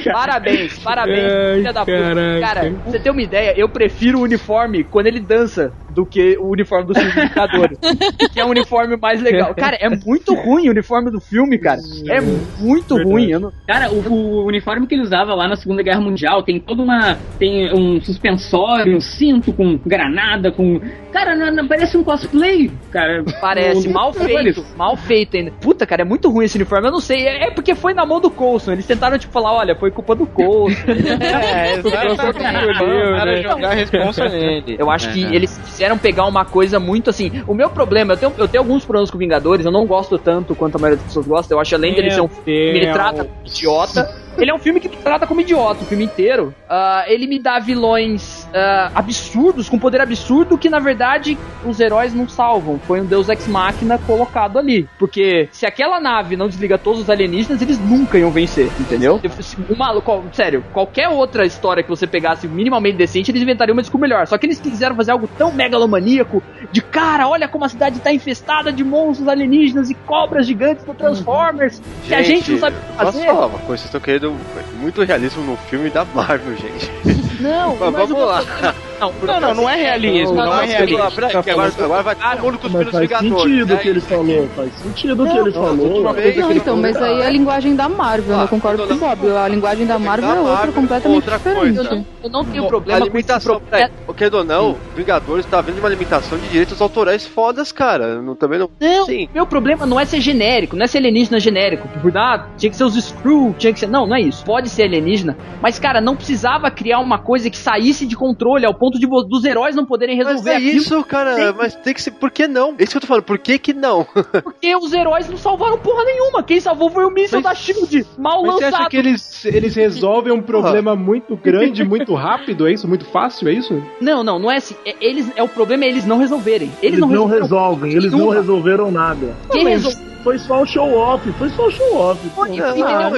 Speaker 13: cara?
Speaker 8: Parabéns, parabéns,
Speaker 17: Ai,
Speaker 8: filha da puta.
Speaker 17: caraca.
Speaker 8: Cara, pra você ter uma ideia, eu prefiro o uniforme quando ele dança do que o uniforme do filme Vingadores. que é um uniforme mais legal. Cara, é muito ruim o uniforme do filme, cara. É muito
Speaker 13: Verdade.
Speaker 8: ruim. Não...
Speaker 13: Cara, o, o uniforme que ele usava lá na Segunda Guerra Mundial tem toda uma. Tem um suspensório, um cinto com granada, com. Cara, não, não- parece um cosplay, cara.
Speaker 8: Parece,
Speaker 13: O-
Speaker 8: mal feito, mal feito ainda. Puta, cara, é muito ruim esse uniforme. Eu não sei, é, é porque foi na mão do Coulson. Eles tentaram, tipo, falar, olha, foi culpa do Coulson.
Speaker 10: É, exatamente. Para
Speaker 8: né?
Speaker 10: jogar a responsa nele.
Speaker 8: Eu acho que
Speaker 10: É.
Speaker 8: eles quiseram pegar uma coisa muito assim. O meu problema, eu tenho, eu tenho alguns problemas com Vingadores, eu não gosto tanto quanto a maioria das pessoas gosta. Eu acho além dele ser um filme, ele trata idiota. Ele é um filme que trata como idiota o filme inteiro. Uh, ele me dá vilões uh, absurdos, com poder absurdo, que na verdade os heróis não salvam. Foi um Deus Ex Machina colocado ali. Porque se aquela nave não desliga todos os alienígenas, eles nunca iam vencer, entendeu? Uma, qual, sério, qualquer outra história que você pegasse minimamente decente, eles inventariam uma desculpa melhor. Só que eles quiseram fazer algo tão megalomaníaco de cara, olha como a cidade tá infestada de monstros alienígenas e cobras gigantes do Transformers, gente, que a gente não sabe fazer.
Speaker 5: Posso falar uma coisa? Vocês estão querendo muito realismo no filme da Marvel, gente.
Speaker 8: Não,
Speaker 5: mas, mas vamos lá.
Speaker 10: Não, não, não, não é realismo, não, não é realismo.
Speaker 5: Agora, agora vai todo mundo com os filhos Vingadores.
Speaker 9: Faz sentido o que ele falou, faz sentido o que ele falou.
Speaker 20: Não, então, mas aí é a linguagem da Marvel, eu concordo com o Bob. A linguagem da Marvel é outra, completamente diferente.
Speaker 8: Eu não tenho problema
Speaker 5: com limitação. O que ou não, Vingadores tá vendo uma limitação de direitos autorais fodas, cara. Não, também não.
Speaker 8: Não, Sim. meu problema não é ser genérico, não é ser alienígena genérico. Por ah, tinha que ser os Screw, tinha que ser. Não, não é isso. Pode ser alienígena, mas, cara, não precisava criar uma coisa que saísse de controle ao ponto de dos heróis não poderem resolver
Speaker 5: mas é aquilo. isso, cara, tem... mas tem que ser. Por que não? É isso que eu tô falando, por que que não?
Speaker 8: Porque os heróis não salvaram porra nenhuma. Quem salvou foi o míssil mas... da Shield, mal mas lançado. Você acha
Speaker 7: que eles, eles resolvem um problema muito grande, muito rápido? É isso? Muito fácil? É isso?
Speaker 8: Não, não, não é assim. É, eles, é o problema é eles não resolverem.
Speaker 9: Eles, eles não, não resolvem, eles não resolveram nada.
Speaker 8: Quem resolveu?
Speaker 9: Foi só o show off, foi só o show off.
Speaker 5: Não,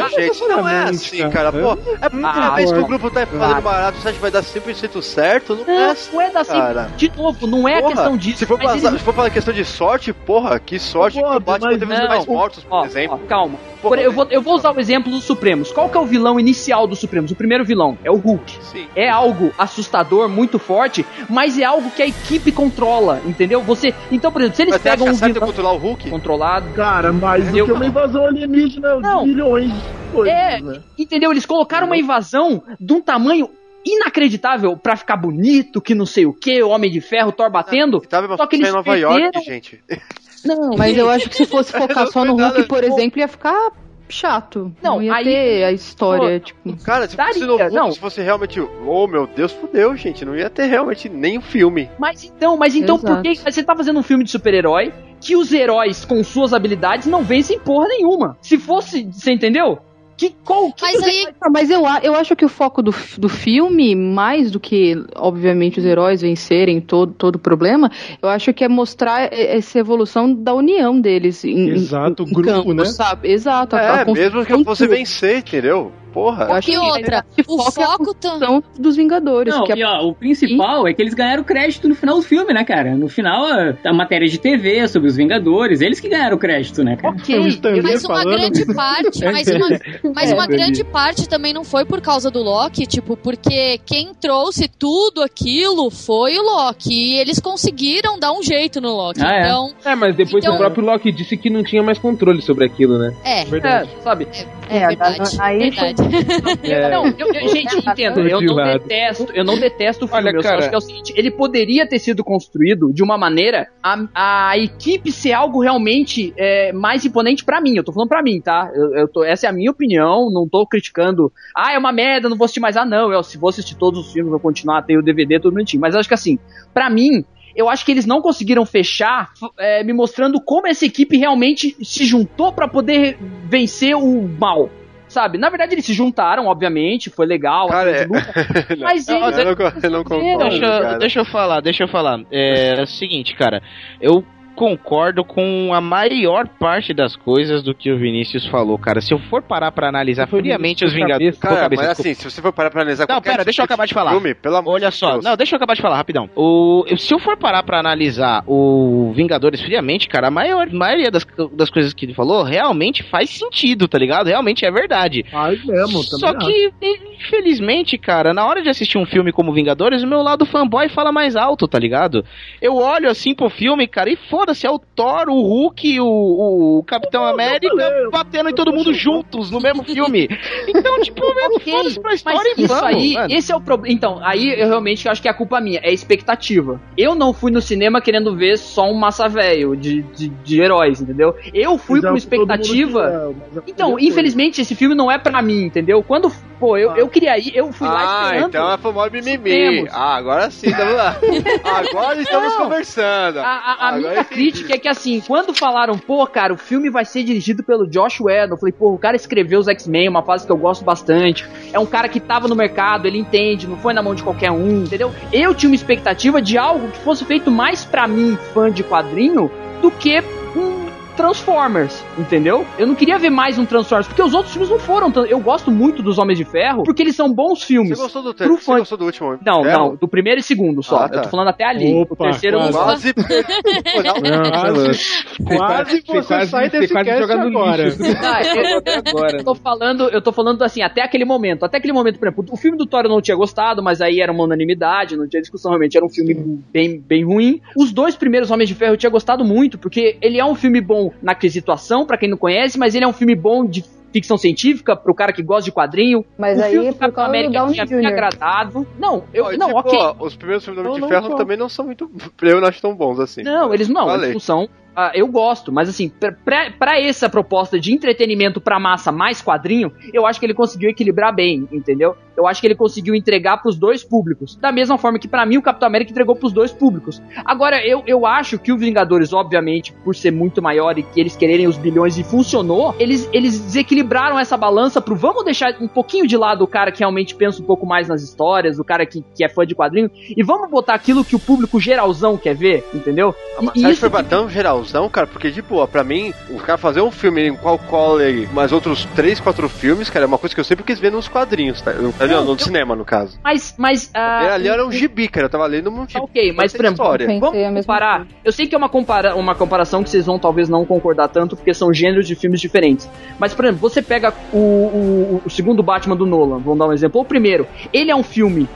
Speaker 5: gente, não é assim, cara. Pô, é a primeira ah, vez que o grupo tá fazendo barato, você acha que vai dar 100% certo? Não, não é assim,
Speaker 8: não é dar cara. De novo, não é porra, questão disso.
Speaker 5: Se for, passar, eles... se for falar questão de sorte, porra, que sorte que o Batman teve mais mortos, por exemplo.
Speaker 8: calma. Por, eu, vou, eu vou usar o exemplo dos Supremos. Qual que é o vilão inicial dos Supremos? O primeiro vilão é o Hulk. Sim. É algo assustador, muito forte, mas é algo que a equipe controla, entendeu? Você. Então, por exemplo, se eles mas pegam um vilão.
Speaker 5: controlar o Hulk?
Speaker 8: Controlado.
Speaker 9: Cara, mas eu... que uma invasão alienígena não. de milhões de coisas. É, né?
Speaker 8: entendeu? Eles colocaram uma invasão de um tamanho inacreditável pra ficar bonito, que não sei o que, o Homem de Ferro, Thor batendo.
Speaker 5: Não, só que eles Nova perderam... York, gente.
Speaker 20: Não, mas eu acho que se fosse focar só no Hulk, por exemplo, ia ficar chato. Não, não ia aí, ter a história, pô, tipo.
Speaker 5: Cara, se fosse no Hulk, não. se fosse realmente. Oh meu Deus, fudeu, gente. Não ia ter realmente nem o um filme.
Speaker 8: Mas então, mas então Exato. por que você tá fazendo um filme de super-herói que os heróis com suas habilidades não vencem porra nenhuma? Se fosse. Você entendeu? Que, qual, que
Speaker 20: mas, aí... mas eu, eu acho que o foco do, do filme, mais do que, obviamente, os heróis vencerem todo, todo o problema, eu acho que é mostrar essa evolução da união deles. Em,
Speaker 7: Exato, em, o grupo, campo, né?
Speaker 20: Sabe? Exato.
Speaker 5: É, a, mesmo que você vencer, entendeu? Porra.
Speaker 12: Eu e outra, o foco
Speaker 20: são dos Vingadores.
Speaker 13: Não,
Speaker 20: é...
Speaker 13: e ó, o principal e... é que eles ganharam crédito no final do filme, né, cara? No final, a, a matéria de TV sobre os Vingadores, eles que ganharam crédito, né, cara?
Speaker 12: Ok, mas uma falando... grande parte, mas uma, mas uma é, grande parte também não foi por causa do Loki, tipo, porque quem trouxe tudo aquilo foi o Loki. E eles conseguiram dar um jeito no Loki. Ah, é. então,
Speaker 17: é. é, mas depois então... o próprio Loki disse que não tinha mais controle sobre aquilo, né?
Speaker 12: É.
Speaker 8: Verdade. É, sabe?
Speaker 12: É, é verdade. Aí verdade.
Speaker 8: É. Não, eu, eu, gente, entendo. Eu não detesto, eu não detesto o filme. Olha, cara, eu acho que é o seguinte: ele poderia ter sido construído de uma maneira a, a equipe ser algo realmente é, mais imponente para mim. Eu tô falando para mim, tá? Eu, eu tô, essa é a minha opinião. Não tô criticando. Ah, é uma merda, não vou assistir mais. Ah, não. Eu, se vou assistir todos os filmes, vou continuar, ter o DVD, tudo bonitinho. Mas eu acho que assim, para mim, eu acho que eles não conseguiram fechar é, me mostrando como essa equipe realmente se juntou para poder vencer o mal sabe? Na verdade, eles se juntaram, obviamente, foi legal.
Speaker 5: Cara, é...
Speaker 8: mas
Speaker 5: não, eles... Eu não, eu não concordo,
Speaker 10: deixa, deixa, eu falar, deixa eu falar. É, é o seguinte, cara, eu concordo com a maior parte das coisas do que o Vinícius falou, cara. Se eu for parar pra analisar friamente os Vingadores.
Speaker 5: Cara, cabeça, mas assim, se você for parar pra analisar.
Speaker 10: Não, pera, deixa eu acabar de falar.
Speaker 5: Filme, pelo amor
Speaker 10: Olha só, Deus. não, deixa eu acabar de falar rapidão. O, se eu for parar pra analisar o Vingadores friamente, cara, a maior, maioria das, das coisas que ele falou realmente faz sentido, tá ligado? Realmente é verdade.
Speaker 9: Faz mesmo,
Speaker 10: Só que, infelizmente, cara, na hora de assistir um filme como Vingadores, o meu lado fanboy fala mais alto, tá ligado? Eu olho assim pro filme, cara, e foda foda-se, é o Thor, o Hulk, o, o Capitão América falei, batendo em todo mundo juntos no mesmo filme. Então, tipo, okay, foda-se pra história mas e
Speaker 8: isso vamos, aí, mano. esse é o problema. Então, aí eu realmente acho que é a culpa minha, é a expectativa. Eu não fui no cinema querendo ver só um massa velho de, de, de, heróis, entendeu? Eu fui com expectativa. Então, infelizmente, esse filme não é para mim, entendeu? Quando Pô, eu, eu queria ir, eu fui lá
Speaker 5: Ah, então é famoso mimimi. Ah, agora sim, vamos lá. Agora estamos
Speaker 8: Não.
Speaker 5: conversando.
Speaker 8: A, a- a minha
Speaker 5: entendi.
Speaker 8: crítica é que assim, quando falaram, pô, cara, o filme vai ser dirigido pelo Josh Whedon, eu falei, pô, o cara escreveu os X-Men, uma fase que eu gosto bastante. É um cara que tava no mercado, ele entende, não foi na mão de qualquer um, entendeu? Eu tinha uma expectativa de algo que fosse feito mais pra mim, fã de quadrinho, do que Transformers, entendeu? Eu não queria ver mais um Transformers, porque os outros filmes não foram. tão- Eu gosto muito dos Homens de Ferro, porque eles são bons filmes.
Speaker 5: Você gostou do,
Speaker 8: Pro
Speaker 5: te...
Speaker 8: fã-
Speaker 5: Você gostou do último?
Speaker 8: Não,
Speaker 5: Ferro?
Speaker 8: não, do primeiro e segundo só.
Speaker 5: Ah, tá.
Speaker 8: Eu tô falando até ali. o
Speaker 7: Opa,
Speaker 8: terceiro não
Speaker 5: Quase. Não,
Speaker 7: Quase, quase
Speaker 17: Você quase-
Speaker 7: sai
Speaker 17: você
Speaker 7: desse
Speaker 17: quase
Speaker 7: cast
Speaker 17: joga
Speaker 7: agora.
Speaker 17: agora.
Speaker 8: eu tô falando, eu tô falando assim, até aquele momento. Até aquele momento, por exemplo, o filme do Thor eu não tinha gostado, mas aí era uma unanimidade, não tinha discussão, realmente era um filme bem, bem ruim. Os dois primeiros Homens de Ferro eu tinha gostado muito, porque ele é um filme bom na quesituação, pra quem não conhece, mas ele é um filme bom de ficção científica, pro cara que gosta de quadrinho.
Speaker 20: Mas
Speaker 8: o
Speaker 20: aí,
Speaker 8: filme do
Speaker 20: por
Speaker 8: Capitão América tinha me agradado. Não, eu, não,
Speaker 5: tipo,
Speaker 8: ok.
Speaker 5: ó, os primeiros filmes do Homem
Speaker 8: Não,
Speaker 5: de
Speaker 8: não
Speaker 5: Ferro
Speaker 8: só.
Speaker 5: também não são muito. Eu não acho tão bons assim.
Speaker 8: Não, eles não,
Speaker 5: Falei.
Speaker 8: eles não são. ah, eu gosto, mas assim, pra essa proposta de entretenimento pra massa mais quadrinho, eu acho que ele conseguiu equilibrar bem, entendeu? Eu acho que ele conseguiu entregar pros dois públicos. Da mesma forma que pra mim o Capitão América entregou pros dois públicos. Agora, eu, eu acho que o Vingadores, obviamente, por ser muito maior e que eles quererem os bilhões e funcionou, eles, eles desequilibraram essa balança pro vamos deixar um pouquinho de lado o cara que realmente pensa um pouco mais nas histórias, o cara que, que é fã de quadrinho, e vamos botar aquilo que o público geralzão quer ver, entendeu?
Speaker 5: Mas
Speaker 8: E
Speaker 5: que
Speaker 8: isso
Speaker 5: foi pra tão geralzão, cara? Porque, tipo, ó, pra mim, o cara fazer um filme em qual collar mais outros três, quatro filmes, cara, é uma coisa que eu sempre quis ver nos quadrinhos, tá? No, não, no cinema, no caso.
Speaker 8: Mas, mas. ah,
Speaker 5: ali era um gibi, cara, eu tava lendo um gibi.
Speaker 8: Ok, mas por exemplo,
Speaker 5: história.
Speaker 8: vamos comparar. Eu sei que é uma, compara uma comparação que vocês vão talvez não concordar tanto, porque são gêneros de filmes diferentes. Mas, por exemplo, você pega o, o, o segundo Batman do Nolan, vamos dar um exemplo. Ou o primeiro, ele é um filme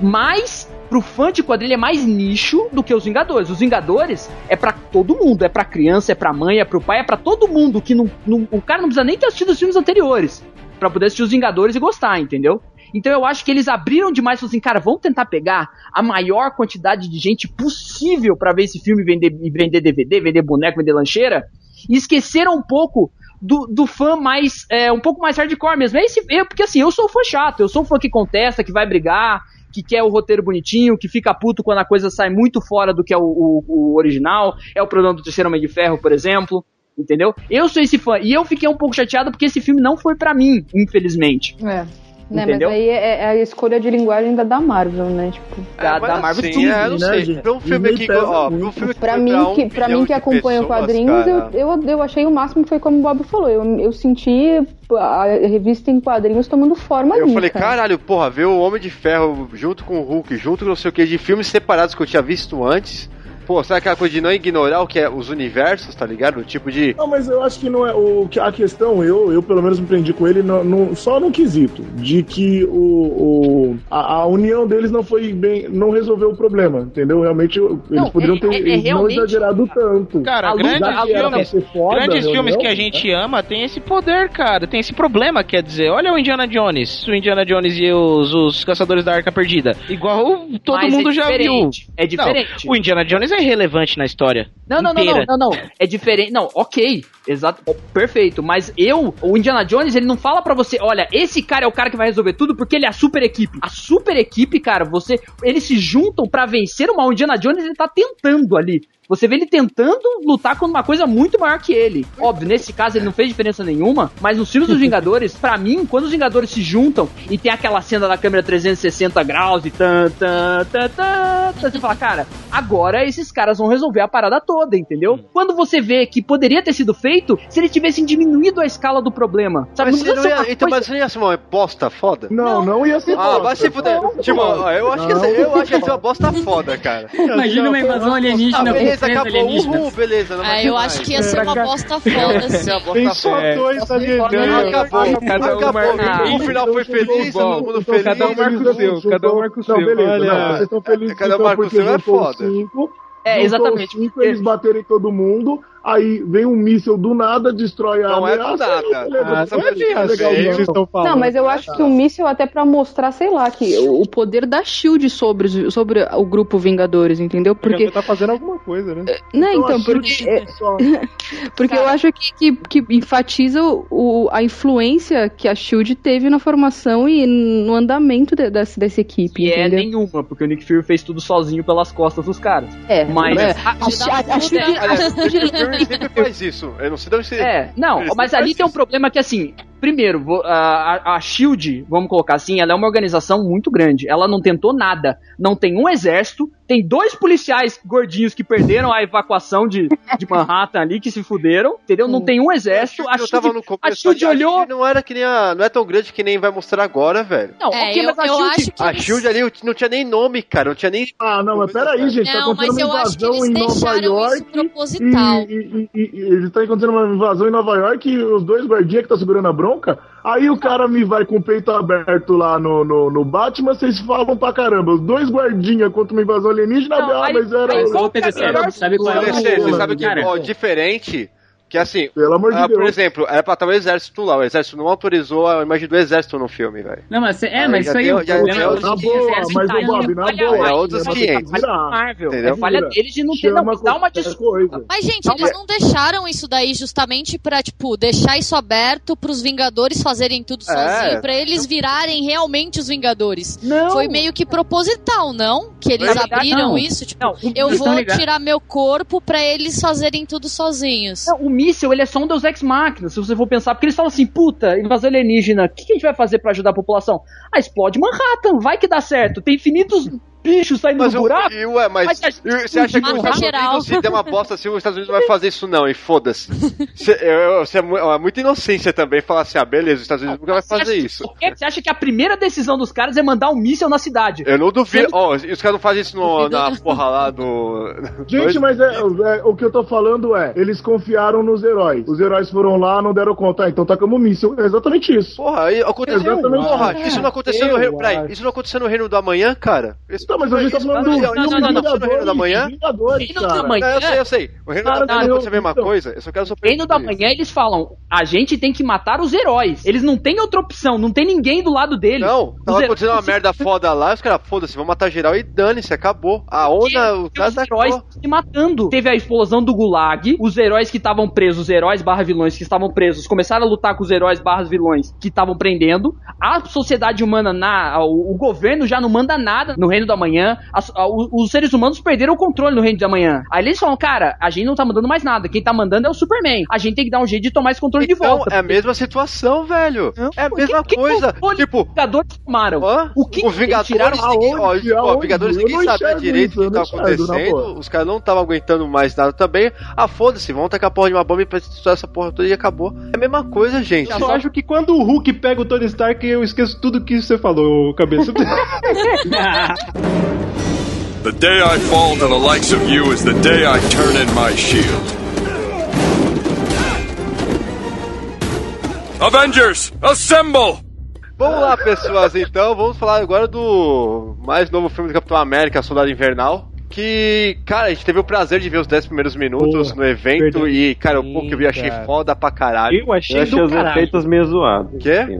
Speaker 8: mais. Pro fã de quadrilha é mais nicho do que os Vingadores. Os Vingadores é pra todo mundo, é pra criança, é pra mãe, é pro pai, é pra todo mundo que não, não- o cara não precisa nem ter assistido os filmes anteriores pra poder assistir os Vingadores e gostar, entendeu? Então eu acho que eles abriram demais, falaram assim, cara, vamos tentar pegar a maior quantidade de gente possível pra ver esse filme vender, vender DVD, vender boneco, vender lancheira, e esqueceram um pouco do, do fã mais, é, um pouco mais hardcore mesmo. É esse, eu, porque assim, eu sou fã chato, eu sou fã que contesta, que vai brigar, que quer o roteiro bonitinho, que fica puto quando a coisa sai muito fora do que é o, o- o original, é o problema do Terceiro Homem de Ferro, por exemplo. Entendeu? Eu sou esse fã. E eu fiquei um pouco chateado porque esse filme não foi pra mim, infelizmente.
Speaker 20: É. Né,
Speaker 8: Entendeu?
Speaker 20: mas aí é, é a escolha de linguagem da, da Marvel, né? Tipo,
Speaker 8: Da, da Marvel
Speaker 5: Sim,
Speaker 8: Studios,
Speaker 5: é, não
Speaker 8: né,
Speaker 5: sei. Pra um filme aqui, ó, pra um filme que
Speaker 20: pra
Speaker 5: foi
Speaker 20: mim,
Speaker 5: pra um
Speaker 20: que, pra mim que acompanha
Speaker 5: pessoas,
Speaker 20: quadrinhos, eu, eu, eu achei o máximo que foi como o Bob falou. Eu, eu senti a revista em quadrinhos tomando forma
Speaker 5: Eu
Speaker 20: ali,
Speaker 5: falei,
Speaker 20: cara.
Speaker 5: caralho, porra, ver o Homem de Ferro junto com o Hulk, junto com não sei o que, de filmes separados que eu tinha visto antes. Pô, sabe aquela coisa de não ignorar o que é os universos, tá ligado? Tipo de.
Speaker 9: Não, mas eu acho que não é. O, que a questão, eu, eu pelo menos me prendi com ele no, no- só no quesito de que o, o- a, a união deles não foi bem. não resolveu o problema, entendeu? Realmente eles
Speaker 10: Não,
Speaker 9: poderiam
Speaker 10: é-
Speaker 9: ter
Speaker 10: é- é
Speaker 9: eles não
Speaker 10: realmente-
Speaker 9: exagerado tanto.
Speaker 10: Cara, grandes filmes,
Speaker 9: foda,
Speaker 10: grandes
Speaker 9: a
Speaker 10: filmes que a gente ama tem esse poder, cara. Tem esse problema, quer dizer. Olha o Indiana Jones. O Indiana Jones e os, os Caçadores da Arca Perdida. Igual todo
Speaker 8: Mas é
Speaker 10: mundo já viu.
Speaker 8: é diferente.
Speaker 10: Não, o Indiana Jones é irrelevante na história.
Speaker 8: Não, não, não, não, não, não. É diferente. Não, ok. Exato. ó, Perfeito. Mas eu, o Indiana Jones, ele não fala pra você, olha, esse cara é o cara que vai resolver tudo porque ele é a super equipe. A super equipe, cara, você. Eles se juntam pra vencer o mal. O Indiana Jones, ele tá tentando ali. Você vê ele tentando lutar com uma coisa muito maior que ele. Óbvio, nesse caso ele não fez diferença nenhuma, mas nos filmes dos Vingadores, pra mim, quando os Vingadores se juntam e tem aquela cena da câmera 360 graus e tan, tan, tan, tan, tan, você fala, cara, agora esses caras vão resolver a parada toda, entendeu? Quando você vê que poderia ter sido feito se eles tivessem diminuído a escala do problema. Sabe?
Speaker 5: Mas
Speaker 8: Não
Speaker 5: não ia, então,
Speaker 8: coisa-
Speaker 5: mas você não ia ser uma bosta foda?
Speaker 9: Não, não ia ser
Speaker 5: Ah,
Speaker 9: bosta.
Speaker 5: vai se fuder. Tipo, eu acho que ia ser- eu acho que ia ser uma bosta foda, cara.
Speaker 13: Imagina uma invasão alienígena com
Speaker 5: beleza, acabou. Uhul, beleza. Não
Speaker 12: Ah, eu
Speaker 5: ter
Speaker 12: acho
Speaker 5: mais.
Speaker 12: que ia ser uma bosta foda,
Speaker 5: Ia
Speaker 12: assim.
Speaker 5: bosta
Speaker 7: Tem só dois alienígenas.
Speaker 5: acabou.
Speaker 17: Cada um
Speaker 5: acabou.
Speaker 17: marca-
Speaker 5: O final foi feliz, todo mundo feliz.
Speaker 17: Cada um marca o seu, cada um marca o seu.
Speaker 9: Beleza. Vocês estão felizes
Speaker 5: cada
Speaker 9: então
Speaker 5: marca o seu é foda.
Speaker 9: Cinco,
Speaker 8: É, exatamente.
Speaker 9: Cinco, eles baterem todo mundo. Aí vem um míssil do nada, destrói a
Speaker 5: Não é do
Speaker 9: ameaça.
Speaker 5: nada.
Speaker 9: beleza,
Speaker 5: Ah,
Speaker 9: não
Speaker 5: não é
Speaker 9: não.
Speaker 5: que
Speaker 7: vocês estão falando.
Speaker 20: Não, mas eu acho que o míssil até pra mostrar, sei lá, que o poder da SHIELD sobre, sobre o grupo Vingadores, entendeu?
Speaker 7: Porque
Speaker 20: Porque.
Speaker 7: tá fazendo alguma coisa, né?
Speaker 20: Não,
Speaker 9: Então,
Speaker 20: então,
Speaker 9: a
Speaker 20: porque.
Speaker 9: Shield só-
Speaker 20: Porque eu acho que, que, que enfatiza o, a influência que a SHIELD teve na formação e no andamento de- dessa, dessa equipe,
Speaker 8: E é
Speaker 20: entendeu?
Speaker 8: nenhuma, porque o Nick Fury fez tudo sozinho pelas costas dos caras.
Speaker 20: É,
Speaker 8: Mas.
Speaker 20: é.
Speaker 8: a-
Speaker 20: A, a, a SHIELD-
Speaker 5: Aliás,
Speaker 20: a
Speaker 5: o Fury sempre faz isso. Eu não sei de onde você.
Speaker 8: É, não,
Speaker 5: Ele
Speaker 8: mas ali tem um problema que assim. Primeiro, a, a- Shield, vamos colocar assim, ela é uma organização muito grande. Ela não tentou nada. Não tem um exército, tem dois policiais gordinhos que perderam a evacuação de, de Manhattan ali, que se fuderam, entendeu? Não tem um exército. A Shield,
Speaker 5: no
Speaker 8: a. Shield
Speaker 5: a
Speaker 8: olhou.
Speaker 5: Shield não era que nem a. Não é tão grande que nem vai mostrar agora, velho.
Speaker 8: Não,
Speaker 12: É,
Speaker 8: ok,
Speaker 12: eu-
Speaker 8: mas a
Speaker 12: eu
Speaker 8: Shield,
Speaker 12: acho que
Speaker 5: A Shield ali não tinha nem nome, cara. Não tinha nem.
Speaker 9: Ah, não, mas peraí, gente. tá
Speaker 12: Não, mas
Speaker 9: acontecendo uma invasão em Nova York.
Speaker 12: proposital.
Speaker 9: E, e, e, e ele tá acontecendo uma invasão em Nova York e os dois guardinhas que tá segurando a bronca. Aí o cara me vai com o peito aberto lá no, no, no Batman, vocês falam pra caramba. Os dois guardinhas contra uma invasão alienígena,
Speaker 8: Não,
Speaker 9: ah, mas era.
Speaker 13: Aí,
Speaker 9: o-
Speaker 13: só o TDC,
Speaker 9: era-
Speaker 13: sabe qual é o...
Speaker 5: você, você sabe que ó, diferente. Que assim,
Speaker 9: Pelo amor de
Speaker 5: ah, por exemplo, era pra estar o exército lá. O exército não autorizou a imagem do exército no filme, velho.
Speaker 13: Não, mas é,
Speaker 5: Aí
Speaker 13: mas isso aí
Speaker 5: deu- já
Speaker 13: é
Speaker 9: Na boa, mas o Bob, na
Speaker 13: olha,
Speaker 9: boa.
Speaker 5: é outros
Speaker 9: mas
Speaker 5: 500.
Speaker 9: tem que virar.
Speaker 8: Marvel. É falha deles de não ter não, dar uma
Speaker 9: qualquer
Speaker 8: desculpa.
Speaker 9: coisa.
Speaker 12: Mas, gente, eles não deixaram isso daí justamente pra, tipo, deixar isso aberto pros Vingadores fazerem tudo
Speaker 5: É.
Speaker 12: sozinho, pra eles virarem realmente os Vingadores.
Speaker 8: Não.
Speaker 12: Foi meio que proposital, não? Que eles abriram isso, tipo, eu vou tirar meu corpo pra eles fazerem tudo sozinhos.
Speaker 8: Não, o míssil, ele é só um Deus Ex Machina, se você for pensar, porque eles falam assim, puta, invasão alienígena, o que, que a gente vai fazer pra ajudar a população? Ah, explode Manhattan, vai que dá certo, tem infinitos bichos saindo
Speaker 5: Mas,
Speaker 8: do buraco.
Speaker 5: e, ué, mas,
Speaker 8: Mas a-
Speaker 5: e você acha que os Estados
Speaker 12: geral.
Speaker 5: Unidos, se der uma bosta assim, os Estados Unidos não vai fazer isso não, e foda-se. Eu- é, é muita inocência também falar assim, ah, beleza, os Estados Unidos nunca vai fazer isso.
Speaker 8: Por que Você acha que a primeira decisão dos caras é mandar um míssil na cidade?
Speaker 5: Eu não duvido. Ó, e os caras não fazem isso no- na porra lá do.
Speaker 9: Gente, mas é, é, o que eu tô falando é, eles confiaram nos heróis. Os heróis foram lá, não deram conta. Ah, então tacamos míssil. É exatamente isso.
Speaker 5: Porra, aí aconteceu.
Speaker 9: Exatamente.
Speaker 5: Porra, isso não aconteceu no
Speaker 7: Eu
Speaker 5: reino. Peraí, isso não aconteceu no reino do amanhã, cara? Isso,
Speaker 9: Tá, mas a gente tá falando do
Speaker 5: não,
Speaker 8: não, não, não,
Speaker 5: reino da manhã?
Speaker 8: Reino da. Manhã.
Speaker 5: Não, eu sei, eu sei. O reino da manhã
Speaker 9: não,
Speaker 5: aconteceu a mesma coisa. Eu só quero só
Speaker 8: Reino da. Manhã, eles falam, a gente tem que matar os heróis. Eles não têm outra opção, não tem ninguém do lado deles.
Speaker 5: Não, tava acontecendo uma merda foda lá, os caras, foda-se, vão matar geral e dane-se, acabou. A onda, o cara
Speaker 8: os
Speaker 5: tá
Speaker 8: heróis se matando. Teve a explosão do Gulag, os heróis que estavam presos, os heróis barra vilões que estavam presos, começaram a lutar com os heróis barra vilões que estavam prendendo. A sociedade humana, na, o, o governo já não manda nada no Reino da Manhã. As- a- o- os seres humanos perderam o controle no Reino da Manhã. Aí eles falam, cara, a gente não tá mandando mais nada. Quem tá mandando é o Superman. A gente tem que dar um jeito de tomar esse controle de
Speaker 5: Então,
Speaker 8: volta.
Speaker 5: é a mesma situação, velho. é a mesma
Speaker 8: que
Speaker 5: coisa.
Speaker 8: controle
Speaker 5: tipo,
Speaker 8: os Vingadores tomaram.
Speaker 5: Hã?
Speaker 8: O que
Speaker 5: os Vingadores,
Speaker 8: tiraram
Speaker 5: ninguém, ó,
Speaker 9: aonde?
Speaker 5: ó,
Speaker 9: Aonde?
Speaker 5: Vingadores ninguém
Speaker 9: não
Speaker 5: sabia direito o que
Speaker 9: na
Speaker 5: acontecendo. Os caras não estavam aguentando mais nada também. Ah, foda-se, vão tacar a porra de uma bomba pra estourar essa porra toda e acabou. É a mesma coisa, gente.
Speaker 7: Eu só acho que quando o Hulk pega o Tony Stark, eu esqueço tudo que você falou, cabeça.
Speaker 21: The day I fall to the likes of you is the day I turn in my shield. Avengers, assemble!
Speaker 5: Vamos lá, pessoas, então. Vamos falar agora do mais novo filme do Capitão América, Soldado Invernal. Que, cara, a gente teve o prazer de ver os 10 primeiros minutos
Speaker 7: Porra,
Speaker 5: no evento e, cara, o pouco que eu vi achei
Speaker 7: cara.
Speaker 5: foda pra caralho.
Speaker 7: Eu achei
Speaker 11: Eu achei
Speaker 7: do
Speaker 11: os
Speaker 7: caralho.
Speaker 11: efeitos meio zoados.
Speaker 5: Quê?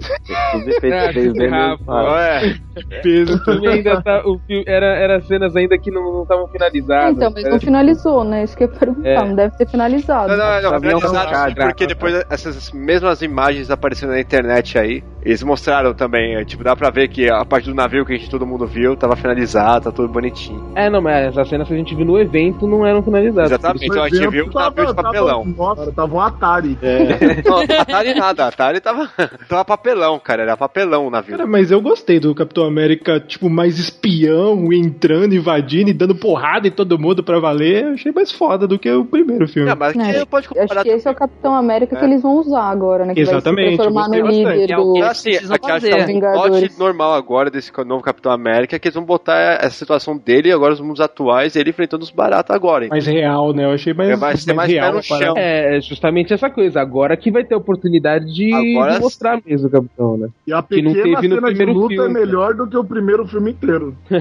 Speaker 11: Os efeitos meio zoados.
Speaker 5: Ué,
Speaker 7: Peso.
Speaker 17: O filme ainda tá. O filme, era, era cenas ainda que não estavam finalizadas.
Speaker 20: Então, mas
Speaker 17: Era-
Speaker 20: não finalizou, né? Isso que eu perguntar.
Speaker 17: É.
Speaker 20: Não deve ter finalizado.
Speaker 5: Não, não, não,
Speaker 11: não
Speaker 5: sim,
Speaker 11: graça,
Speaker 5: porque depois essas mesmas imagens aparecendo na internet aí, eles mostraram também, é, tipo, dá pra ver que a parte do navio que a gente todo mundo viu tava finalizada, tá tudo bonitinho.
Speaker 17: É, não, mas as cenas que a gente viu no evento não eram finalizadas.
Speaker 5: Exatamente, então a gente viu um navio de papelão.
Speaker 9: nossa, tava um Atari.
Speaker 5: Não, Atari nada, Atari tava, tava papelão, cara, era papelão o navio.
Speaker 7: Cara, mas eu gostei do Capitão América, tipo, mais espião, entrando, invadindo e dando porrada em todo mundo pra valer. Eu achei mais foda do que o primeiro filme.
Speaker 5: Não, mas
Speaker 20: É,
Speaker 5: que pode
Speaker 20: Acho
Speaker 5: comparar
Speaker 20: que esse é o Capitão América que
Speaker 5: É.
Speaker 20: eles vão usar agora, né? Que
Speaker 7: Exatamente,
Speaker 20: vai se transformar no líder
Speaker 8: É
Speaker 20: do.
Speaker 8: o que
Speaker 5: É
Speaker 8: eles
Speaker 5: assim, aqui acho que é um plot normal agora desse novo Capitão América, que eles vão botar essa situação dele agora os mundos atuais, ele enfrentando os baratos agora.
Speaker 7: Mais real, né? Eu achei mais,
Speaker 5: É, vai ser mais
Speaker 7: real.
Speaker 5: no chão.
Speaker 17: É, justamente essa coisa. Agora que vai ter oportunidade de,
Speaker 5: Agora
Speaker 17: de mostrar mesmo o Capitão, né?
Speaker 9: E a
Speaker 17: Que não
Speaker 9: pequena
Speaker 17: teve no primeiro
Speaker 9: luta
Speaker 17: filme.
Speaker 9: é melhor do que o primeiro filme inteiro.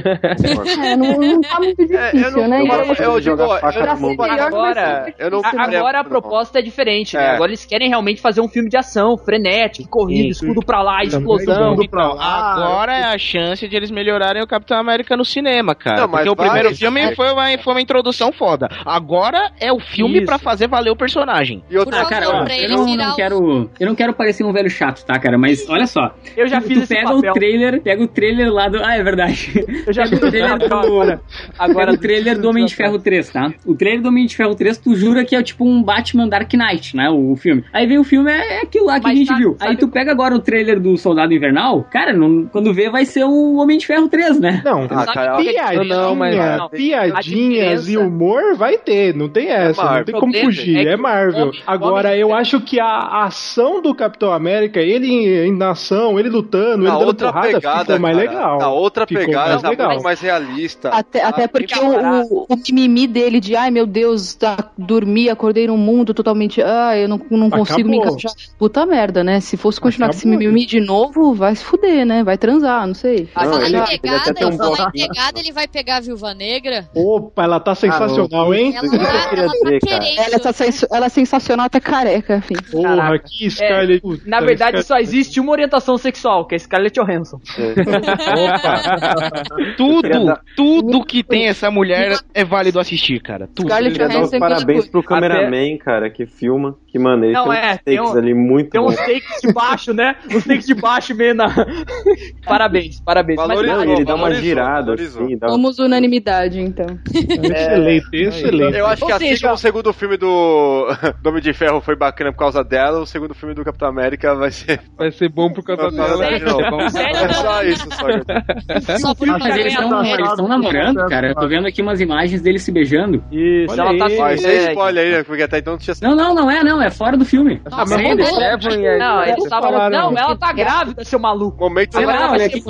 Speaker 20: É, não, não tá muito difícil, né?
Speaker 5: eu-
Speaker 20: E aí,
Speaker 5: eu- digo,
Speaker 8: Agora, agora a proposta é diferente, né?
Speaker 5: É.
Speaker 8: Agora eles querem realmente fazer um filme de ação, frenético, corrida, escudo pra lá, explosão.
Speaker 10: Então, agora é a chance de eles melhorarem o Capitão América no cinema, cara.
Speaker 5: Não, mas
Speaker 10: porque o primeiro filme foi uma, foi uma introdução foda. Agora é o filme
Speaker 13: Isso.
Speaker 10: pra fazer valer o personagem.
Speaker 5: E outra
Speaker 13: Ah, cara, ó,
Speaker 12: pra
Speaker 13: eu
Speaker 12: ele
Speaker 13: não, não quero, eu não quero parecer um velho chato, tá, cara? Mas olha só.
Speaker 8: Eu já
Speaker 13: tu,
Speaker 8: fiz
Speaker 13: tu
Speaker 8: esse
Speaker 13: pega
Speaker 8: papel.
Speaker 13: o trailer, pega o trailer lá do. Ah, é verdade.
Speaker 8: Eu já
Speaker 13: pega o
Speaker 8: fiz
Speaker 13: trailer do.
Speaker 8: Agora
Speaker 13: pega o trailer do Homem de Ferro 3, tá? O trailer do Homem de Ferro 3, tu jura que é tipo um Batman Dark Knight, né? O, o filme. Aí vem o filme, é, é aquilo lá que
Speaker 8: Mas
Speaker 13: a gente
Speaker 8: sabe-
Speaker 13: viu. Aí tu pega agora o trailer do Soldado Invernal, cara, não- quando vê vai ser o Homem de Ferro 3, né?
Speaker 7: Não,
Speaker 5: Ah, cara,
Speaker 7: piadinha,
Speaker 17: não, mas-
Speaker 8: não.
Speaker 7: Piadinhas
Speaker 8: A
Speaker 7: e humor vai ter, não tem essa, não
Speaker 5: Marvel.
Speaker 7: tem como fugir,
Speaker 8: é
Speaker 7: é, Marvel.
Speaker 8: Homem-
Speaker 7: Agora,
Speaker 8: Homem-
Speaker 7: eu acho que a ação do Capitão América, ele em, em ação, ele lutando,
Speaker 5: na
Speaker 7: ele dando
Speaker 5: outra
Speaker 7: porrada,
Speaker 5: pegada,
Speaker 7: ficou mais
Speaker 5: cara,
Speaker 7: legal.
Speaker 5: Na outra
Speaker 7: Ficou
Speaker 5: pegada,
Speaker 7: mais
Speaker 5: tá
Speaker 7: legal.
Speaker 5: muito mais realista.
Speaker 20: Até,
Speaker 5: Tá
Speaker 20: até porque
Speaker 5: bem barato.
Speaker 20: o, o mimimi dele de ai meu Deus, tá, dormi, acordei num mundo totalmente. Ah, eu não, não consigo me encaixar. Puta merda, né? Se fosse continuar com esse mimimi de novo, vai se fuder, né? Vai transar, não sei.
Speaker 11: Não,
Speaker 12: em
Speaker 11: ele- ele
Speaker 12: pegada,
Speaker 11: um
Speaker 12: e
Speaker 11: bloquinho.
Speaker 12: pegada, ele vai pegar a Viúva Negra.
Speaker 7: Opa, ela tá sensacional, hein?
Speaker 12: Ela, ela tá.
Speaker 20: Ela, tá sens- ela é sensacional até careca, enfim.
Speaker 7: Porra,
Speaker 8: Caraca.
Speaker 7: que Scarlett.
Speaker 8: É, na verdade, só existe uma orientação sexual, que é Scarlett Johansson.
Speaker 10: Tudo, tudo que tem essa mulher é válido assistir, cara. Tudo.
Speaker 20: Scarlett
Speaker 11: dar os
Speaker 20: Johansson é coisa
Speaker 11: parabéns pro cameraman, cara, que filma, que ele
Speaker 8: Não,
Speaker 11: tem uns
Speaker 8: é, tem
Speaker 11: takes
Speaker 8: um-
Speaker 11: ali muito
Speaker 8: Tem uns takes de baixo, né? Uns takes de baixo meio na. parabéns, parabéns. Mas,
Speaker 5: Valorizou,
Speaker 11: Não, e ele dá uma girada, assim, dá
Speaker 20: Vamos unanimidade, então.
Speaker 7: Excelente, excelente.
Speaker 5: Eu acho
Speaker 8: Ou
Speaker 5: que assim
Speaker 8: seja-
Speaker 5: como o segundo filme do, do Homem de Ferro foi bacana por causa dela, o segundo filme do Capitão América vai ser.
Speaker 17: Vai ser bom por causa
Speaker 5: Por causa
Speaker 17: dela.
Speaker 8: Sério?
Speaker 5: É só isso, só.
Speaker 12: Só por
Speaker 13: Mas eles estão eles namorando, cara. Eu tô vendo aqui umas imagens deles se beijando.
Speaker 8: Isso,
Speaker 7: Olha
Speaker 8: ela tá
Speaker 7: aí.
Speaker 5: É
Speaker 8: é,
Speaker 5: spoiler aí, né? Porque até então não tinha
Speaker 13: Não, não, não é, não. É fora do filme.
Speaker 8: Ah,
Speaker 13: mas
Speaker 12: é bom.
Speaker 8: Não, ela tava-
Speaker 7: falaram.
Speaker 8: não, ela tá grávida, seu maluco.
Speaker 5: Momento,
Speaker 13: Ah, não, olha que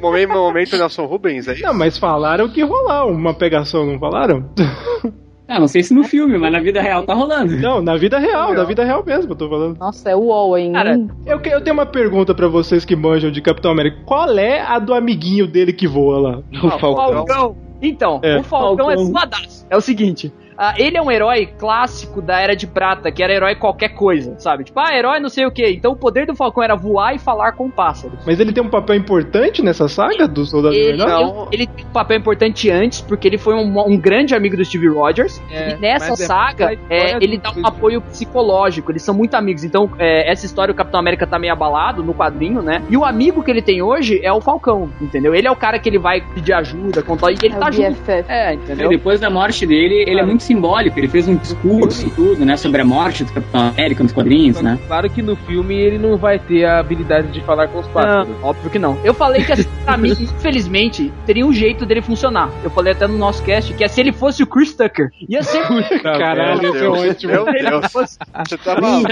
Speaker 5: momento, momento Nelson Rubens aí.
Speaker 7: Não, mas falaram que uma pegação, não falaram?
Speaker 13: Ah, não sei se no filme, mas na vida real tá rolando.
Speaker 7: Não, na vida real, na vida real mesmo, eu tô falando.
Speaker 20: Nossa, é o UOL, hein?
Speaker 8: Cara,
Speaker 7: Eu, eu tenho uma pergunta pra vocês que manjam de Capitão América. Qual é a do amiguinho dele que voa lá?
Speaker 10: O Falcão.
Speaker 8: Falcão. Então,
Speaker 7: É.
Speaker 8: o Falcão, é
Speaker 7: Falcão.
Speaker 8: suadaço. É o seguinte. Ah, ele é um herói clássico da Era de Prata, que era herói qualquer coisa, sabe? Tipo, ah, herói não sei o que. Então o poder do Falcão era voar e falar com pássaros.
Speaker 7: Mas ele tem um papel importante nessa saga do Soldado
Speaker 8: Ele,
Speaker 7: Invernal?
Speaker 8: ele, ele tem um papel importante antes, porque ele foi um, um grande amigo do Steve Rogers.
Speaker 17: É,
Speaker 8: e nessa
Speaker 17: é-
Speaker 8: saga, é, ele dá um apoio psicológico. Eles são muito amigos. Então, é, essa história, o Capitão América tá meio abalado no quadrinho, né? E o amigo que ele tem hoje é o Falcão, entendeu? Ele é o cara que ele vai pedir ajuda, contar. E ele
Speaker 20: É
Speaker 8: tá junto.
Speaker 20: BFF.
Speaker 8: É,
Speaker 13: E
Speaker 8: entendeu?
Speaker 13: depois da morte dele, ele é muito simbólico. Ele fez um discurso e tudo, né? Sobre a morte do Capitão América nos quadrinhos, né?
Speaker 17: Claro que no filme ele não vai ter a habilidade de falar com os pássaros.
Speaker 8: Não, óbvio que não. Eu falei que, assim, pra mim, infelizmente, teria um jeito dele funcionar. Eu falei até no nosso cast que é se ele fosse o Chris Tucker. Ia ser.
Speaker 7: Caralho, esse é ótimo.
Speaker 5: meu Deus. Você tá maluco.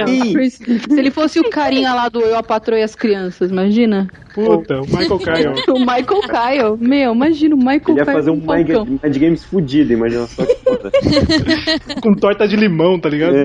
Speaker 20: Se ele fosse o carinha lá do Eu, a Patroa e as Crianças, imagina?
Speaker 7: Puta, o Michael Kyle.
Speaker 20: O Michael Kyle. Meu, imagina o Michael
Speaker 11: Ele ia
Speaker 20: Kyle.
Speaker 11: fazer um. Mind, Mind Games fudido, imagina só que foda.
Speaker 7: Com torta de limão, tá ligado?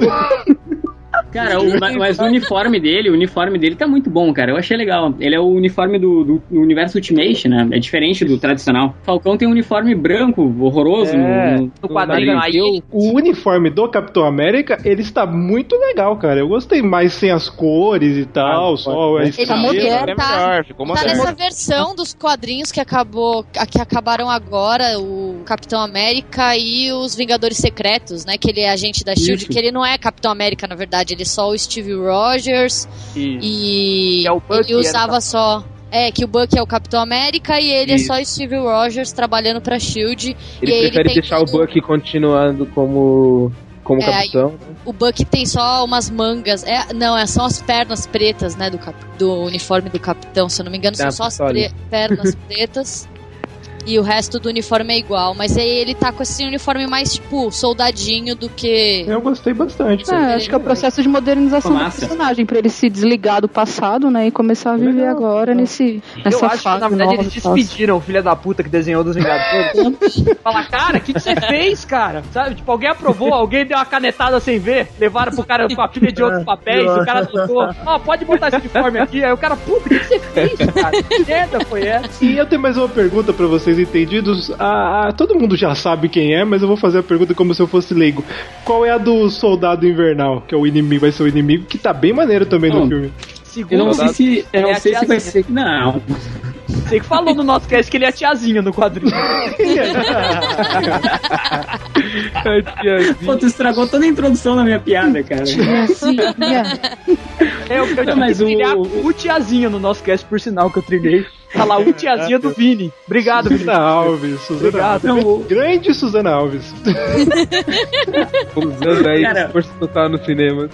Speaker 13: Cara, o, mas o uniforme dele, o uniforme dele tá muito bom, cara. Eu achei legal. Ele é o uniforme do, do, do universo Ultimate, né? É diferente do tradicional. Falcão tem um uniforme branco, horroroso
Speaker 8: É,
Speaker 13: no,
Speaker 8: no quadrinho aí.
Speaker 7: O uniforme do Capitão América, ele está muito legal, cara. Eu gostei mais sem as cores e tal, só a
Speaker 12: Ele
Speaker 7: estrela.
Speaker 12: moderno, tá,
Speaker 10: melhor, ficou
Speaker 12: tá
Speaker 10: moderno.
Speaker 12: nessa versão dos quadrinhos que acabou, que acabaram agora, o Capitão América e os Vingadores Secretos, né? Que ele é agente da Shield,
Speaker 13: Isso.
Speaker 12: que ele não é Capitão América, na verdade, ele só o Steve Rogers e
Speaker 8: é Bucky,
Speaker 12: ele
Speaker 8: era
Speaker 12: usava só é, que o Buck é o Capitão América e ele
Speaker 17: Isso.
Speaker 12: é só o Steve Rogers trabalhando pra Shield.
Speaker 17: Ele prefere
Speaker 12: ele
Speaker 17: deixar o Buck continuando como, como
Speaker 12: É,
Speaker 17: capitão.
Speaker 12: O Buck tem só umas mangas. É, não, é só as pernas pretas, né? Do, cap- do uniforme do capitão, se eu não me engano,
Speaker 17: Tem
Speaker 12: são
Speaker 17: a
Speaker 12: só as pre- pernas pretas. E o resto do uniforme é igual. Mas aí ele tá com esse uniforme mais, tipo, soldadinho do que.
Speaker 7: Eu gostei bastante.
Speaker 20: É, acho que é o processo de modernização do personagem, pra ele se desligar do passado, né, e começar a viver agora nesse, nessa
Speaker 8: Eu acho que,
Speaker 20: fase
Speaker 8: na verdade, eles despediram o filho da puta que desenhou dos Vingadores. Fala, cara, o que, que você fez, cara? Sabe? Tipo, alguém aprovou, alguém deu uma canetada sem ver, levaram pro cara com a pilha de outros papéis, o cara botou, ó, pode botar esse uniforme aqui. Aí o cara, puta, o que, que você fez, cara? Que merda foi essa?
Speaker 7: E eu tenho mais uma pergunta pra vocês entendidos. Ah, ah, todo mundo já sabe quem é, mas eu vou fazer a pergunta como se eu fosse leigo. Qual é a do soldado invernal, que é o inimigo, vai ser o inimigo, que tá bem maneiro também no filme.
Speaker 13: Eu não sei se. Eu não
Speaker 8: É a
Speaker 13: sei se vai
Speaker 8: tiazinha.
Speaker 13: ser. Não.
Speaker 8: Você que falou no nosso cast que ele é a tiazinha no quadrinho.
Speaker 13: Pô, tu estragou toda a introdução da minha piada, cara.
Speaker 8: É o que eu tive
Speaker 13: mas
Speaker 8: que
Speaker 13: o-
Speaker 8: o tiazinha no nosso cast, por sinal, que eu trilhei. Tá lá, o tiazinha do Vini. Obrigado, Vini.
Speaker 7: Suzana Alves, Suzana
Speaker 8: Obrigado.
Speaker 7: Alves. Grande Suzana Alves.
Speaker 17: Usando aí
Speaker 13: Cara.
Speaker 17: esforço total no cinema.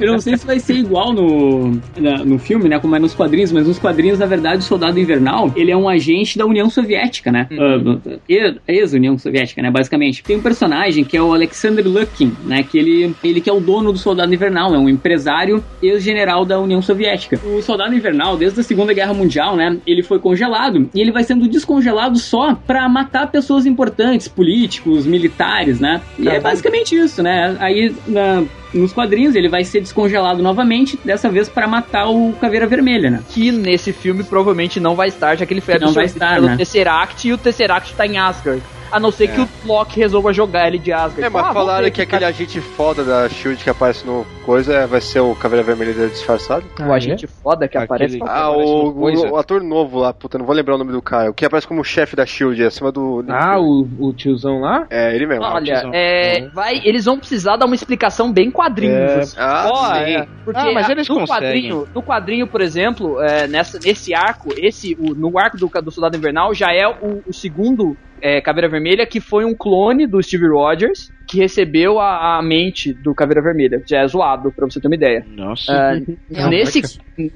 Speaker 13: Eu não sei se vai ser igual no, na- no filme, né? Como é nos quadrinhos, mas nos quadrinhos, na verdade, o Soldado Invernal, ele é um agente da União Soviética, né? Ah, e- Ex-União Soviética, né? Basicamente. Tem um personagem que é o Alexander Lukin, né? Que ele, ele que é o dono do Soldado Invernal, é um empresário ex-general da União Soviética. O Soldado Invernal, desde a Segunda Guerra Mundial, né? Ele foi congelado e ele vai sendo descongelado só pra matar pessoas importantes, políticos, militares, né? E é basicamente isso, né? Aí na- nos quadrinhos ele vai ser descongelado novamente, dessa vez pra matar o Caveira Vermelha, né?
Speaker 8: Que nesse filme provavelmente não vai estar, já que ele foi
Speaker 13: Não vai estar,
Speaker 8: pelo
Speaker 13: né?
Speaker 8: Tesseract e o Tesseract tá em Asgard. A não ser
Speaker 5: É.
Speaker 8: que o Loki resolva jogar ele de Asgard.
Speaker 5: É, mas
Speaker 8: Ah,
Speaker 5: falaram
Speaker 8: ver
Speaker 5: que aquele agente foda da Shield que aparece no coisa é- vai ser o Caveira Vermelha dele disfarçado.
Speaker 8: O agente foda que aparece.
Speaker 5: Ah, o,
Speaker 8: no Coisa.
Speaker 5: o, o ator novo lá, puta, não vou lembrar o nome do cara. O que aparece como chefe da Shield, acima do.
Speaker 17: Ah, o, o tiozão lá?
Speaker 5: É, ele mesmo.
Speaker 8: Olha, é, vai, eles vão precisar dar uma explicação bem quadrinhos.
Speaker 5: É,
Speaker 8: assim.
Speaker 5: ah, sim.
Speaker 8: é, porque
Speaker 10: Ah, mas eles
Speaker 8: no
Speaker 10: conseguem.
Speaker 8: quadrinho, no quadrinho, por exemplo, é, nessa, nesse arco, esse, o- no arco do, do Soldado Invernal já é o, o segundo é, Caveira Vermelha que foi um clone do Steve Rogers que recebeu a, a mente do Caveira Vermelha. Já é zoado, pra você ter uma ideia.
Speaker 10: Nossa.
Speaker 8: É, nesse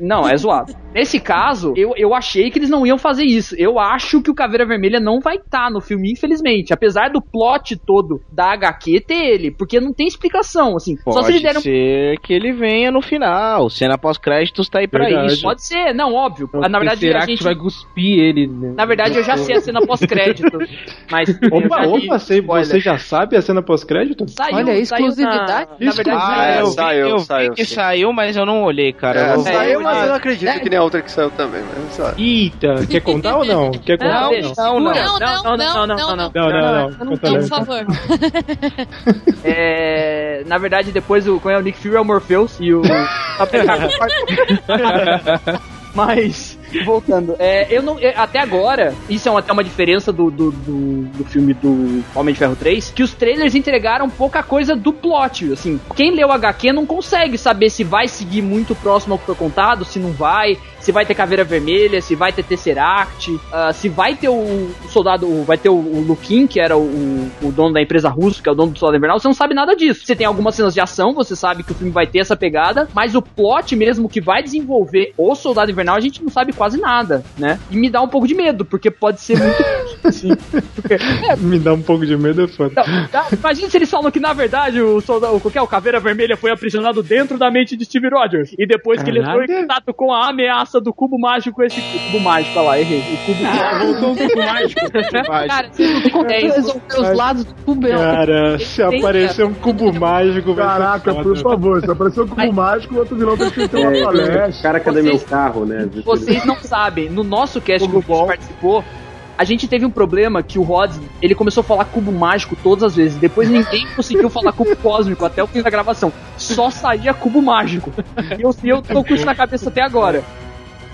Speaker 8: não é zoado. Nesse caso, eu, eu achei que eles não iam fazer isso. Eu acho que o Caveira Vermelha não vai estar no filme, infelizmente. Apesar do plot todo da HQ ter ele, porque não tem explicação, assim.
Speaker 10: Pode
Speaker 8: só se eles deram
Speaker 10: ser que ele venha no final. Cena pós-créditos tá aí pra
Speaker 17: Verdade.
Speaker 10: isso.
Speaker 8: Pode ser, não, óbvio.
Speaker 17: O
Speaker 8: Na verdade, a
Speaker 17: Tesseract
Speaker 8: gente.
Speaker 17: vai cuspir ele. né?
Speaker 8: Na verdade, eu já sei a cena pós-crédito. Mas.
Speaker 7: Opa, opa, você,
Speaker 8: spoiler.
Speaker 7: você já sabe a cena pós-crédito?
Speaker 8: Saiu,
Speaker 20: Olha,
Speaker 8: saiu
Speaker 20: exclusividade.
Speaker 8: Na, na verdade,
Speaker 10: Ah,
Speaker 5: É,
Speaker 10: eu vi,
Speaker 5: saiu,
Speaker 10: eu vi
Speaker 5: saiu,
Speaker 10: que
Speaker 5: sim.
Speaker 10: saiu, mas eu não olhei, cara.
Speaker 5: É,
Speaker 10: Eu-
Speaker 5: saiu,
Speaker 8: é,
Speaker 5: mas
Speaker 8: é.
Speaker 5: eu não acredito que nem a outra que saiu também, mas sabe.
Speaker 7: Eita, quer contar ou não? Quer contar
Speaker 8: Não,
Speaker 7: ou não?
Speaker 10: Não, não.
Speaker 8: Não, não, não, não, não, não.
Speaker 7: Não, não, não. Conta
Speaker 12: Não,
Speaker 7: não.
Speaker 12: por favor.
Speaker 8: É, na verdade, depois o, é, o Nick Fury é o Morpheus e o. Mas, voltando, é, eu não. é, até agora, isso é até uma diferença do, do, do, do filme do Homem de Ferro 3, que os trailers entregaram pouca coisa do plot. Assim, quem leu HQ não consegue saber se vai seguir muito próximo ao que foi contado, se não vai, se vai ter caveira vermelha, se vai ter Tesseract, ah, se vai ter o, soldado, o- vai ter o, o Lukin, que era o, o dono da empresa russa, que é o dono do Soldado Invernal, você não sabe nada disso. Você tem algumas cenas de ação, você sabe que o filme vai ter essa pegada, mas o plot mesmo que vai desenvolver o Soldado Invernal, a gente não sabe quase nada, né? E me dá um pouco de medo, porque pode ser muito assim. Porque, é,
Speaker 7: Me dá um pouco de medo, é foda.
Speaker 8: imagina se eles falam que, na verdade, o soldado, o, qualquer, o Caveira Vermelha foi aprisionado dentro da mente de Steve Rogers. E depois que ele entrou em contato com a ameaça do cubo mágico, esse cubo mágico, olha lá, errei. O cubo
Speaker 13: Ah, voltou um pouco mágico.
Speaker 8: Cara, vocês.
Speaker 20: Resolver os lados do cubo.
Speaker 7: Cara, se aparecer um cubo mágico, vai
Speaker 9: Caraca, por favor, se aparecer um cubo mágico, o outro vilão tem que ter uma
Speaker 11: É,
Speaker 9: palestra.
Speaker 11: cara, cadê
Speaker 8: Vocês-
Speaker 11: meu carro, né?
Speaker 8: Vocês não sabem, no nosso cast que o Chris participou, a gente teve um problema que o Rods, ele começou a falar cubo mágico todas as vezes. Depois ninguém conseguiu falar cubo cósmico até o fim da gravação. Só saía cubo mágico. E eu, eu tô com isso na cabeça até agora.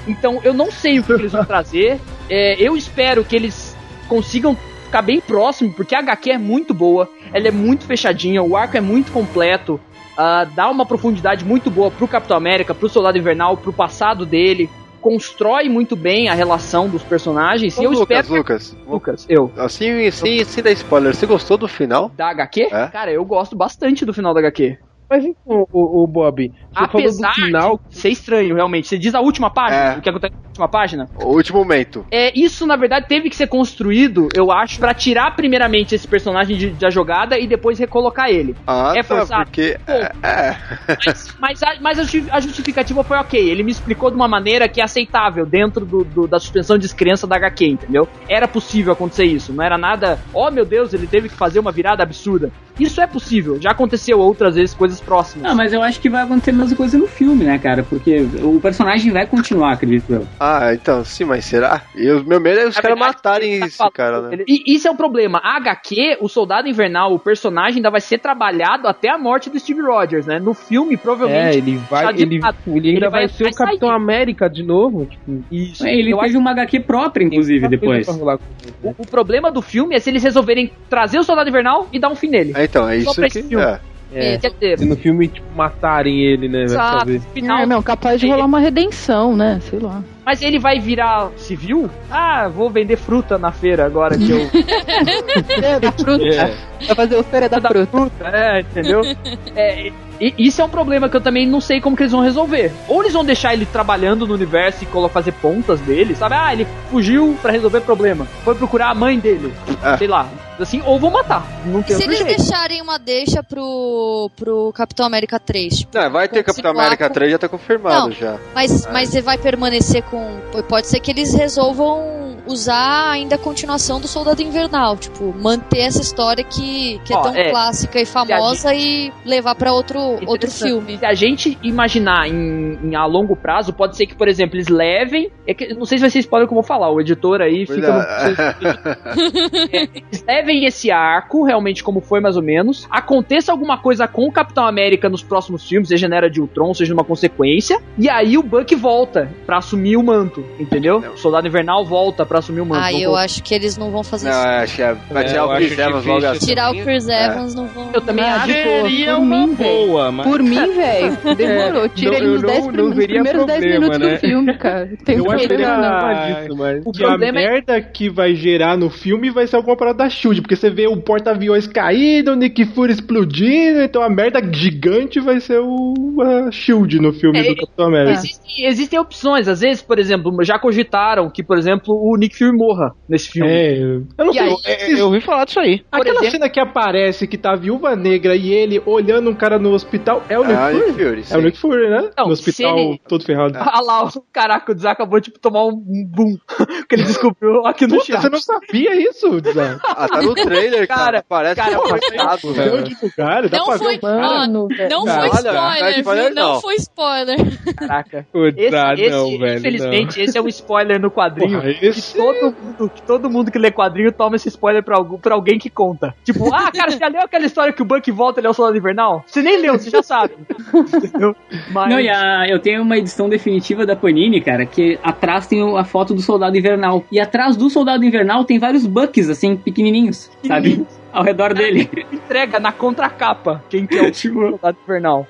Speaker 8: Então eu não sei o que eles vão trazer. É, eu espero que eles consigam ficar bem próximo, porque a HQ é muito boa, ela é muito fechadinha, o arco é muito completo. ah, dá uma profundidade muito boa pro Capitão América, pro Soldado Invernal, pro passado dele. Constrói muito bem a relação dos personagens.
Speaker 5: Ô,
Speaker 8: e eu
Speaker 5: Lucas,
Speaker 8: espero.
Speaker 5: Lucas,
Speaker 8: Lucas, eu.
Speaker 5: Assim, assim, sem dar spoiler, você gostou do final?
Speaker 8: Da HQ?
Speaker 5: É?
Speaker 8: Cara, eu gosto bastante do final da HQ.
Speaker 17: Mas então, o, o Bob,
Speaker 8: apesar
Speaker 17: final...
Speaker 8: de ser estranho, realmente. Você diz a última página,
Speaker 5: É.
Speaker 8: o que acontece na última página?
Speaker 5: O último momento.
Speaker 8: É, isso, na verdade, teve que ser construído, eu acho, pra tirar primeiramente esse personagem de- da jogada e depois recolocar ele.
Speaker 5: Ah,
Speaker 8: é
Speaker 5: tá,
Speaker 8: forçado.
Speaker 5: porque. É, é.
Speaker 8: Mas, mas a, mas a justificativa foi ok. Ele me explicou de uma maneira que é aceitável dentro do, do- da suspensão de descrença da HQ, entendeu? Era possível acontecer isso. Não era nada, oh meu Deus, ele teve que fazer uma virada absurda. Isso é possível. Já aconteceu outras vezes coisas próximas.
Speaker 13: Não, mas eu acho que vai acontecer a mesma coisa no filme, né, cara? Porque o personagem vai continuar, acredito eu.
Speaker 5: Ah, então, sim, mas será? E o meu medo é os caras matarem esse cara, né?
Speaker 8: E isso é o problema. A HQ, o Soldado Invernal, o personagem ainda vai ser trabalhado até a morte do Steve Rogers, né? No filme, provavelmente.
Speaker 17: É, ele vai.
Speaker 8: tá
Speaker 17: Ele,
Speaker 8: ditado.
Speaker 17: ele ainda vai, ser o
Speaker 8: sair.
Speaker 17: Capitão América de novo. Tipo,
Speaker 8: Isso.
Speaker 13: É, ele
Speaker 8: Eu
Speaker 13: teve uma HQ própria, inclusive, depois.
Speaker 17: pra rolar
Speaker 8: O, o problema do filme é se eles resolverem trazer o Soldado Invernal e dar um fim nele.
Speaker 5: É, então, é
Speaker 8: Só
Speaker 5: isso que.
Speaker 8: filme.
Speaker 5: É.
Speaker 17: É,
Speaker 8: Quer dizer,
Speaker 17: se no filme tipo, matarem ele, né? Saber.
Speaker 8: final,
Speaker 20: É, não, capaz de rolar uma redenção, né? Sei lá.
Speaker 8: Mas ele vai virar civil? Ah, vou vender fruta na feira agora que eu.
Speaker 20: É, da fruta.
Speaker 8: É.
Speaker 20: Vai fazer o feira da fruta.
Speaker 8: É, entendeu? É, e isso é um problema que eu também não sei como que eles vão resolver. Ou eles vão deixar ele trabalhando no universo e colo- fazer pontas dele, sabe? Ah, ele fugiu pra resolver problema. Foi procurar a mãe dele.
Speaker 5: É.
Speaker 8: Sei lá. Assim, ou vão matar. Não
Speaker 12: E
Speaker 8: tem
Speaker 12: se eles
Speaker 8: jeito.
Speaker 12: deixarem uma deixa pro, pro Capitão América 3? Tipo,
Speaker 5: Não, vai ter Capitão América
Speaker 12: com-
Speaker 5: 3, já tá confirmado
Speaker 12: Não,
Speaker 5: já.
Speaker 12: Mas,
Speaker 5: É.
Speaker 12: mas você vai permanecer com. Pode ser que eles resolvam usar ainda a continuação do Soldado Invernal. Tipo, manter essa história que, que é
Speaker 8: Ó,
Speaker 12: tão
Speaker 8: é.
Speaker 12: clássica e famosa e levar pra outro, outro filme.
Speaker 8: Se a gente imaginar em, em a longo prazo, pode ser que, por exemplo, eles levem. É que, não sei se vai ser spoiler que eu vou falar, o editor aí fica. no- É, eles levem esse arco, realmente como foi mais ou menos. Aconteça alguma coisa com o Capitão América nos próximos filmes, seja na Era de Ultron, seja numa consequência. E aí o Buck volta pra assumir o manto, entendeu? O Soldado Invernal volta pra assumir o manto.
Speaker 12: Ah, eu acho que eles não vão fazer
Speaker 5: Não,
Speaker 12: isso.
Speaker 5: acho que é, vai
Speaker 10: É,
Speaker 5: tirar
Speaker 10: eu
Speaker 5: o Chris Evans logo assim.
Speaker 12: Tirar o Chris
Speaker 5: É.
Speaker 12: Evans não vão.
Speaker 8: Eu também
Speaker 20: Ah,
Speaker 8: acho.
Speaker 20: boa,
Speaker 10: Seria uma
Speaker 20: velho.
Speaker 10: Boa, mas.
Speaker 20: Por mim, velho. Demorou. Tira
Speaker 17: não,
Speaker 20: ele
Speaker 17: eu
Speaker 20: nos
Speaker 17: não-
Speaker 20: 10
Speaker 17: não
Speaker 20: prim-
Speaker 17: veria
Speaker 20: primeiros 10
Speaker 17: problema,
Speaker 20: minutos
Speaker 17: né?
Speaker 20: do filme, cara. Não Tem
Speaker 7: Eu acho que
Speaker 20: problema, não.
Speaker 7: a,
Speaker 17: disso, mas-
Speaker 8: O
Speaker 7: que a
Speaker 8: problema é-
Speaker 7: merda que vai gerar no filme vai ser alguma parada da Shield, porque você vê o porta-aviões caído, o Nick Fury explodindo, então a merda gigante vai ser o a Shield no filme
Speaker 8: É,
Speaker 7: do Capitão América.
Speaker 8: Existem, existem opções, às vezes, por exemplo, já cogitaram que, por exemplo, o Nick Fury morra nesse filme.
Speaker 7: É, eu não
Speaker 8: E
Speaker 7: sei.
Speaker 8: aí,
Speaker 7: é,
Speaker 10: Eu ouvi falar disso aí.
Speaker 7: Aquela
Speaker 8: exemplo-
Speaker 7: cena que aparece que tá a viúva negra e ele olhando um cara no hospital é o Nick
Speaker 5: Ah,
Speaker 7: Fury?
Speaker 5: Nick Fury,
Speaker 7: É o. Nick Fury, né?
Speaker 8: Não,
Speaker 7: no hospital
Speaker 8: ele-
Speaker 7: todo ferrado.
Speaker 8: Ah lá, o caraca, o Dizar acabou de tomar um boom que ele descobriu aqui no chat.
Speaker 7: você não sabia isso, Zé?
Speaker 5: Ah, tá no trailer, cara.
Speaker 8: Cara,
Speaker 5: Parece
Speaker 8: cara,
Speaker 5: que
Speaker 8: foi-
Speaker 5: cortado,
Speaker 7: Um
Speaker 5: velho.
Speaker 7: dá
Speaker 12: Não
Speaker 7: pra
Speaker 12: foi,
Speaker 7: ver o cara.
Speaker 20: Mano,
Speaker 12: não
Speaker 5: Cara,
Speaker 12: foi
Speaker 5: não é
Speaker 12: spoiler,
Speaker 5: spoiler,
Speaker 12: viu? Não
Speaker 5: não.
Speaker 12: foi spoiler.
Speaker 8: Caraca.
Speaker 17: Ah,
Speaker 8: esse,
Speaker 17: não, velho.
Speaker 8: infelizmente, esse é um spoiler no quadrinho.
Speaker 7: Porra, esse-
Speaker 8: Que, todo mundo, que todo mundo que lê quadrinho toma esse spoiler pra, algum, pra alguém que conta. Tipo, ah, cara, você já leu aquela história que o Buck volta ele é o soldado invernal? Você nem leu, você já sabe. Entendeu? Mas.
Speaker 13: Não, e a- eu tenho uma edição definitiva da Panini, cara, que atrás tem a foto do Soldado Invernal. E atrás do Soldado Invernal tem vários Bucks, assim, pequenininhos, sabe? Ao redor dele.
Speaker 8: entrega na contracapa quem que é o
Speaker 13: Tipo-
Speaker 8: soldado invernal.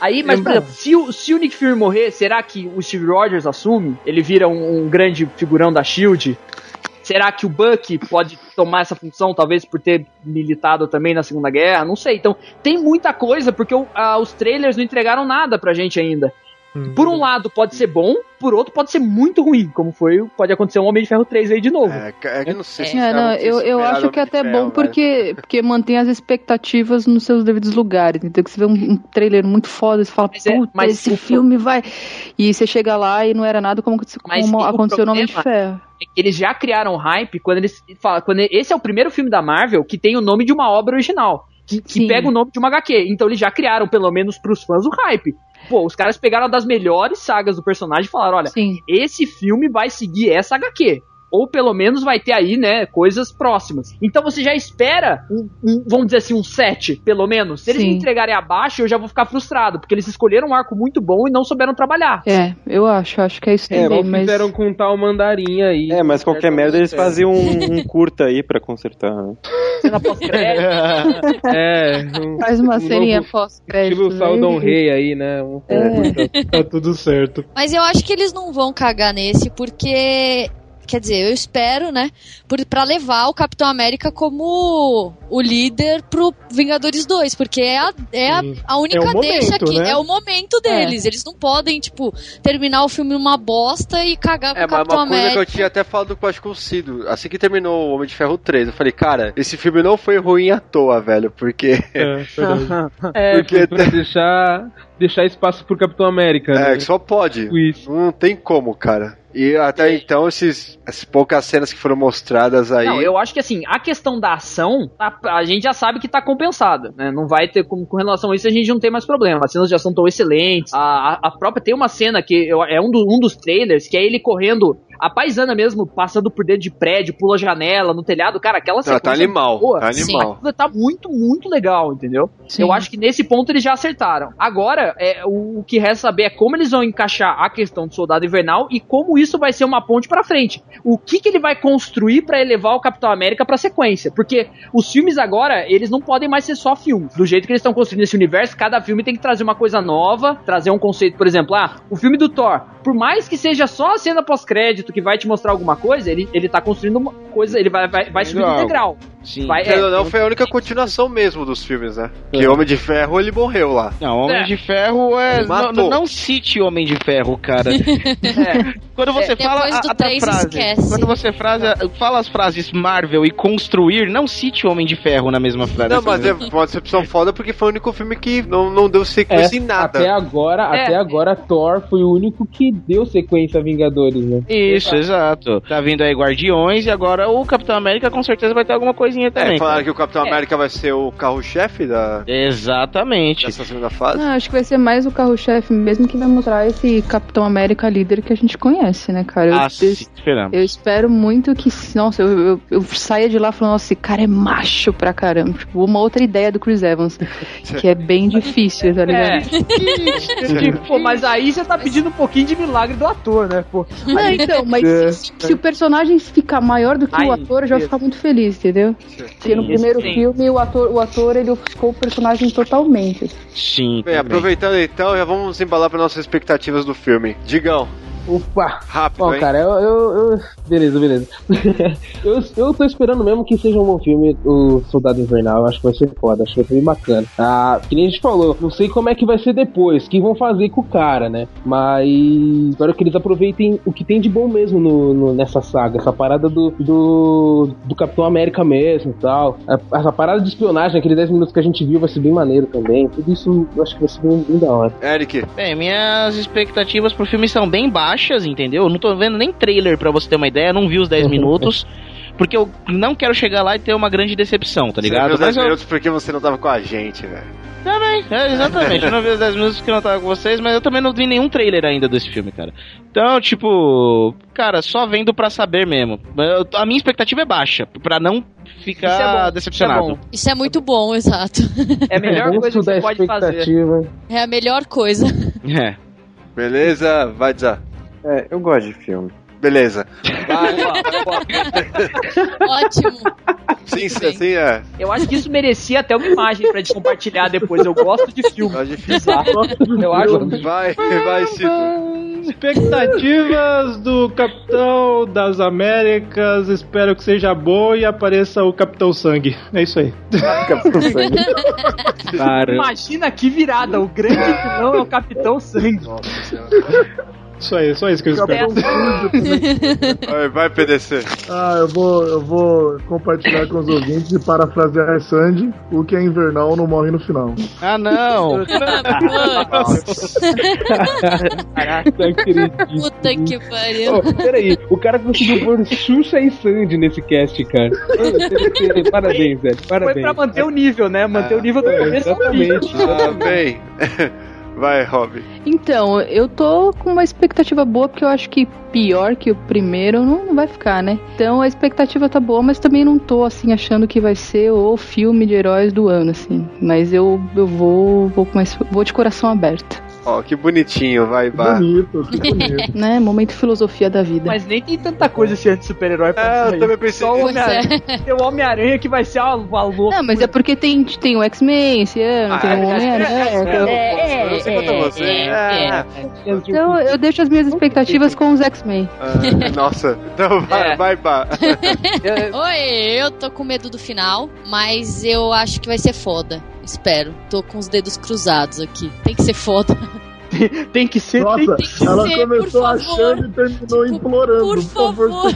Speaker 8: Aí, mas, por exemplo, se o, se o Nick Fury morrer, será que o Steve Rogers assume? Ele vira um, um grande figurão da SHIELD? Será que o Buck pode tomar essa função, talvez por ter militado também na Segunda Guerra? Não sei. Então, tem muita coisa, porque ah, os trailers não entregaram nada pra gente ainda. Por um lado pode ser bom, por outro pode ser muito ruim, como foi, pode acontecer um Homem de Ferro 3 aí de novo.
Speaker 5: É, é que eu não sei se
Speaker 20: É, não, eu, eu acho que é até bom porque, porque mantém as expectativas nos seus devidos lugares. Então, que você vê um, um trailer muito foda, você fala,
Speaker 8: Mas é-
Speaker 20: puta,
Speaker 8: mas
Speaker 20: esse filme vai. E você chega lá e não era nada como, como
Speaker 8: o
Speaker 20: aconteceu no Homem de Ferro.
Speaker 8: eles já criaram hype quando eles falam, quando esse é o primeiro filme da Marvel que tem o nome de uma obra original, que, que pega o nome de uma HQ. Então eles já criaram, pelo menos pros fãs, o hype. Pô, os caras pegaram das melhores sagas do personagem e falaram: olha,
Speaker 20: Sim.
Speaker 8: esse filme vai seguir essa HQ. Ou pelo menos vai ter aí, né, coisas próximas. Então você já espera, um, um- vamos dizer assim, um 7, pelo menos. Se eles
Speaker 20: Sim.
Speaker 8: me entregarem abaixo, eu já vou ficar frustrado, porque eles escolheram um arco muito bom e não souberam trabalhar.
Speaker 20: É, eu acho, acho que é isso
Speaker 17: É,
Speaker 20: também,
Speaker 17: não
Speaker 20: mas.
Speaker 17: fizeram com tal mandarim aí.
Speaker 11: É, mas qualquer merda eles faziam um, um curta aí pra consertar. né?
Speaker 8: Cena pós-crédito.
Speaker 17: É, um,
Speaker 20: Faz uma
Speaker 17: um
Speaker 20: ceninha pós-crédito.
Speaker 17: Estilo Saldon Rei aí, né? Um-
Speaker 20: É.
Speaker 7: Tá tudo certo.
Speaker 12: Mas eu acho que eles não vão cagar nesse, porque quer dizer, eu espero, né, por, pra levar o Capitão América como o líder pro Vingadores 2, porque é a, é a, a única
Speaker 7: É o
Speaker 12: deixa
Speaker 7: momento,
Speaker 12: aqui,
Speaker 7: né?
Speaker 12: é o momento deles. Eles não podem, tipo, terminar o filme numa bosta e cagar com
Speaker 5: É,
Speaker 12: o Capitão
Speaker 5: uma coisa que
Speaker 12: América.
Speaker 5: eu tinha até falado com, acho que com o Cido, assim que terminou o Homem de Ferro 3, eu falei, cara, esse filme não foi ruim à toa, velho, porque...
Speaker 17: É,
Speaker 5: Porque
Speaker 17: pra deixar, deixar espaço pro Capitão América.
Speaker 5: É,
Speaker 17: né?
Speaker 5: só pode. Não tem como, cara. E até então, esses, essas poucas cenas que foram mostradas aí.
Speaker 8: Não, eu acho que assim, a questão da ação, tá- a gente já sabe que tá compensada, né? Não vai ter, com, com relação a isso, a gente não tem mais problema. As cenas de ação estão excelentes. A, a, a própria, tem uma cena que eu- é um, do- um dos trailers, que é ele correndo, a paisana mesmo, passando por dentro de prédio, pula janela, no telhado. Cara, aquela
Speaker 5: Não,
Speaker 8: sequência
Speaker 5: tá animal,
Speaker 8: boa.
Speaker 5: tá animal.
Speaker 8: Tá muito, muito legal, entendeu?
Speaker 5: Sim.
Speaker 8: Eu acho que nesse ponto eles já acertaram. Agora, é, o, o que resta saber é como eles vão encaixar a questão do Soldado Invernal e como isso vai ser uma ponte pra frente. O que, que ele vai construir pra elevar o Capitão América pra sequência? Porque os filmes agora, eles não podem mais ser só filmes. Do jeito que eles estão construindo esse universo, cada filme tem que trazer uma coisa nova, trazer um conceito, por exemplo, ah, o filme do Thor, por mais que seja só a cena pós-crédito que vai te mostrar alguma coisa, ele, ele tá construindo coisa, ele vai, vai, vai subir
Speaker 5: Legal.
Speaker 8: degrau.
Speaker 10: Sim.
Speaker 8: Vai,
Speaker 5: ou não, foi a única continuação mesmo dos filmes, né? Que Homem de Ferro, ele morreu lá.
Speaker 10: Não, Homem
Speaker 5: É.
Speaker 10: de Ferro é. Não, não cite Homem de Ferro, cara. Quando você
Speaker 12: É,
Speaker 10: fala a, a frase,
Speaker 12: esquece.
Speaker 10: quando você frase, fala as frases Marvel e construir, não cite Homem de Ferro na mesma frase.
Speaker 5: Não, mas é uma decepção foda porque foi o único filme que não, não deu sequência em nada.
Speaker 17: Até agora,
Speaker 5: É.
Speaker 17: até agora, Thor foi o único que deu sequência a Vingadores, né?
Speaker 10: Isso, exato. Tá vindo aí Guardiões e agora o Capitão América com certeza vai ter alguma coisinha também.
Speaker 5: É, falaram
Speaker 10: cara.
Speaker 5: que o Capitão América vai ser o carro-chefe da...
Speaker 10: Exatamente.
Speaker 5: Dessa segunda fase.
Speaker 20: Ah, acho que vai ser mais o carro-chefe mesmo que vai mostrar esse Capitão América líder que a gente conhece, né, cara? Eu,
Speaker 10: Ah,
Speaker 20: eu-
Speaker 10: sim, esperamos.
Speaker 20: eu espero muito que, nossa, eu, eu, eu saia de lá falando, nossa, esse cara é macho pra caramba. Tipo, uma outra ideia do Chris Evans, que é bem difícil, tá ligado?
Speaker 8: É. Pô, mas aí você tá pedindo um pouquinho de milagre do ator, né? Pô.
Speaker 20: Não, então, mas
Speaker 8: É.
Speaker 20: se, se o personagem ficar maior do que o
Speaker 8: Ai,
Speaker 20: ator, eu já vou ficar muito feliz, entendeu? Porque no primeiro
Speaker 5: sim.
Speaker 20: filme o ator, o ator ele ofuscou o personagem totalmente.
Speaker 10: Sim.
Speaker 5: Bem, aproveitando então, já vamos embalar para nossas expectativas do filme. Digão.
Speaker 17: Opa!
Speaker 5: Rápido,
Speaker 17: Bom,
Speaker 5: hein?
Speaker 17: cara, eu, eu, eu- Beleza, beleza. eu, eu tô esperando mesmo que seja um bom filme, o Soldado Invernal. Acho que vai ser foda, acho que vai ser bem bacana. Ah, que nem a gente falou, não sei como é que vai ser depois, o que vão fazer com o cara, né? Mas espero que eles aproveitem o que tem de bom mesmo no, no- nessa saga. Essa parada do, do, do Capitão América mesmo e tal. Essa parada de espionagem, aqueles 10 minutos que a gente viu, vai ser bem maneiro também. Tudo isso eu acho que vai ser bem, bem da hora.
Speaker 5: Eric.
Speaker 10: Bem, minhas expectativas pro filme são bem baixas, entendeu? Eu não tô vendo nem trailer pra você ter uma ideia, não vi os 10 minutos. Porque eu não quero chegar lá e ter uma grande decepção, tá
Speaker 5: Você
Speaker 10: ligado?
Speaker 5: viu os 10
Speaker 10: Mas eu-
Speaker 5: minutos porque você não tava com a gente, velho.
Speaker 10: Também, é, exatamente. Eu não vi os 10 minutos porque eu não tava com vocês, mas eu também não vi nenhum trailer ainda desse filme, cara. Então, tipo, cara, só vendo pra saber mesmo. Eu- a minha expectativa é baixa, pra não ficar
Speaker 12: Isso é bom,
Speaker 10: decepcionado.
Speaker 12: isso é bom. Isso é muito bom, exato.
Speaker 8: É a melhor coisa que você pode fazer.
Speaker 12: É a melhor coisa.
Speaker 10: É.
Speaker 5: Beleza? Vai dizer.
Speaker 11: É, eu gosto de filme.
Speaker 5: Beleza.
Speaker 12: Ótimo.
Speaker 5: Sim, sim, assim é.
Speaker 8: Eu acho que isso merecia até uma imagem pra gente compartilhar depois. Eu gosto de filme. Eu acho.
Speaker 5: Vai, vai, Cito.
Speaker 7: Expectativas do Capitão das Américas. Espero que seja bom e apareça o Capitão Sangue. É isso aí.
Speaker 11: Capitão Sangue.
Speaker 8: Imagina que virada. O grande vilão é o Capitão Sangue.
Speaker 7: Isso aí, só isso que eu espero.
Speaker 5: Vai, vai, PDC.
Speaker 9: Ah, eu vou, eu vou compartilhar com os ouvintes e parafrasear a Sandy: o que é invernal não morre no final.
Speaker 10: Ah, não!
Speaker 17: Caraca, acredito.
Speaker 12: Puta que pariu.
Speaker 17: Ô, peraí, o cara conseguiu pôr Xuxa e Sandy nesse cast, cara. Parabéns, velho.
Speaker 8: Foi
Speaker 17: Parabéns.
Speaker 8: pra manter o nível, né? Manter o nível do
Speaker 17: É,
Speaker 8: começo
Speaker 17: exatamente.
Speaker 5: Ah, bem. Vai, Rob.
Speaker 20: Então, eu tô com uma expectativa boa, porque eu acho que pior que o primeiro não, vai ficar, né? Então a expectativa tá boa, mas também não tô assim achando que vai ser o filme de heróis do ano, assim. Mas eu, eu vou, vou, com vou de coração aberto.
Speaker 5: Ó, que bonitinho, vai, vai.
Speaker 9: Bonito, que bonito.
Speaker 20: né? Momento filosofia da vida.
Speaker 8: Mas nem tem tanta coisa esse anti-super-herói pra
Speaker 5: É, eu
Speaker 8: sair.
Speaker 5: também pensei
Speaker 8: Só o. Homem-Aranha. Tem o Homem-Aranha que vai ser a, a louca.
Speaker 20: Não, mas é porque tem, tem o X-Men esse ano,
Speaker 8: Ah,
Speaker 20: tem
Speaker 8: é
Speaker 20: o
Speaker 8: verdade.
Speaker 20: Homem-Aranha.
Speaker 8: É, é.
Speaker 5: É.
Speaker 20: Então eu deixo as minhas expectativas com os X-Men.
Speaker 5: Ah, nossa, então vai,
Speaker 12: É.
Speaker 5: vai, pá.
Speaker 12: Oi, eu tô com medo do final, mas eu acho que vai ser foda. Espero. Tô com os dedos cruzados aqui. Tem que ser foda.
Speaker 8: tem que ser.
Speaker 9: Nossa,
Speaker 12: tem que
Speaker 9: ela
Speaker 12: ser,
Speaker 9: começou
Speaker 12: por
Speaker 9: achando e terminou implorando. Por favor,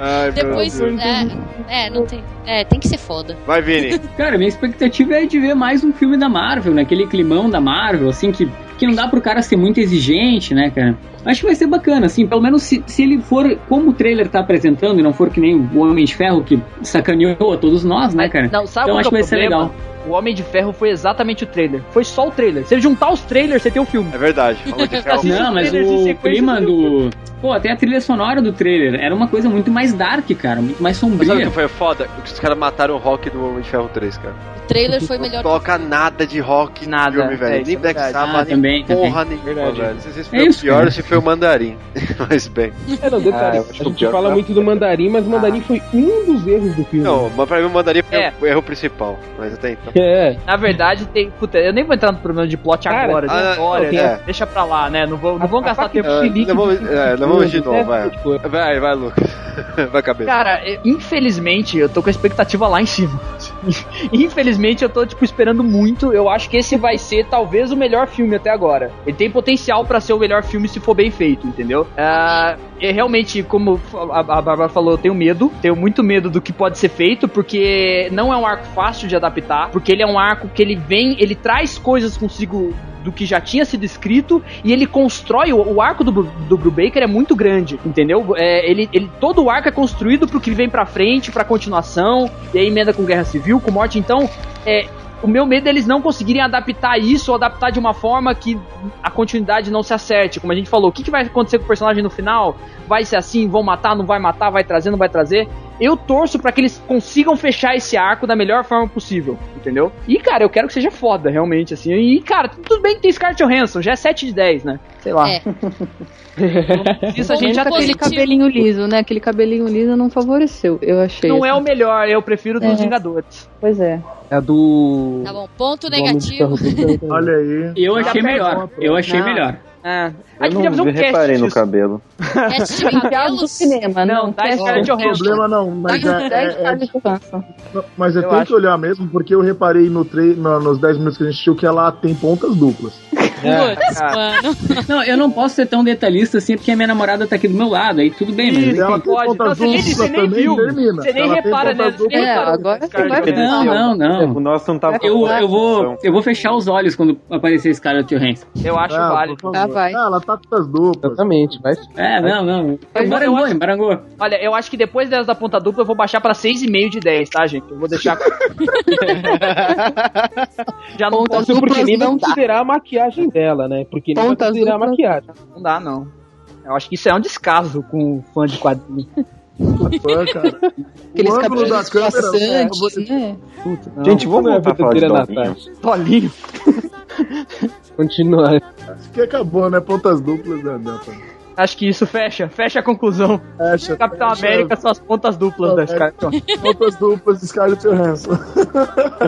Speaker 5: Ai, meu
Speaker 12: Depois,
Speaker 5: Deus.
Speaker 12: é, é, não tem. É, tem que ser foda.
Speaker 5: Vai, Vini.
Speaker 13: Cara, minha expectativa é de ver mais um filme da Marvel, né? Aquele climão da Marvel, assim, que, que não dá pro cara ser muito exigente, né, cara? Acho que vai ser bacana, assim, pelo menos se, se ele for como o trailer tá apresentando e não for que nem o Homem de Ferro que sacaneou a todos nós, né, cara?
Speaker 8: Não, sabe
Speaker 13: então acho
Speaker 8: que é
Speaker 13: vai
Speaker 8: o
Speaker 13: ser
Speaker 8: problema?
Speaker 13: legal.
Speaker 8: O Homem de Ferro foi exatamente o trailer. Foi só o trailer. Se ele juntar os trailers, você tem o filme.
Speaker 5: É verdade. Homem de Ferro.
Speaker 13: Não, mas o clima
Speaker 8: do.
Speaker 13: Pô, até a trilha sonora do trailer era uma coisa muito mais dark, cara, muito mais
Speaker 5: Mas sabe o
Speaker 13: sombria.
Speaker 5: que foi foda? Que os caras mataram o rock do Homem de Ferro 3, cara.
Speaker 12: O trailer foi melhor.
Speaker 5: Não toca nada de rock
Speaker 8: Nada,
Speaker 5: filme, velho.
Speaker 8: é,
Speaker 5: nem
Speaker 8: é
Speaker 5: Black. Sabbath,
Speaker 13: Ah,
Speaker 5: nem
Speaker 13: também,
Speaker 5: porra
Speaker 13: também.
Speaker 5: nenhuma, velho. Não sei se
Speaker 13: É
Speaker 5: foi
Speaker 13: isso,
Speaker 5: o pior ou se foi o Mandarim. Mas bem.
Speaker 17: É, não, detalhe,
Speaker 11: Ah,
Speaker 17: a gente
Speaker 11: pior
Speaker 17: fala muito do Mandarim, mas o Mandarim foi um dos erros do filme.
Speaker 5: Não, mas pra mim o Mandarim foi
Speaker 8: É.
Speaker 5: o erro principal. Mas até então.
Speaker 17: É,
Speaker 8: Na verdade, tem. Puta, eu nem vou entrar no problema de plot
Speaker 17: Cara,
Speaker 8: agora, de
Speaker 5: ah,
Speaker 8: história,
Speaker 5: não,
Speaker 8: né?
Speaker 5: é.
Speaker 8: Deixa pra lá, né? Não, vou, não vamos
Speaker 17: A- a
Speaker 8: gastar tempo.
Speaker 17: de
Speaker 5: Ah,
Speaker 17: Felipe
Speaker 5: não vamos,
Speaker 17: de
Speaker 5: é, não vamos de novo,
Speaker 17: né?
Speaker 5: vai.
Speaker 17: Tipo,
Speaker 5: Vai, vai, Lucas. Vai, cabeça.
Speaker 8: Cara, infelizmente, eu tô com a expectativa lá em cima. infelizmente, eu tô, tipo, esperando muito. Eu acho que esse vai ser, talvez, o melhor filme até agora. Ele tem potencial pra ser o melhor filme se for bem feito, entendeu? Ah, é realmente, como a, a Bárbara falou, eu tenho medo. Tenho muito medo do que pode ser feito, porque não é um arco fácil de adaptar. Porque ele é um arco que ele vem, ele traz coisas consigo do que já tinha sido escrito e ele constrói o, o arco do, do Brubaker é muito grande, entendeu? É, ele, ele todo o arco é construído pro que vem pra frente, pra continuação, e aí emenda com Guerra Civil, com morte. Então, é, o meu medo é eles não conseguirem adaptar isso ou adaptar de uma forma que a continuidade não se acerte. Como a gente falou, o que, que vai acontecer com o personagem no final? Vai ser assim? Vão matar? Não vai matar? Vai trazer? Não vai trazer? Eu torço pra que eles consigam fechar esse arco da melhor forma possível, entendeu? E, cara, eu quero que seja foda, realmente, assim. E, cara, tudo bem que tem Scarlett Johansson, já é 7 de 10, né? Sei lá.
Speaker 12: É.
Speaker 8: Isso a gente já
Speaker 20: aquele cabelinho liso, né? Aquele cabelinho liso não favoreceu, eu achei.
Speaker 8: Não é
Speaker 20: assim.
Speaker 8: o melhor, eu prefiro dos
Speaker 20: É.
Speaker 8: Vingadores.
Speaker 20: Pois é.
Speaker 17: é do.
Speaker 12: Tá bom, ponto negativo.
Speaker 9: Olha aí.
Speaker 13: Eu achei
Speaker 8: perde
Speaker 13: melhor. Eu achei
Speaker 8: Não.
Speaker 13: melhor.
Speaker 8: É. A
Speaker 11: Eu
Speaker 8: gente podia fazer
Speaker 11: não
Speaker 8: um cast
Speaker 11: reparei no
Speaker 8: disso.
Speaker 11: cabelo.
Speaker 12: Cast de
Speaker 20: Piada do
Speaker 12: cabelos?
Speaker 20: cinema,
Speaker 8: Não,
Speaker 20: não.
Speaker 8: tá
Speaker 20: cast de-
Speaker 9: Não tem
Speaker 8: Johansson.
Speaker 9: problema não, mas é,
Speaker 20: Dez
Speaker 9: é- é-
Speaker 20: Scarlett Johansson.
Speaker 9: mas é
Speaker 8: Eu
Speaker 9: tem
Speaker 8: acho.
Speaker 9: que olhar mesmo, porque eu reparei no tre no- nos 10 minutos que a gente assistiu que ela tem pontas duplas.
Speaker 12: Putz, mano.
Speaker 13: Não, eu não posso ser tão detalhista assim porque a minha namorada tá aqui do meu lado, aí tudo bem, mas.
Speaker 9: Ela
Speaker 8: Não
Speaker 9: tem
Speaker 8: pode. Não, você nem- você nem viu.
Speaker 9: termina.
Speaker 8: Você nem
Speaker 9: Ela
Speaker 8: repara, né?
Speaker 20: É, agora você vai ver.
Speaker 8: Johansson.
Speaker 13: Não, não,
Speaker 11: O
Speaker 13: não.
Speaker 11: nosso não tava
Speaker 13: Eu, eu, vou, eu vou fechar os olhos quando aparecer Scarlett Johansson.
Speaker 8: Eu acho
Speaker 9: Ah,
Speaker 8: válido.
Speaker 20: Ah, vai.
Speaker 9: Ah, ela tá com as duplas.
Speaker 17: Exatamente, vai.
Speaker 13: É, não, não.
Speaker 8: Eu
Speaker 13: Embarangou,
Speaker 8: acho-. Olha, eu acho que depois dessa da ponta dupla eu vou baixar pra 6,5 de 10, tá, gente? Eu vou deixar. Já não
Speaker 20: Ponta
Speaker 8: posso.
Speaker 17: Porque
Speaker 20: duplas
Speaker 17: nem vai
Speaker 20: não
Speaker 17: considerar a maquiagem dela, né? Porque nem considerar a maquiagem.
Speaker 8: Não dá, não. Eu acho que isso é um descaso com um fã de quadrinhos.
Speaker 9: Fã, cara.
Speaker 20: Aqueles
Speaker 9: o ângulo da câmera.
Speaker 20: passantes, né?
Speaker 8: Puta, não.
Speaker 17: Gente, vamos
Speaker 11: é
Speaker 17: voltar a
Speaker 11: falar de?
Speaker 17: Natasha.
Speaker 8: Tolinho.
Speaker 17: Continuar.
Speaker 9: Acho que acabou, né? Pontas duplas, né? né?
Speaker 8: Acho que isso fecha, fecha a conclusão.
Speaker 9: Fecha,
Speaker 8: Capitão
Speaker 9: fecha.
Speaker 8: América são as pontas duplas da Scarlett Johansson.
Speaker 9: Pontas duplas de Scarlett Johansson.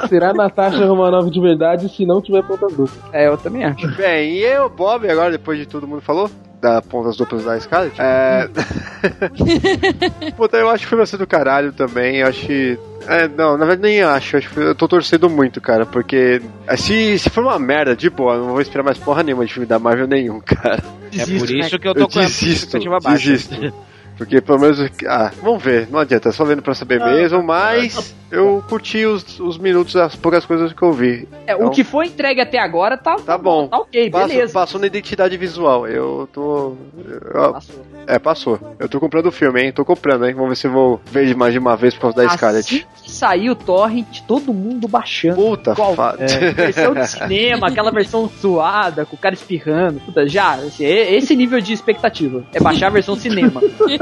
Speaker 17: Será a Natasha Romanoff de verdade se não tiver pontas duplas.
Speaker 8: É, eu também acho.
Speaker 5: Bem, e eu, Bob, agora, depois de todo mundo falou, da pontas duplas da Scarlett, é... Puta, eu acho que foi você do caralho também, eu acho que... É, não, na verdade nem acho, acho eu tô torcendo muito, cara, porque é, se, se for uma merda, de boa, eu não vou esperar mais porra nenhuma de filme da Marvel nenhum, cara.
Speaker 10: É por isso que eu
Speaker 5: Eu
Speaker 10: tô com a
Speaker 5: desisto,
Speaker 10: expectativa baixa.
Speaker 5: desisto. Porque pelo menos. Ah, vamos ver, não adianta, é só vendo pra saber
Speaker 9: Ah,
Speaker 5: mesmo, mas eu curti os, os minutos, as poucas coisas que eu vi.
Speaker 8: É,
Speaker 5: Então,
Speaker 8: o que foi entregue até agora tá,
Speaker 5: Tá bom.
Speaker 8: tá ok,
Speaker 5: Passou,
Speaker 8: beleza.
Speaker 5: passou na identidade visual. Eu tô. eu-
Speaker 8: Passou.
Speaker 5: é, passou. Eu tô comprando o filme, hein? Tô comprando, hein? Vamos ver se eu vou ver mais de uma vez por causa da.
Speaker 8: Assim que saiu o Torrent, todo mundo baixando.
Speaker 5: Puta
Speaker 8: Qual- é, versão de cinema, aquela versão zoada, com o cara espirrando. Puta, já, assim, esse nível de expectativa. É baixar a versão cinema.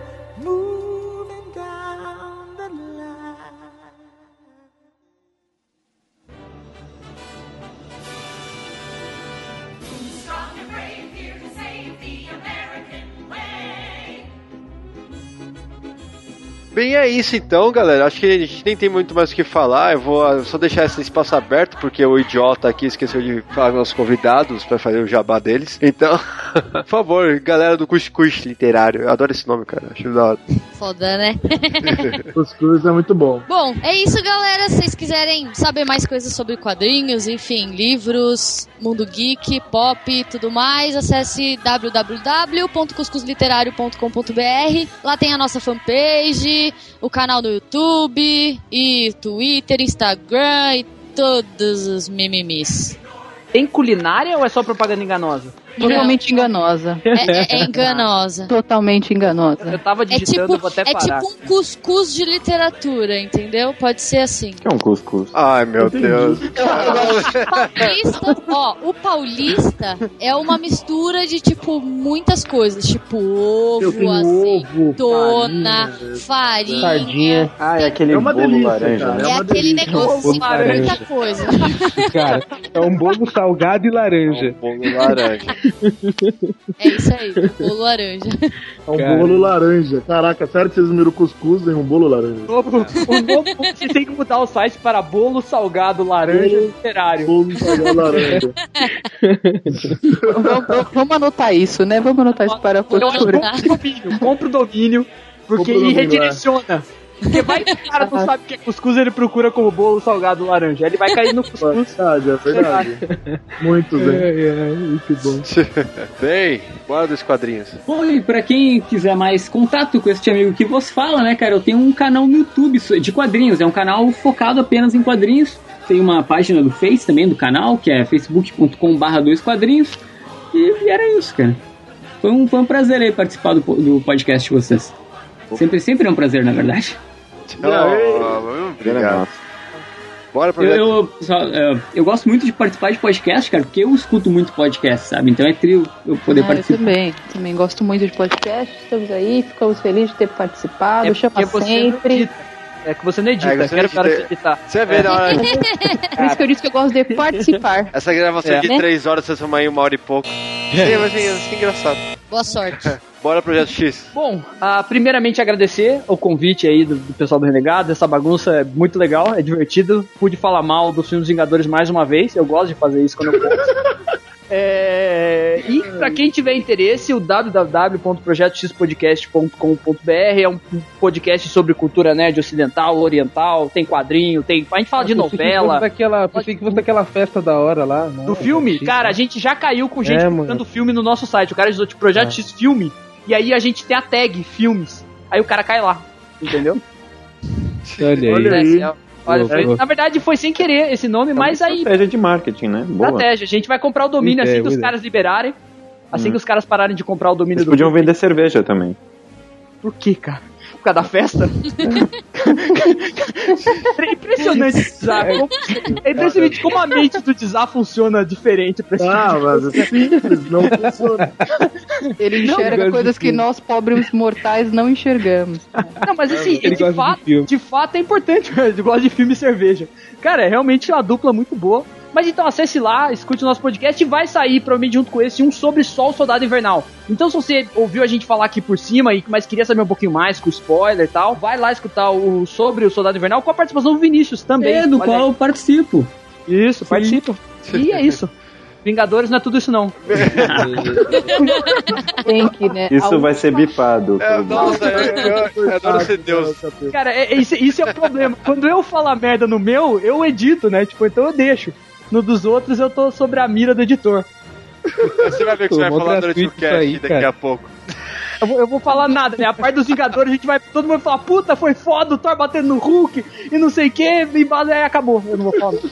Speaker 5: Bem, é isso então, galera. Acho que a gente nem tem muito mais o que falar. Eu vou só deixar esse espaço aberto, porque o idiota aqui esqueceu de falar com os convidados para fazer o jabá deles. Então, por favor, galera do Cuscuz Literário. Eu adoro esse nome, cara. Acho da hora.
Speaker 12: Foda, né?
Speaker 9: Cuscuz é muito bom.
Speaker 12: Bom, é isso, galera. Se vocês quiserem saber mais coisas sobre quadrinhos, enfim, livros, mundo geek, pop e tudo mais, acesse www.cuscusliterário.com.br. Lá tem a nossa fanpage, o canal no YouTube, e Twitter, Instagram e todos os mimimis.
Speaker 8: Tem culinária ou é só propaganda enganosa?
Speaker 20: Totalmente enganosa.
Speaker 12: É, é- é enganosa.
Speaker 20: Totalmente enganosa.
Speaker 8: Eu tava
Speaker 12: É
Speaker 8: digitando,
Speaker 12: tipo,
Speaker 8: vou até
Speaker 12: é
Speaker 8: parar.
Speaker 12: tipo um cuscuz de literatura, entendeu? Pode ser assim.
Speaker 11: Que é um cuscuz.
Speaker 5: Ai, meu
Speaker 9: Entendi.
Speaker 5: Deus.
Speaker 12: Paulista, ó, o paulista é uma mistura de, tipo, muitas coisas. Tipo, ovo, azeitona,
Speaker 9: farinha.
Speaker 17: Sardinha.
Speaker 11: Ah, é aquele
Speaker 9: É uma
Speaker 11: bolo
Speaker 9: delícia,
Speaker 11: laranja.
Speaker 9: cara.
Speaker 11: né?
Speaker 12: É,
Speaker 9: uma
Speaker 12: aquele
Speaker 17: laranja.
Speaker 12: muita coisa.
Speaker 17: Cara, é um bolo salgado e laranja.
Speaker 5: Bolo laranja.
Speaker 12: É isso aí, bolo laranja.
Speaker 9: É um
Speaker 17: Cara.
Speaker 9: bolo laranja. Caraca, sério que vocês viram cuscuz em um bolo laranja?
Speaker 8: O novo, o novo, você tem que mudar o site para bolo salgado laranja
Speaker 9: Bolo-
Speaker 8: literário.
Speaker 9: Bolo salgado laranja.
Speaker 20: Vamos- vamos- anotar isso, né? Vamos anotar isso para a futura.
Speaker 8: compra o domínio, compra o domínio, porque
Speaker 9: o
Speaker 8: ele
Speaker 9: é.
Speaker 8: Porque vai que o cara não sabe o que é cuscuz, ele procura como bolo salgado laranja. Aí Ele vai cair no cuscuz.
Speaker 9: Verdade, é verdade. Muitos, hein?
Speaker 17: muito bom.
Speaker 5: Bem, bora dos quadrinhos.
Speaker 13: Bom, e pra quem quiser mais contato com este amigo que vos fala, né, cara, eu tenho um canal no YouTube de quadrinhos. É um canal focado apenas em quadrinhos. Tem uma página do Face também do canal, que é facebook.com/barra dois quadrinhos. E, era isso, cara. Foi um, foi um prazer aí participar do, do podcast de vocês. Sempre, sempre é um prazer, na verdade.
Speaker 5: Obrigado. Bora pro
Speaker 13: Eu, eu, só, é, eu gosto muito de participar de podcast, cara, porque eu escuto muito podcast, sabe? Então é trio eu poder
Speaker 20: Ah, eu
Speaker 13: participar.
Speaker 20: também. Também gosto muito de podcast. Estamos aí, ficamos felizes de ter participado.
Speaker 8: É
Speaker 20: Chama
Speaker 8: porque você não
Speaker 20: sempre.
Speaker 8: É que você não edita,
Speaker 5: É que você
Speaker 8: quero
Speaker 5: edita.
Speaker 8: você editar.
Speaker 5: Você vai ver na hora.
Speaker 20: Por isso que eu disse que eu gosto de participar.
Speaker 5: Essa gravação
Speaker 8: É.
Speaker 5: de três horas você transformar em uma hora e pouco. Sim, vai ser engraçado.
Speaker 12: Boa sorte.
Speaker 5: Bora Projeto X.
Speaker 8: Bom, ah, primeiramente agradecer o convite aí do, do pessoal do Renegado. Essa bagunça é muito legal, é divertido. Pude falar mal dos filmes Vingadores mais uma vez. Eu gosto de fazer isso quando eu posso. É, e pra quem tiver interesse, o www.projetoxpodcast.com.br é um podcast sobre cultura nerd ocidental, oriental, tem quadrinho, tem. A gente fala de
Speaker 17: fosse
Speaker 8: novela.
Speaker 17: Daquela, pensei que fosse daquela festa da hora lá. Não,
Speaker 8: Do filme, cara, a gente já caiu com gente
Speaker 17: É,
Speaker 8: procurando filme no nosso site. O cara diz tipo Projeto
Speaker 17: É.
Speaker 8: X Filme. E aí a gente tem a tag filmes. Aí o cara cai lá. Entendeu?
Speaker 17: Olha aí.
Speaker 9: Olha aí.
Speaker 8: É, Olha, foi- na verdade foi sem querer esse nome, mas aí
Speaker 11: Estratégia de marketing, né? Boa.
Speaker 8: estratégia. A gente vai comprar o domínio
Speaker 17: Boa
Speaker 8: assim que os caras liberarem. Assim
Speaker 11: Hum.
Speaker 8: que os caras pararem de comprar o domínio
Speaker 11: Eles
Speaker 8: do
Speaker 11: podiam vender cerveja também.
Speaker 8: Por quê, cara? Por causa da festa? é impressionante o Dizar. Como- É impressionante como a mente do Dizar funciona diferente pra esse
Speaker 9: Ah,
Speaker 8: tipo de
Speaker 9: mas é simples, não funciona.
Speaker 20: Ele
Speaker 8: Não,
Speaker 20: enxerga
Speaker 17: gosto
Speaker 20: coisas
Speaker 17: de
Speaker 20: que nós, pobres mortais, não enxergamos.
Speaker 8: Não, mas assim,
Speaker 17: Ele
Speaker 8: de,
Speaker 17: gosta de
Speaker 8: fato,
Speaker 17: filme.
Speaker 8: de fato é importante. Eu gosto de filme e cerveja. Cara, é realmente uma dupla muito boa. Mas então acesse lá, escute o nosso podcast e vai sair, provavelmente junto com esse, um sobre Sol Soldado Invernal. Então se você ouviu a gente falar aqui por cima, e mas queria saber um pouquinho mais com spoiler e tal, vai lá escutar o sobre o Soldado Invernal com a participação do Vinícius também.
Speaker 13: É, do
Speaker 8: Olha
Speaker 13: qual eu participo.
Speaker 8: aí. Isso, participa. E é isso. Vingadores não é tudo isso não.
Speaker 20: Tem que, né?
Speaker 11: Isso vai ser bipado.
Speaker 5: É, nossa, eu, eu, eu adoro ser Deus.
Speaker 8: Cara, é- é- isso, isso é o problema. Quando eu falar merda no meu, eu edito, né? Tipo, então eu deixo. No dos outros eu tô sobre a mira do editor.
Speaker 5: Você vai ver o que você vai falar durante o cast
Speaker 17: aí,
Speaker 5: daqui
Speaker 17: cara.
Speaker 5: a pouco.
Speaker 8: Eu vou, eu vou falar nada, né? A parte dos Vingadores, a gente vai. Todo mundo vai falar, puta, foi foda o Thor batendo no Hulk e não sei o que, e base aí acabou. Eu não vou falar.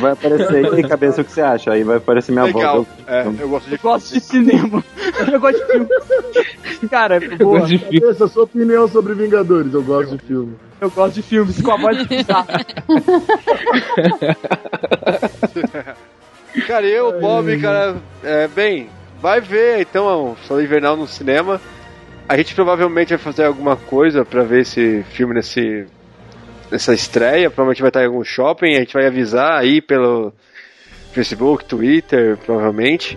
Speaker 11: Vai aparecer aí tem cabeça o que você acha. Aí vai aparecer minha
Speaker 5: Legal.
Speaker 11: voz.
Speaker 5: É, eu gosto de
Speaker 8: Eu gosto de cinema. Eu gosto de filme. Cara, boa.
Speaker 17: gosto de filme.
Speaker 9: Cabeça, sua opinião sobre Vingadores. Eu gosto de filme.
Speaker 8: Eu gosto de filmes com a voz de.
Speaker 5: Cara, eu, Bob, cara, é, bem, vai ver então o Sol Invernal no cinema. A gente provavelmente vai fazer alguma coisa pra ver esse filme nesse nessa estreia. Provavelmente vai estar em algum shopping. A gente vai avisar aí pelo Facebook, Twitter, provavelmente.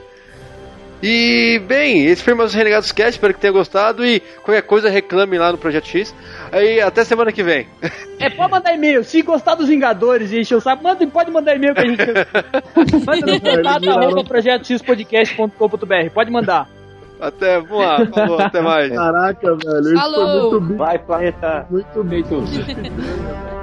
Speaker 5: E, bem, esse foi mais o Renegados Cast, espero que tenha gostado e qualquer coisa reclame lá no Projeto X. Aí, até semana que vem.
Speaker 8: É, pode mandar e-mail. Se gostar dos Vingadores e encher o saco, manda, pode mandar e-mail que a gente. manda no contato arroba projetoxpodcast.com.br. Pode mandar.
Speaker 5: Até, vamos lá, falou, até mais.
Speaker 9: Caraca, velho, isso
Speaker 8: Falou.
Speaker 9: foi muito bem.
Speaker 11: Vai, planeta.
Speaker 9: Muito bem.
Speaker 10: Bem,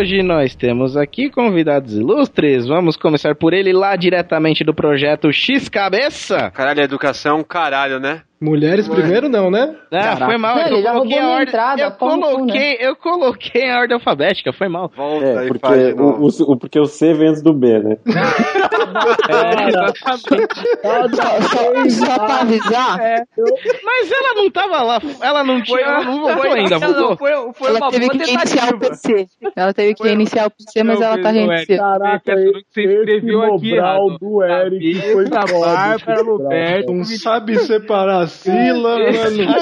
Speaker 10: hoje nós temos aqui convidados ilustres. Vamos começar por ele lá diretamente do projeto X Cabeça.
Speaker 5: Caralho, educação caralho, né?
Speaker 7: Mulheres primeiro não, né?
Speaker 10: Ah, foi mal.
Speaker 20: Não,
Speaker 10: eu
Speaker 20: ele já
Speaker 10: coloquei a ordem.
Speaker 20: entrada,
Speaker 10: eu,
Speaker 20: cu,
Speaker 10: coloquei,
Speaker 20: né?
Speaker 10: eu coloquei a ordem alfabética, foi mal.
Speaker 5: Volta
Speaker 11: É,
Speaker 5: e
Speaker 11: porque
Speaker 5: faz
Speaker 11: o, o, o- porque o C vem antes do B, né?
Speaker 20: Só, só pra avisar,
Speaker 10: Mas ela não tava lá, ela não tinha, ela não voltou ainda, voltou.
Speaker 8: Foi, foi
Speaker 20: ela
Speaker 8: uma
Speaker 20: teve
Speaker 8: boa
Speaker 20: que iniciar o
Speaker 8: tentativa.
Speaker 20: PC. Ela teve que iniciar o PC, mas ela tá reiniciando.
Speaker 9: Caraca,
Speaker 17: Você escreveu aqui errado.
Speaker 9: do Eric foi foda.
Speaker 17: Bárbara, Roberto.
Speaker 7: Não sabe separar sílaba, não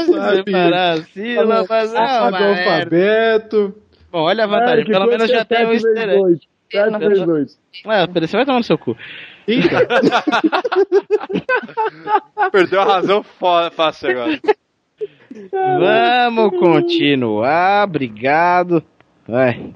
Speaker 7: sabe
Speaker 10: Separar as sílabas, é
Speaker 7: sabe
Speaker 10: uma merda.
Speaker 7: alfabeto.
Speaker 10: Bom, olha a vantagem, pelo menos
Speaker 9: é
Speaker 10: já tem um
Speaker 9: sete vezes
Speaker 10: easter egg.
Speaker 9: dois? Sete vezes dois.
Speaker 10: Ah, você vai tomar no seu cu.
Speaker 5: Perdeu a razão foda, fácil agora.
Speaker 10: Vamos continuar, obrigado. Vai.